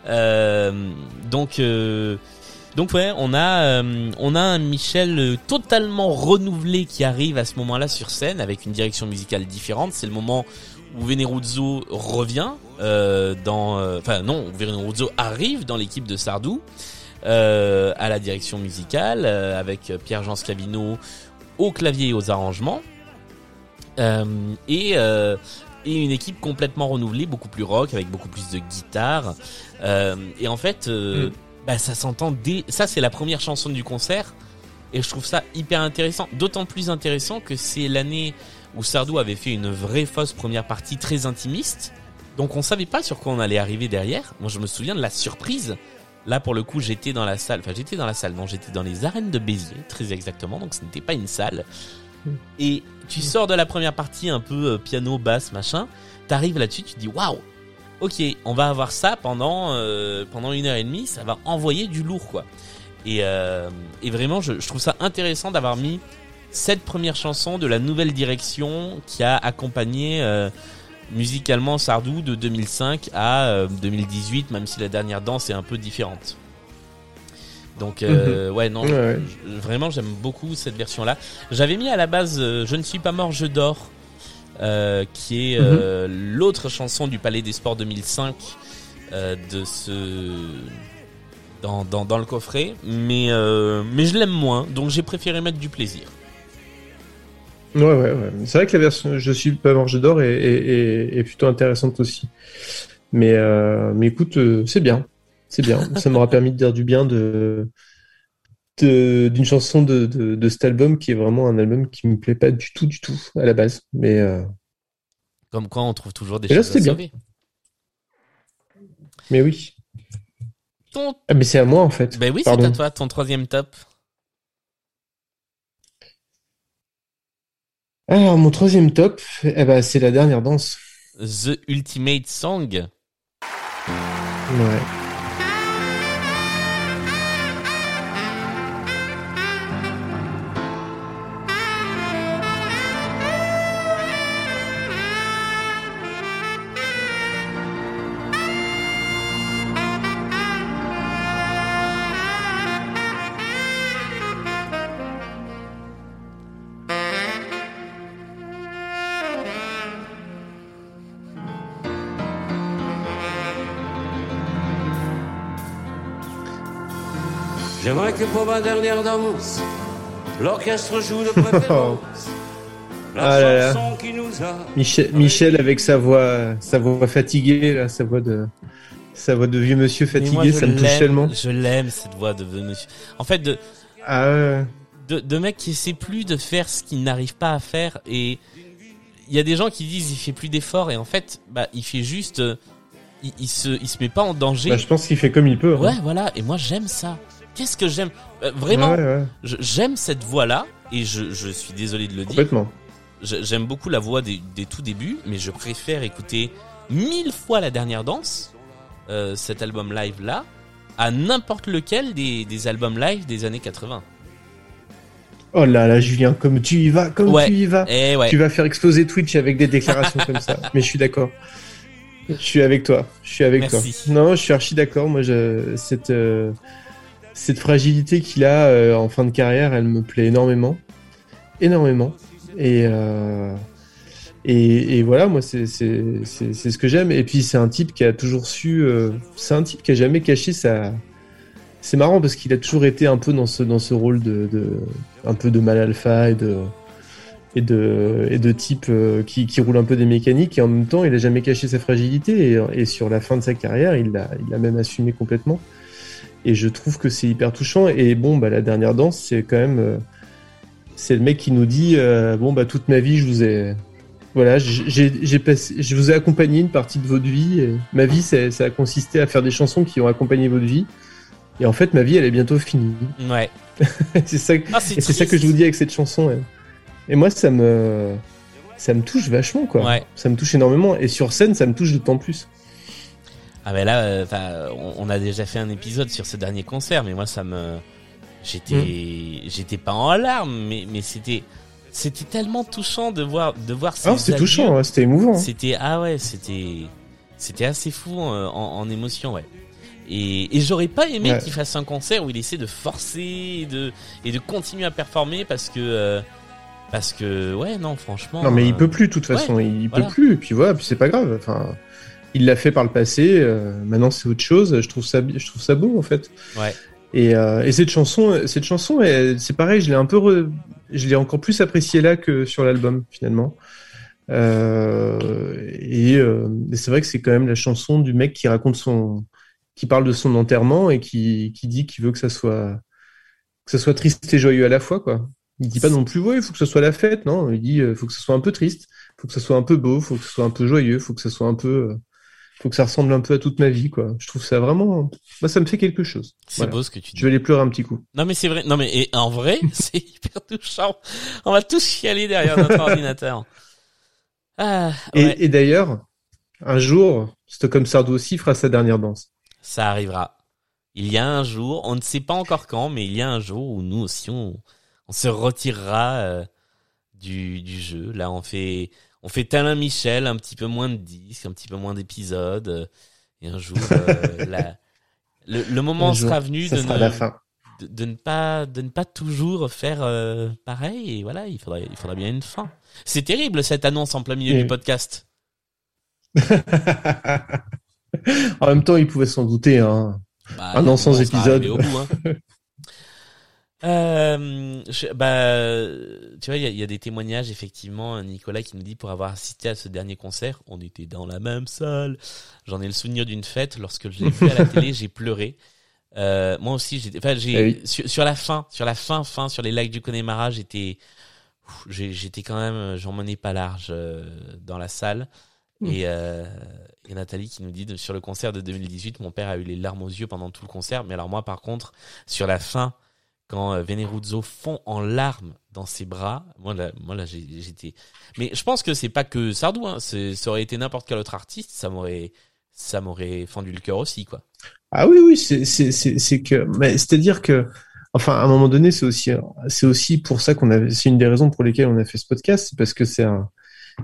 Euh, donc, euh, donc ouais, on a, euh, on a un Michel euh, totalement renouvelé qui arrive à ce moment-là sur scène avec une direction musicale différente. C'est le moment où Veneruzzo revient euh, dans, euh, enfin non, Veneruzzo arrive dans l'équipe de Sardou euh, à la direction musicale euh, avec Pierre-Jean Scavino au clavier et aux arrangements et et une équipe complètement renouvelée, beaucoup plus rock avec beaucoup plus de guitare. Euh, et en fait, euh, Mm. Bah, ça s'entend dès. Ça, c'est la première chanson du concert. Et je trouve ça hyper intéressant. D'autant plus intéressant que c'est l'année où Sardou avait fait une vraie fausse première partie très intimiste. Donc on savait pas sur quoi on allait arriver derrière. Moi, je me souviens de la surprise. Là, pour le coup, j'étais dans la salle. Enfin, j'étais dans la salle. Non, j'étais dans les arènes de Béziers, très exactement. Donc, ce n'était pas une salle. Et tu sors de la première partie un peu euh, piano, basse, machin. T'arrives là-dessus, tu dis waouh. Ok, on va avoir ça pendant euh, pendant une heure et demie. Ça va envoyer du lourd, quoi. Et, euh, et vraiment, je, je trouve ça intéressant d'avoir mis sept premières chansons de la nouvelle direction qui a accompagné euh, musicalement Sardou de 2005 à euh, 2018, même si la dernière danse est un peu différente. Donc euh, ouais non, Ouais, ouais. je- vraiment j'aime beaucoup cette version là. J'avais mis à la base euh, Je ne suis pas mort, je dors, euh, qui est euh, l'autre chanson du Palais des Sports 2005 euh, de ce dans, dans, dans le coffret, mais euh, mais je l'aime moins, donc j'ai préféré mettre du plaisir. Ouais, ouais, ouais. C'est vrai que la version Je suis pas mort, je dors est, est, est- est plutôt intéressante aussi. Mais, euh, mais écoute, euh, c'est bien. C'est bien. Ça m'aura *laughs* permis de dire du bien de- d'une chanson de, de, de cet album qui est vraiment un album qui me plaît pas du tout, du tout à la base. Mais euh, Comme quoi on trouve toujours des Et là, choses à c'était bien. sauver. Mais oui. Ton... Ah, mais c'est à moi en fait. Ben oui, c'est à toi, ton troisième top. Alors, mon troisième top, eh ben, c'est la dernière danse. The Ultimate Song. Ouais. Que pour ma dernière danse, l'orchestre joue de *laughs* préférence la Ah là là. chanson qui nous a. Michel, Michel avec sa voix, sa voix fatiguée, là, sa voix de, sa voix de vieux monsieur moi, fatigué, ça me touche tellement. Je l'aime cette voix de monsieur. En fait, de, Ah ouais. de, de mec qui essaie plus de faire ce qu'il n'arrive pas à faire et il y a des gens qui disent il fait plus d'efforts et en fait bah il fait juste euh, il, il se il se met pas en danger Bah, je pense qu'il fait comme il peut. hein. ouais voilà et moi j'aime ça qu'est-ce que j'aime Euh, vraiment Ouais, ouais, je- j'aime cette voix là et je, je suis désolé de le dire complètement. J'aime beaucoup la voix des, des tout débuts mais je préfère écouter mille fois la dernière danse euh, cet album live là à n'importe lequel des, des albums live des années 80 Oh là là, Julien, comme tu y vas, comme Ouais. tu y vas. et ouais Tu vas faire exploser Twitch avec des déclarations *laughs* comme ça. Mais je suis d'accord. Je suis avec toi. Je suis avec Merci. toi. Non, je suis archi d'accord. Moi, je, cette, euh, cette fragilité qu'il a euh, en fin de carrière, elle me plaît énormément. Énormément. Et, euh, voilà, moi, c'est ce que j'aime. Et puis, c'est un type qui a toujours su. euh, c'est un type qui a jamais caché sa. C'est marrant parce qu'il a toujours été un peu dans ce, dans ce rôle de, de. un peu de mal alpha et de et de, et de type qui, qui roule un peu des mécaniques et en même temps il a jamais caché sa fragilité et, et sur la fin de sa carrière il l'a il l'a même assumé complètement et je trouve que c'est hyper touchant et bon bah la dernière danse c'est quand même euh, c'est le mec qui nous dit euh, bon bah toute ma vie je vous ai voilà j'ai j'ai passé je vous ai accompagné une partie de votre vie et ma vie ça, ça a consisté à faire des chansons qui ont accompagné votre vie et en fait ma vie elle est bientôt finie ouais *laughs* c'est ça ah, c'est ça que je vous dis avec cette chanson. ouais. Et moi, ça me, ça me touche vachement, quoi. Ouais. Ça me touche énormément. Et sur scène, ça me touche d'autant plus. Ah ben là, euh, on, on a déjà fait un épisode sur ce dernier concert, mais moi ça me, j'étais, Mm. j'étais pas en larmes, mais mais c'était, c'était tellement touchant de voir de voir Ah, c'était touchant, ouais, c'était émouvant. hein. C'était ah ouais, c'était, c'était assez fou euh, en, en émotion, ouais. Et, et j'aurais pas aimé Ouais. qu'il fasse un concert où il essaie de forcer et de et de continuer à performer parce que euh, parce que ouais non franchement. Non, mais il euh, peut plus, de toute ouais, façon. il voilà. peut plus. Et puis voilà, puis c'est pas grave. Enfin, il l'a fait par le passé. euh, maintenant, c'est autre chose. Je trouve ça, je trouve ça beau, en fait. Ouais. Et, euh, et cette chanson, cette chanson, c'est pareil. Je l'ai un peu, re- je l'ai encore plus appréciée là que sur l'album, finalement. Euh, et, euh, et c'est vrai que c'est quand même la chanson du mec qui raconte son, qui parle de son enterrement et qui, qui dit qu'il veut que ça soit, que ça soit triste et joyeux à la fois, quoi. Il dit pas non plus, ouais, il faut que ce soit la fête, non. Il dit, il faut que ce soit un peu triste, faut que ce soit un peu beau, faut que ce soit un peu joyeux, faut que ce soit un peu, euh, faut que ça ressemble un peu à toute ma vie, quoi. Je trouve ça vraiment, moi, ça me fait quelque chose. C'est Voilà. beau ce que tu dis. Je vais aller pleurer un petit coup. Non mais c'est vrai. Non mais et en vrai, *laughs* c'est hyper touchant. On va tous chialer derrière notre *laughs* ordinateur. Ah Et, ouais, et d'ailleurs, un jour, Stockholm Sardou aussi fera sa dernière danse. ça arrivera. Il y a un jour, on ne sait pas encore quand, mais il y a un jour où nous aussi on se retirera euh, du, du jeu. Là, on fait, on fait tel un Michel, un petit peu moins de disques, un petit peu moins d'épisodes. euh, et un jour, euh, *laughs* la- le, le moment Un jour, sera venu de sera ne, la fin. de, de ne pas, de ne pas toujours faire euh, pareil. Et voilà, il faudrait, il faudra bien une fin. C'est terrible cette annonce en plein milieu du podcast. *laughs* en même temps, il pouvait s'en douter. Hein. Bah, Un an sans épisode. arrivé au bout, hein. *laughs* Euh, je- bah, tu vois, il y, y a des témoignages effectivement. Nicolas qui nous dit pour avoir assisté à ce dernier concert, on était dans la même salle. J'en ai le souvenir d'une fête lorsque je l'ai vu à la télé, j'ai pleuré. Euh, moi aussi, j'ai, enfin, j'ai Eh oui. sur, sur la fin, sur la fin, fin, sur les lacs du Connemara, j'étais, j'étais quand même, j'en menais pas large euh, dans la salle. Mm. Et, euh, et Nathalie qui nous dit de- sur le concert de 2018, mon père a eu les larmes aux yeux pendant tout le concert. Mais alors moi, par contre, sur la fin, quand euh, Veneruzzo fond en larmes dans ses bras, moi là, moi là, j'étais. Mais je pense que c'est pas que Sardou. Hein, ça aurait été n'importe quel autre artiste, ça m'aurait, ça m'aurait fendu le cœur aussi, quoi. Ah oui, oui, c'est que, mais c'est-à-dire que, enfin, à un moment donné, c'est aussi c'est aussi pour ça qu'on a, c'est une des raisons pour lesquelles on a fait ce podcast, c'est parce que c'est un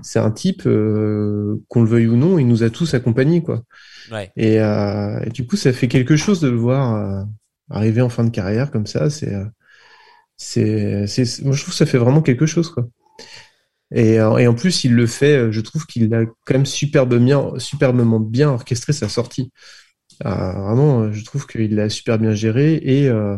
c'est un type euh, qu'on le veuille ou non, il nous a tous accompagnés, quoi. Ouais. Et, euh, et du coup, ça fait quelque chose de le voir euh, arriver en fin de carrière comme ça. C'est, euh, c'est, c'est, moi, je trouve que ça fait vraiment quelque chose, quoi. Et, euh, et en plus, il le fait. euh, Je trouve qu'il a quand même superbe bien, superbement bien orchestré sa sortie. Ah, vraiment, je trouve qu'il l'a super bien géré et euh,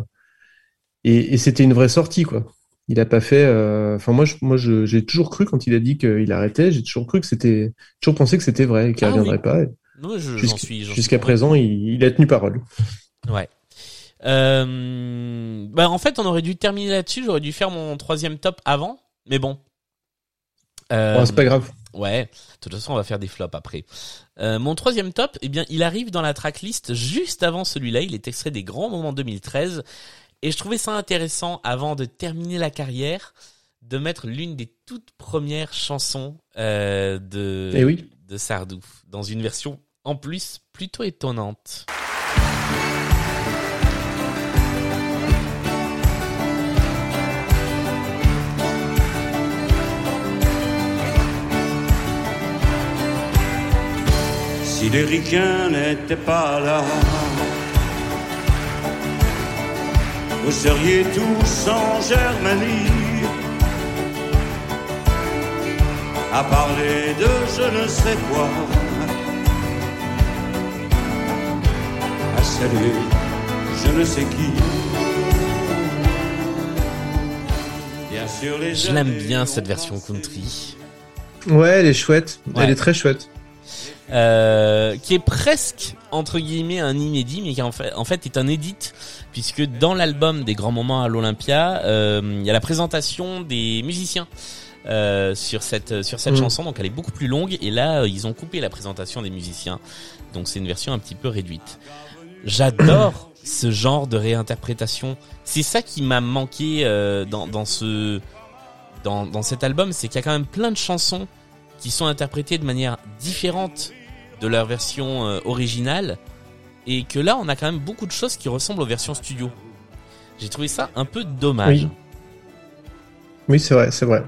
et, et c'était une vraie sortie, quoi. Il a pas fait. euh, Enfin, moi, je, moi, je- j'ai toujours cru quand il a dit qu'il arrêtait, j'ai toujours cru que c'était, toujours pensé que c'était vrai et qu'il Ah oui. reviendrait pas. Non, je- j'en Jusqu'à- suis. j'en Jusqu'à présent, il, il a tenu parole. Ouais. Euh, bah en fait, on aurait dû terminer là-dessus. J'aurais dû faire mon troisième top avant, mais bon. Euh, Bon, c'est pas grave. Ouais. De toute façon, on va faire des flops après. Euh, mon troisième top, eh bien, il arrive dans la tracklist juste avant celui-là. Il est extrait des grands moments 2013. Et je trouvais ça intéressant, avant de terminer la carrière, de mettre l'une des toutes premières chansons euh, de, Eh oui. de Sardou, dans une version en plus plutôt étonnante. Si les ricains n'étaient pas là, vous seriez tous en Germanie à parler de je ne sais quoi, à saluer je ne sais qui. Bien sûr, les Je l'aime bien cette version country. Ouais, elle est chouette. Ouais. Elle est très chouette. Euh, qui est presque entre guillemets un inédit, mais qui en fait, en fait est un edit, puisque dans l'album des grands moments à l'Olympia, euh, il y a la présentation des musiciens. euh, sur cette sur cette Mm. chanson. Donc elle est beaucoup plus longue. Et là euh, ils ont coupé la présentation des musiciens. Donc c'est une version un petit peu réduite. J'adore ce genre de réinterprétation. C'est ça qui m'a manqué euh, dans dans ce dans dans cet album. C'est qu'il y a quand même plein de chansons qui sont interprétées de manière différente de leur version euh, originale et que là on a quand même beaucoup de choses qui ressemblent aux versions studio. J'ai trouvé ça un peu dommage. Oui. Oui, c'est vrai, c'est vrai.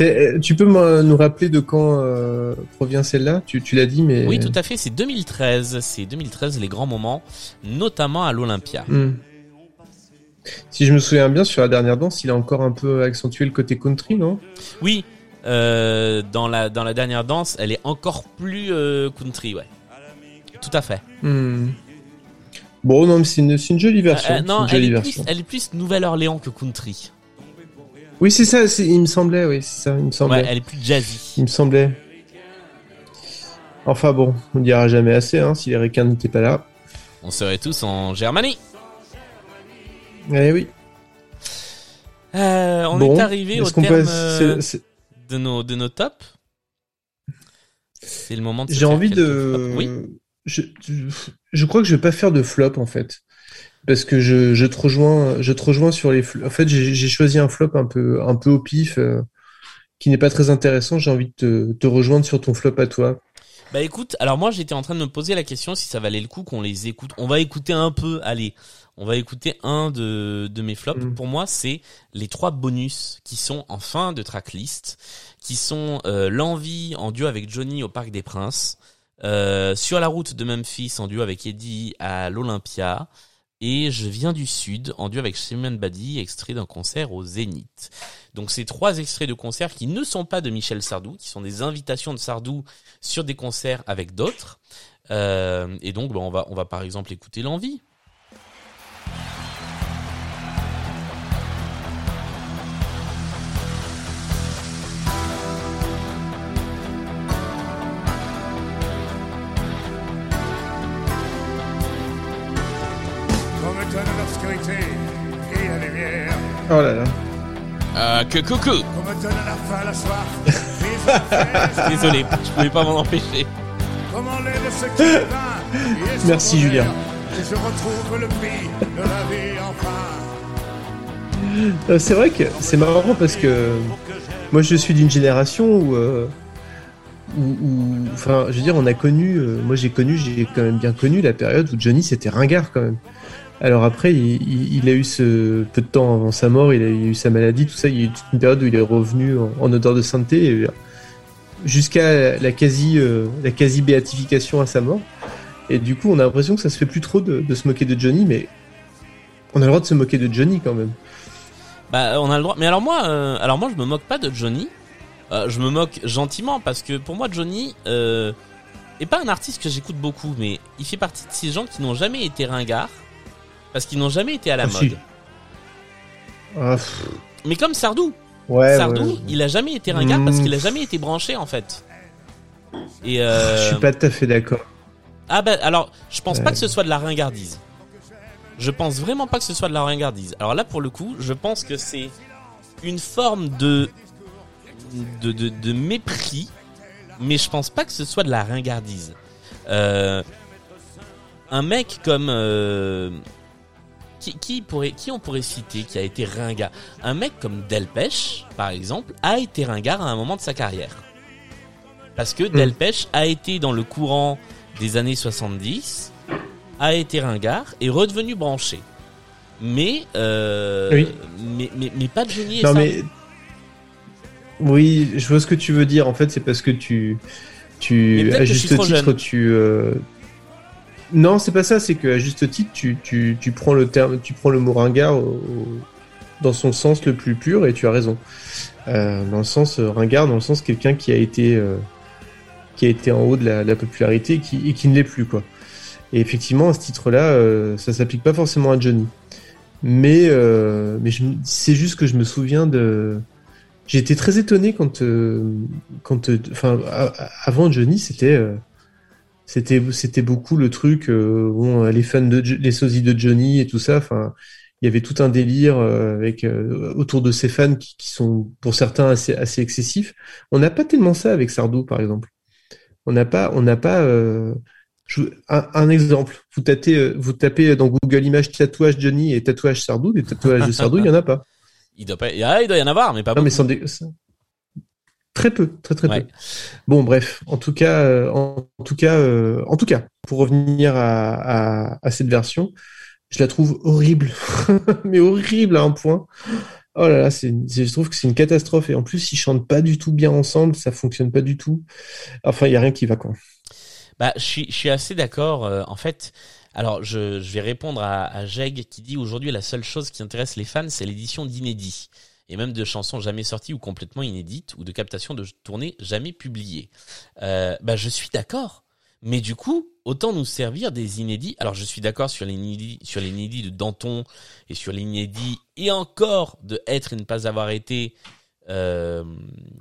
Euh, tu peux nous rappeler de quand euh, provient celle-là? Tu, tu l'as dit, mais. Oui, tout à fait, c'est 2013, c'est 2013 les grands moments, notamment à l'Olympia. Hmm. Si je me souviens bien, sur la dernière danse, il a encore un peu accentué le côté country, non? Oui, euh, dans la dans la dernière danse, elle est encore plus euh, country, ouais. Tout à fait. Hmm. Bon, non, mais c'est une, c'est une jolie version. Euh, euh, non, c'est une elle jolie est, plus, version. elle est plus Nouvelle-Orléans que country. Oui, c'est ça, c'est- il me semblait, oui, c'est ça, il me semblait. Ouais, elle est plus jazzy. Il me semblait. Enfin bon, on dira jamais assez, hein, si les requins n'étaient pas là. On serait tous en Germanie. Eh oui. Euh, on Bon, est arrivé au terme euh, c'est- c'est- de nos de nos tops. C'est le moment de J'ai envie de. Oui. Je, je, crois que je vais pas faire de flop en fait, parce que je, je te rejoins, je te rejoins sur les. En fait, j'ai j'ai choisi un flop un peu, un peu au pif, euh, qui n'est pas très intéressant. J'ai envie de te, te rejoindre sur ton flop à toi. Bah écoute, alors moi j'étais en train de me poser la question si ça valait le coup qu'on les écoute. On va écouter un peu, allez, on va écouter un de, de mes flops. Mm. Pour moi, c'est les trois bonus qui sont en fin de tracklist, qui sont euh, l'envie en duo avec Johnny au Parc des Princes, euh, sur la route de Memphis en duo avec Eddie à l'Olympia, et Je viens du Sud en duo avec Shimon Badi, extrait d'un concert au Zénith. Donc ces trois extraits de concerts qui ne sont pas de Michel Sardou, qui sont des invitations de Sardou sur des concerts avec d'autres. Euh, et donc bah, on va on va par exemple écouter l'envie. Oh là là. Euh, que coucou. *laughs* Désolé, je pouvais pas m'en empêcher. *laughs* Merci. Julien. Et je retrouve le prix de la vie enfin. Euh, c'est vrai que c'est marrant parce que moi je suis d'une génération où, euh, où, où- enfin, je veux dire, on a connu, euh, moi j'ai connu, j'ai quand même bien connu la période où Johnny c'était ringard quand même. Alors après, il, a eu ce peu de temps avant sa mort, il a, eu sa maladie, tout ça. Il y a eu toute une période où il est revenu en, odeur de sainteté et, euh, jusqu'à la quasi, euh, à sa mort. Et du coup, on a l'impression que ça se fait plus trop de, se moquer de Johnny, mais on a le droit de se moquer de Johnny quand même. Bah on a le droit. Mais alors moi, euh, alors moi je me moque pas de Johnny. Euh, je me moque gentiment parce que pour moi Johnny euh, est pas un artiste que j'écoute beaucoup, mais il fait partie de ces gens qui n'ont jamais été ringards parce qu'ils n'ont jamais été à la Ah, mode. Ah, Mais comme Sardou, ouais, Sardou, ouais. il a jamais été ringard parce qu'il a jamais été branché en fait. Et euh... Je suis pas tout à fait d'accord. Ah bah alors, je pense pas que ce soit de la ringardise. Je pense vraiment pas que ce soit de la ringardise. Alors là pour le coup, je pense que c'est une forme de de, de, de mépris, mais je pense pas que ce soit de la ringardise. Euh, un mec comme euh, qui, qui pourrait qui on pourrait citer qui a été ringard? Un mec comme Delpech, par exemple, a été ringard à un moment de sa carrière. Parce que Delpech a été dans le courant des années 70, a été ringard et redevenu branché. Mais, euh, Oui. mais, mais, mais pas de et Non mais oui, je vois ce que tu veux dire. En fait, c'est parce que tu, tu à juste titre, jeune. tu. euh, Non, c'est pas ça. C'est que à juste titre, tu, tu, tu prends le terme, tu prends le mot ringard dans son sens le plus pur et tu as raison. Euh, dans le sens euh, ringard, dans le sens quelqu'un qui a été euh, qui a été en haut de la, la popularité et qui, et qui ne l'est plus quoi. Et effectivement, à ce titre-là, euh, ça s'applique pas forcément à Johnny. Mais, mais c'est juste que je me souviens de. Été très étonné quand, quand, enfin, avant Johnny, c'était, c'était, c'était beaucoup le truc. euh, bon, les fans de les sosies de Johnny et tout ça. Enfin, il y avait tout un délire euh, avec euh, autour de ces fans qui, qui sont pour certains assez, assez excessifs. On n'a pas tellement ça avec Sardou, par exemple. On n'a pas, on n'a pas. euh, je un, un exemple, vous tapez, euh, vous tapez dans Google Images tatouage Johnny et tatouage Sardou, des tatouages de Sardou, il y en a pas. *laughs* Il doit pas, ah, il doit y en avoir, mais pas Non, beaucoup. mais sans dé- ça- Très peu, très très Ouais. peu. Bon, bref, en tout cas, euh, en, en tout cas, euh, en tout cas, pour revenir à, à, à cette version, je la trouve horrible, *laughs* mais horrible à un point. Oh là là, c'est, je trouve que c'est une catastrophe et en plus ils chantent pas du tout bien ensemble, ça fonctionne pas du tout. Enfin, il y a rien qui va quoi. Bah, je suis, je suis assez d'accord. euh, en fait, alors je, je vais répondre à, à Jeg qui dit aujourd'hui la seule chose qui intéresse les fans, c'est l'édition d'inédits et même de chansons jamais sorties ou complètement inédites ou de captations de tournées jamais publiées. Euh, bah, je suis d'accord. Mais du coup, autant nous servir des inédits. Alors, je suis d'accord sur les inédits, sur les inédits de Danton et sur l'inédit et encore de être et ne pas avoir été, euh,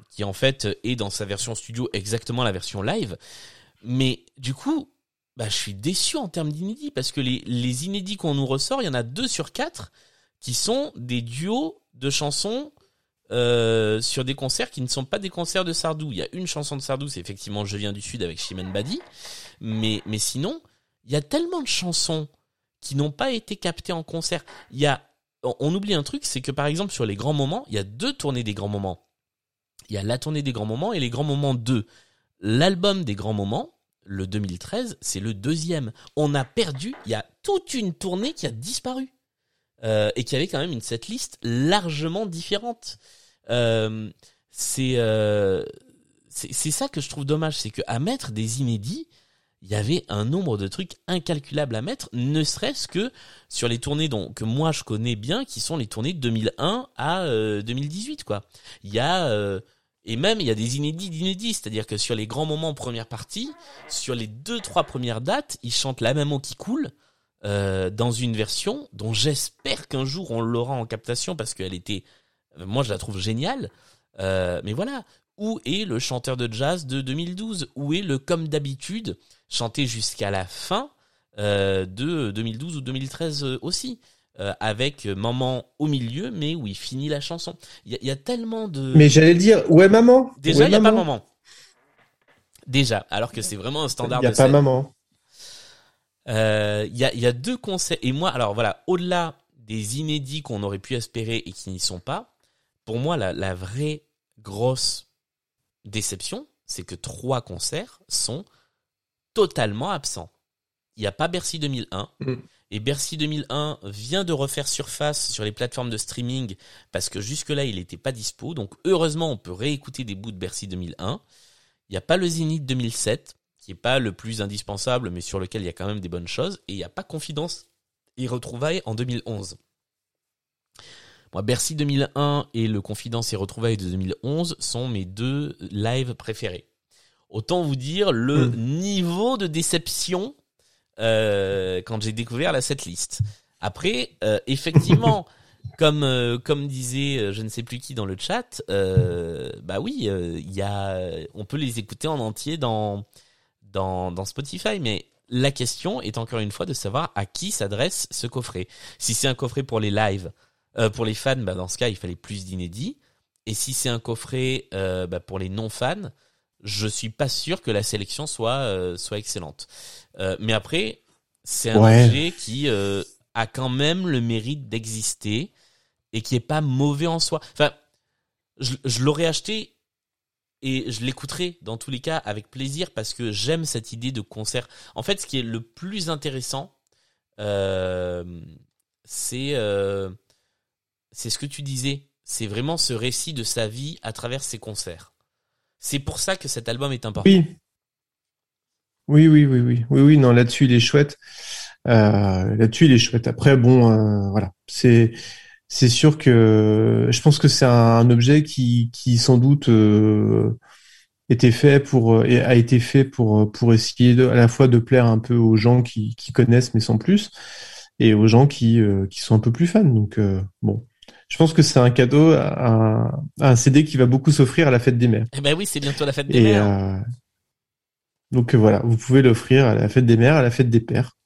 qui en fait est dans sa version studio exactement la version live. Mais du coup, bah, je suis déçu en termes d'inédits parce que les, les inédits qu'on nous ressort, il y en a deux sur quatre qui sont des duos de chansons euh, sur des concerts qui ne sont pas des concerts de Sardou. Il y a une chanson de Sardou, c'est effectivement Je viens du Sud avec Chimène Badi. Mais, mais sinon, il y a tellement de chansons qui n'ont pas été captées en concert. Il y a, on, oublie un truc, c'est que par exemple sur les grands moments, il y a deux tournées des grands moments. Il y a la tournée des grands moments et les grands moments 2. L'album des grands moments, le 2013, c'est le deuxième. On a perdu, il y a toute une tournée qui a disparu. Euh, et qui avait quand même une setlist largement différente. Euh, c'est euh, c'est c'est ça que je trouve dommage, c'est que à mettre des inédits, il y avait un nombre de trucs incalculables à mettre, ne serait-ce que sur les tournées dont, que moi je connais bien, qui sont les tournées de 2001 à euh, 2018, quoi. Il y a, euh, et même il y a des inédits d'inédits, c'est-à-dire que sur les grands moments première partie, sur les deux, trois premières dates, ils chantent La même eau qui coule, euh, dans une version dont j'espère qu'un jour on l'aura en captation parce qu'elle était, moi je la trouve géniale. Euh, mais voilà, où est le chanteur de jazz de 2012 Où est le comme d'habitude chanté jusqu'à la fin euh, de 2012 ou 2013 euh, aussi? Euh, avec maman au milieu, mais où il finit la chanson. Il y, a- il y a tellement de. Mais j'allais dire, ouais, maman? Déjà, Ouais, il n'y a pas maman. Déjà, alors que c'est vraiment un standard Il y a de pas scène. maman. Euh, Il y, a, y a deux concerts. Et moi, alors voilà, au-delà des inédits qu'on aurait pu espérer et qui n'y sont pas, pour moi, la, la vraie grosse déception, c'est que trois concerts sont totalement absents. Il n'y a pas Bercy 2001. Mm. Et Bercy 2001 vient de refaire surface sur les plateformes de streaming parce que jusque-là, il n'était pas dispo. Donc, heureusement, on peut réécouter des bouts de Bercy 2001. Il n'y a pas le Zénith 2007, qui est pas le plus indispensable, mais sur lequel il y a quand même des bonnes choses. Et il n'y a pas Confidence et Retrouvailles en 2011. Moi, Bercy 2001 et le Confidence et Retrouvailles de 2011 sont mes deux lives préférés. Autant vous dire le Mm. niveau de déception euh, quand j'ai découvert la setlist. Après, euh, effectivement, *laughs* comme euh, comme disait je ne sais plus qui dans le chat, bah oui, il y a, on peut les écouter en entier dans dans dans Spotify, mais la question est encore une fois de savoir à qui s'adresse ce coffret. Si c'est un coffret pour les lives, euh, pour les fans, bah dans ce cas il fallait plus d'inédits. Et si c'est un coffret euh, bah, pour les non fans, je suis pas sûr que la sélection soit euh, soit excellente. Mais après, c'est un Ouais. objet qui a quand même le mérite d'exister et qui est pas mauvais en soi. Enfin, je, je l'aurais acheté et je l'écouterai dans tous les cas avec plaisir parce que j'aime cette idée de concert. En fait, ce qui est le plus intéressant, euh, c'est euh, c'est ce que tu disais. C'est vraiment ce récit de sa vie à travers ses concerts. C'est pour ça que cet album est important. Oui. Oui, oui, oui, oui, oui. Non, là-dessus, il est chouette. Euh, là-dessus, il est chouette. Après, bon, voilà, c'est c'est sûr que je pense que c'est un, objet qui qui sans doute euh, était fait pour et a été fait pour pour essayer de, à la fois de plaire un peu aux gens qui qui connaissent mais sans plus et aux gens qui euh, qui sont un peu plus fans. Donc euh, bon, je pense que c'est un cadeau, un, un CD qui va beaucoup s'offrir à la fête des mères. Eh ben oui, c'est bientôt la fête des Et mères. euh, donc euh, voilà, vous pouvez l'offrir à la fête des mères, à la fête des pères.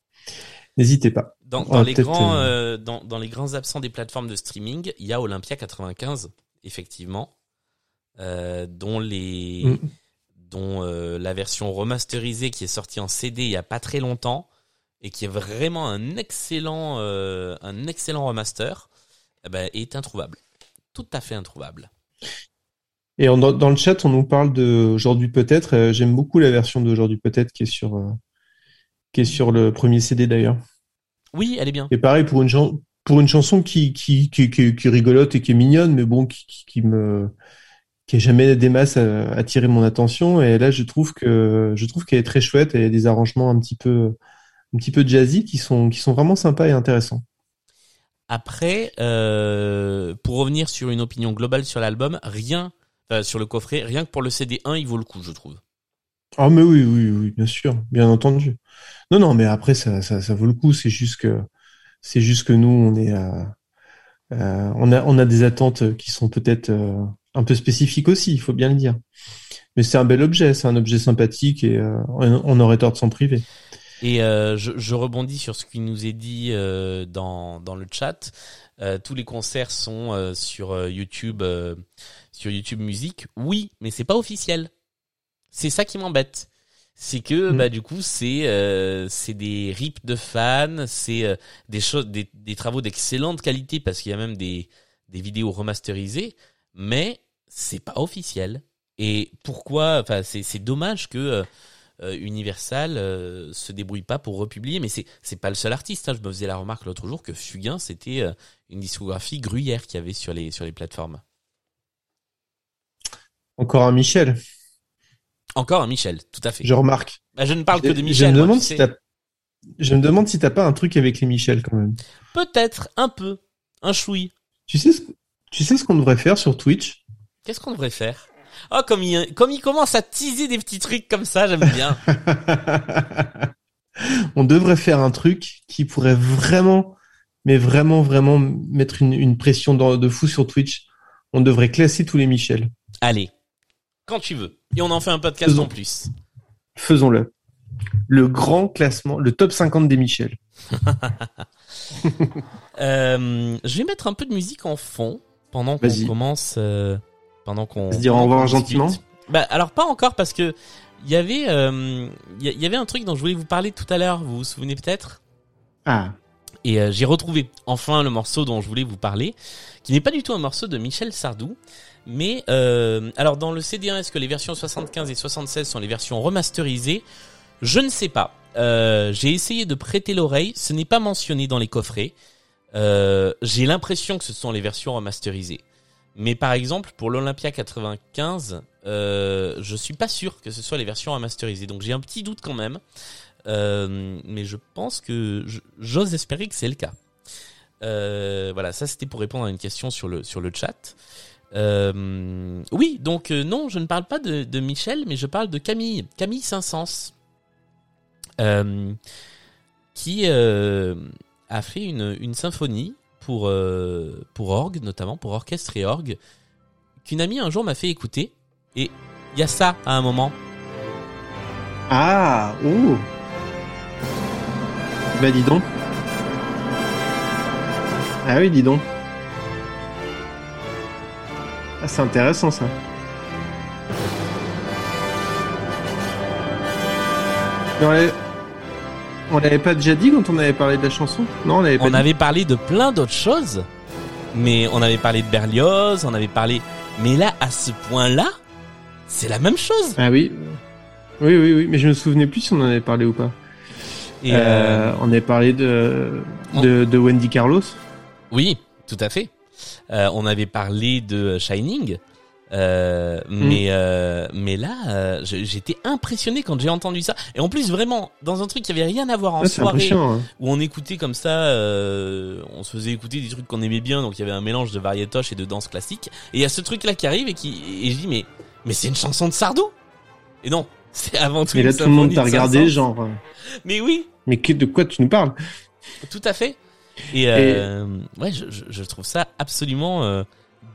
N'hésitez pas. Dans, dans les grands, euh, euh, dans, dans les grands absents des plateformes de streaming, il y a Olympia 95, effectivement, euh, dont les, Mm. dont euh, la version remasterisée qui est sortie en CD il y a pas très longtemps et qui est vraiment un excellent, un excellent remaster, eh ben, est introuvable, tout à fait introuvable. Et on- dans, le chat, on nous parle de aujourd'hui peut-être. J'aime beaucoup la version d'aujourd'hui peut-être qui est sur qui est sur le premier CD d'ailleurs. Oui, elle est bien. Et pareil pour une chan- pour une chanson qui qui, qui qui qui est rigolote et qui est mignonne, mais bon qui me qui a jamais des masses à attirer mon attention. Et là, je trouve que je trouve qu'elle est très chouette. Y a des arrangements un petit peu un petit peu jazzy qui sont qui sont vraiment sympas et intéressants. Après, euh, pour revenir sur une opinion globale sur l'album, rien, sur le coffret, rien que pour le CD1, il vaut le coup, je trouve. Ah mais oui, oui, oui, bien sûr, bien entendu. Non, non, mais après ça, ça, vaut le coup. C'est juste que, nous, on est, euh, euh, on a, des attentes qui sont peut-être euh, un peu spécifiques aussi. Il faut bien le dire. Mais c'est un bel objet, c'est un objet sympathique et on, aurait tort de s'en priver. Et je, rebondis sur ce qui nous est dit dans, le chat. Tous les concerts sont sur YouTube, sur YouTube Musique. Oui, mais c'est pas officiel. C'est ça qui m'embête. C'est que Mm. bah du coup c'est euh, c'est des rips de fans, c'est euh, des choses, des, des travaux d'excellente qualité parce qu'il y a même des des vidéos remasterisées, mais c'est pas officiel. Et pourquoi Enfin c'est c'est dommage que euh, Universal se débrouille pas pour republier. Mais c'est c'est pas le seul artiste. hein. Je me faisais la remarque l'autre jour que Fugain c'était une discographie gruyère qu'il y avait sur les sur les plateformes. Encore un Michel. Encore un Michel, tout à fait. Je remarque. Bah, je ne parle que de Michel. Je me demande si t'as. Je me demande si t'as pas un truc avec les Michel quand même. Peut-être un peu, un chouï. Tu sais ce, tu sais ce qu'on devrait faire sur Twitch? Qu'est-ce qu'on devrait faire? Oh, comme il, comme il commence à teaser des petits trucs comme ça, j'aime bien. *laughs* On devrait faire un truc qui pourrait vraiment, mais vraiment, vraiment mettre une, une pression dans- de fou sur Twitch. On devrait classer tous les Michel. Allez, quand tu veux. Et on en fait un podcast Faisons. en plus. Faisons-le. Le grand classement, le top 50 des Michel. *laughs* Euh, je vais mettre un peu de musique en fond pendant qu'on commence, euh, pendant qu'on. Se dire au revoir gentiment Bah alors pas encore parce que il y avait, euh, y avait un truc dont je voulais vous parler tout à l'heure. Vous vous souvenez peut-être? Ah, Et euh, j'ai retrouvé enfin le morceau dont je voulais vous parler, qui n'est pas du tout un morceau de Michel Sardou, mais euh, alors dans le CD1, est-ce que les versions 75 et 76 sont les versions remasterisées? Je ne sais pas. Euh, j'ai essayé de prêter l'oreille, ce n'est pas mentionné dans les coffrets. Euh, j'ai l'impression que ce sont les versions remasterisées. Mais par exemple, pour l'Olympia 95, euh, je suis pas sûr que ce soit les versions remasterisées. Donc j'ai un petit doute quand même. Mais je pense que j'ose espérer que c'est le cas. Voilà, ça c'était pour répondre à une question sur le sur le chat. Euh, oui, donc euh, non, je ne parle pas de, Michel, mais je parle de Camille, Camille Saint-Saëns, euh, qui euh, a fait une, symphonie pour euh, pour orgue, notamment pour orchestre et orgue, qu'une amie un jour m'a fait écouter. Et il y a ça à un moment. ah, oh. Bah dis donc. Ah oui, dis donc. Ah, c'est intéressant ça. On l'avait- on l'avait pas déjà dit quand on avait parlé de la chanson? Non, on l'avait pas On dit. avait parlé de plein d'autres choses, mais on avait parlé de Berlioz, on avait parlé. Mais là, à ce point-là, c'est la même chose. Ah oui. Oui, oui, oui, mais je me souvenais plus si on en avait parlé ou pas. Et Euh, euh, on avait parlé de, de, de Wendy Carlos. oui, tout à fait. Euh, on avait parlé de Shining, euh, Mm. mais euh, mais là, euh, j'étais impressionné quand j'ai entendu ça. Et en plus, vraiment, dans un truc qui avait rien à voir en soirée, hein. où on écoutait comme ça, euh, on se faisait écouter des trucs qu'on aimait bien, donc il y avait un mélange de variétoche et de danse classique. Et il y a ce truc là qui arrive et qui et je dis mais mais c'est une chanson de Sardou Et non, *laughs* c'est avant tout. Et là, tout le monde t'a regardé, genre. euh, Mais oui, Mais que- de quoi tu nous parles? Tout à fait. Et, euh, ouais, je, trouve ça absolument euh,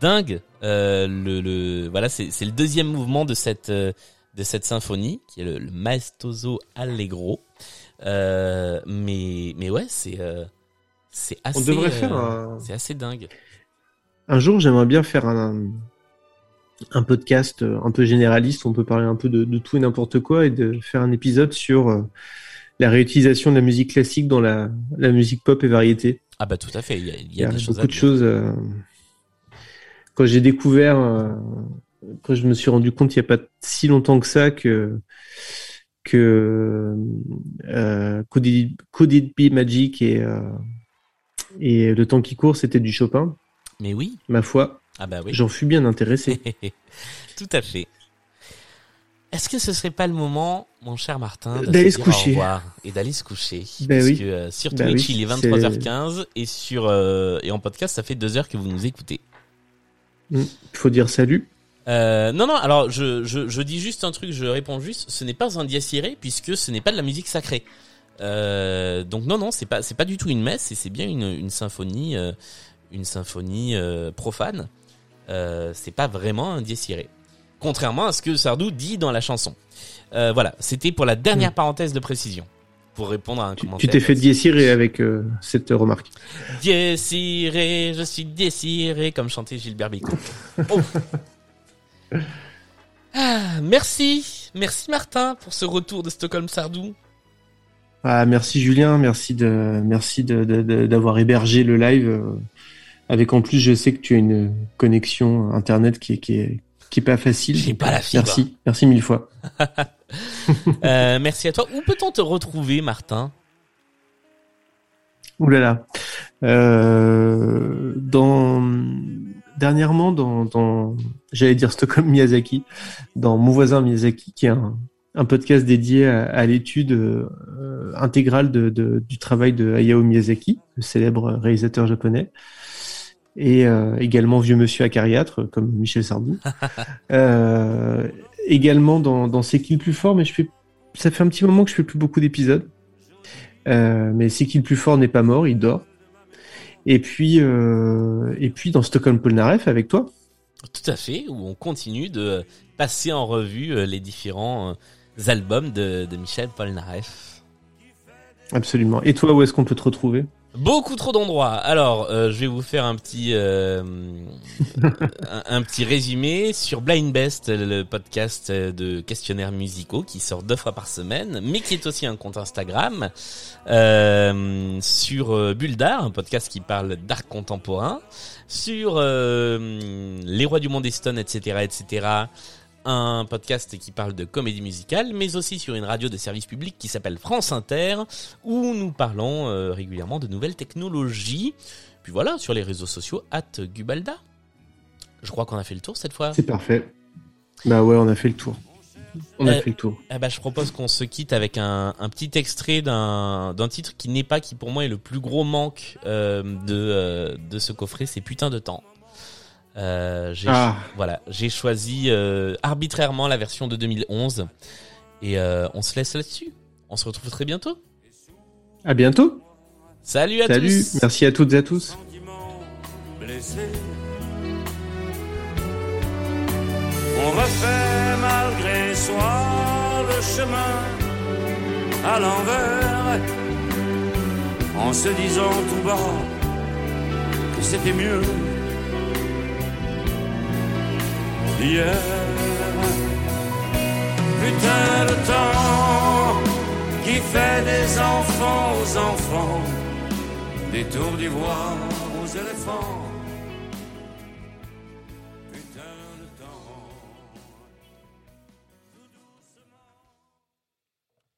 dingue. Euh, le, le voilà, c'est le deuxième mouvement de cette euh, de cette symphonie qui est le, le Maestoso Allegro. Euh, mais mais ouais, c'est euh, c'est assez. devrait euh, faire un- C'est assez dingue. Un jour, j'aimerais bien faire un, un podcast un peu généraliste. où On peut parler un peu de, de tout et n'importe quoi et de faire un épisode sur la réutilisation de la musique classique dans la, la musique pop et variété. Ah bah tout à fait. Il y a, il Il y a des choses. à beaucoup de choses. euh, Quand j'ai découvert, euh, quand je me suis rendu compte il n'y a pas si longtemps que ça que que euh, Could, It, Could It Be Magic et euh, et le temps qui court, c'était du Chopin. Mais oui. Ma foi, Ah bah oui. j'en fus bien intéressé. *laughs* Tout à fait. Est-ce que ce serait pas le moment, mon cher Martin, de D'aller se au coucher. revoir et d'aller se coucher? Ben Parce oui. que euh, sur Ben Twitch, oui, il est c'est- 23h15 et sur euh, et en podcast, ça fait deux heures que vous nous écoutez. Il faut dire salut. Euh, non, non. Alors, je, je, je dis juste un truc. Je réponds juste. Ce n'est pas un dies irae puisque ce n'est pas de la musique sacrée. Donc non, non, c'est pas c'est pas du tout une messe et c'est bien une, une symphonie, une symphonie profane. C'est pas vraiment un dies irae. Contrairement à ce que Sardou dit dans la chanson. Euh, voilà, c'était pour la dernière parenthèse de précision. Pour répondre à un commentaire. Tu t'es fait diécirer avec euh, cette remarque. Désiré, je suis désiré, comme chantait Gilbert Bécaud. *laughs* Oh. Ah, merci, merci Martin pour ce retour de Stockholm Sardou. Ah, merci Julien, merci de merci de- de- de- d'avoir hébergé le live. euh, avec en plus, je sais que tu as une connexion internet qui est qui est qui est pas facile. J'ai pas la fibre. Merci, merci mille fois. *laughs* Euh, merci à toi. Où peut-on te retrouver, Martin? Ouh là là. Euh, dans dernièrement dans, dans j'allais dire Stockholm Miyazaki, dans Mon voisin Miyazaki, qui est un, un podcast dédié à, à l'étude euh, intégrale de, de- du travail de Hayao Miyazaki, le célèbre réalisateur japonais, et euh, également vieux monsieur acariâtre comme Michel Sardou. *laughs* euh, également dans, dans C'est qui le plus fort, mais je fais ça fait un petit moment que je fais plus beaucoup d'épisodes. Euh, mais c'est qui le plus fort n'est pas mort, il dort. Et puis, euh, et puis dans Stockholm Polnareff avec toi. Tout à fait, où on continue de passer en revue euh, les différents euh, albums de, de Michel Polnareff. Absolument. Et toi, où est-ce qu'on peut te retrouver? Beaucoup trop d'endroits. Alors, euh, je vais vous faire un petit euh, *laughs* un, un petit résumé sur Blind Best, le podcast de questionnaires musicaux qui sort deux fois par semaine, mais qui est aussi un compte Instagram. Euh, sur euh, Bulldar, un podcast qui parle d'art contemporain. Sur euh, Les Rois du Monde Stone, etc., etc un podcast qui parle de comédie musicale, mais aussi sur une radio de service public qui s'appelle France Inter, où nous parlons euh, régulièrement de nouvelles technologies. Puis voilà, sur les réseaux sociaux, at Gubalda. Je crois qu'on a fait le tour cette fois. C'est parfait. Bah ouais, on a fait le tour. On a Euh, fait le tour. Ben, je propose qu'on se quitte avec un, un petit extrait d'un d'un titre qui n'est pas, qui pour moi est le plus gros manque euh, de, de ce coffret, c'est Putain de temps. Euh, j'ai Ah. voilà, j'ai choisi euh, arbitrairement la version de 2011 et euh, on se laisse là-dessus. On se retrouve très bientôt. À bientôt. Salut à Salut. tous. Merci à toutes et à tous. On refait malgré soi le chemin à l'envers en se disant tout bas que c'était mieux hier. Putain le temps qui fait des enfants aux enfants, des tours d'ivoire aux éléphants.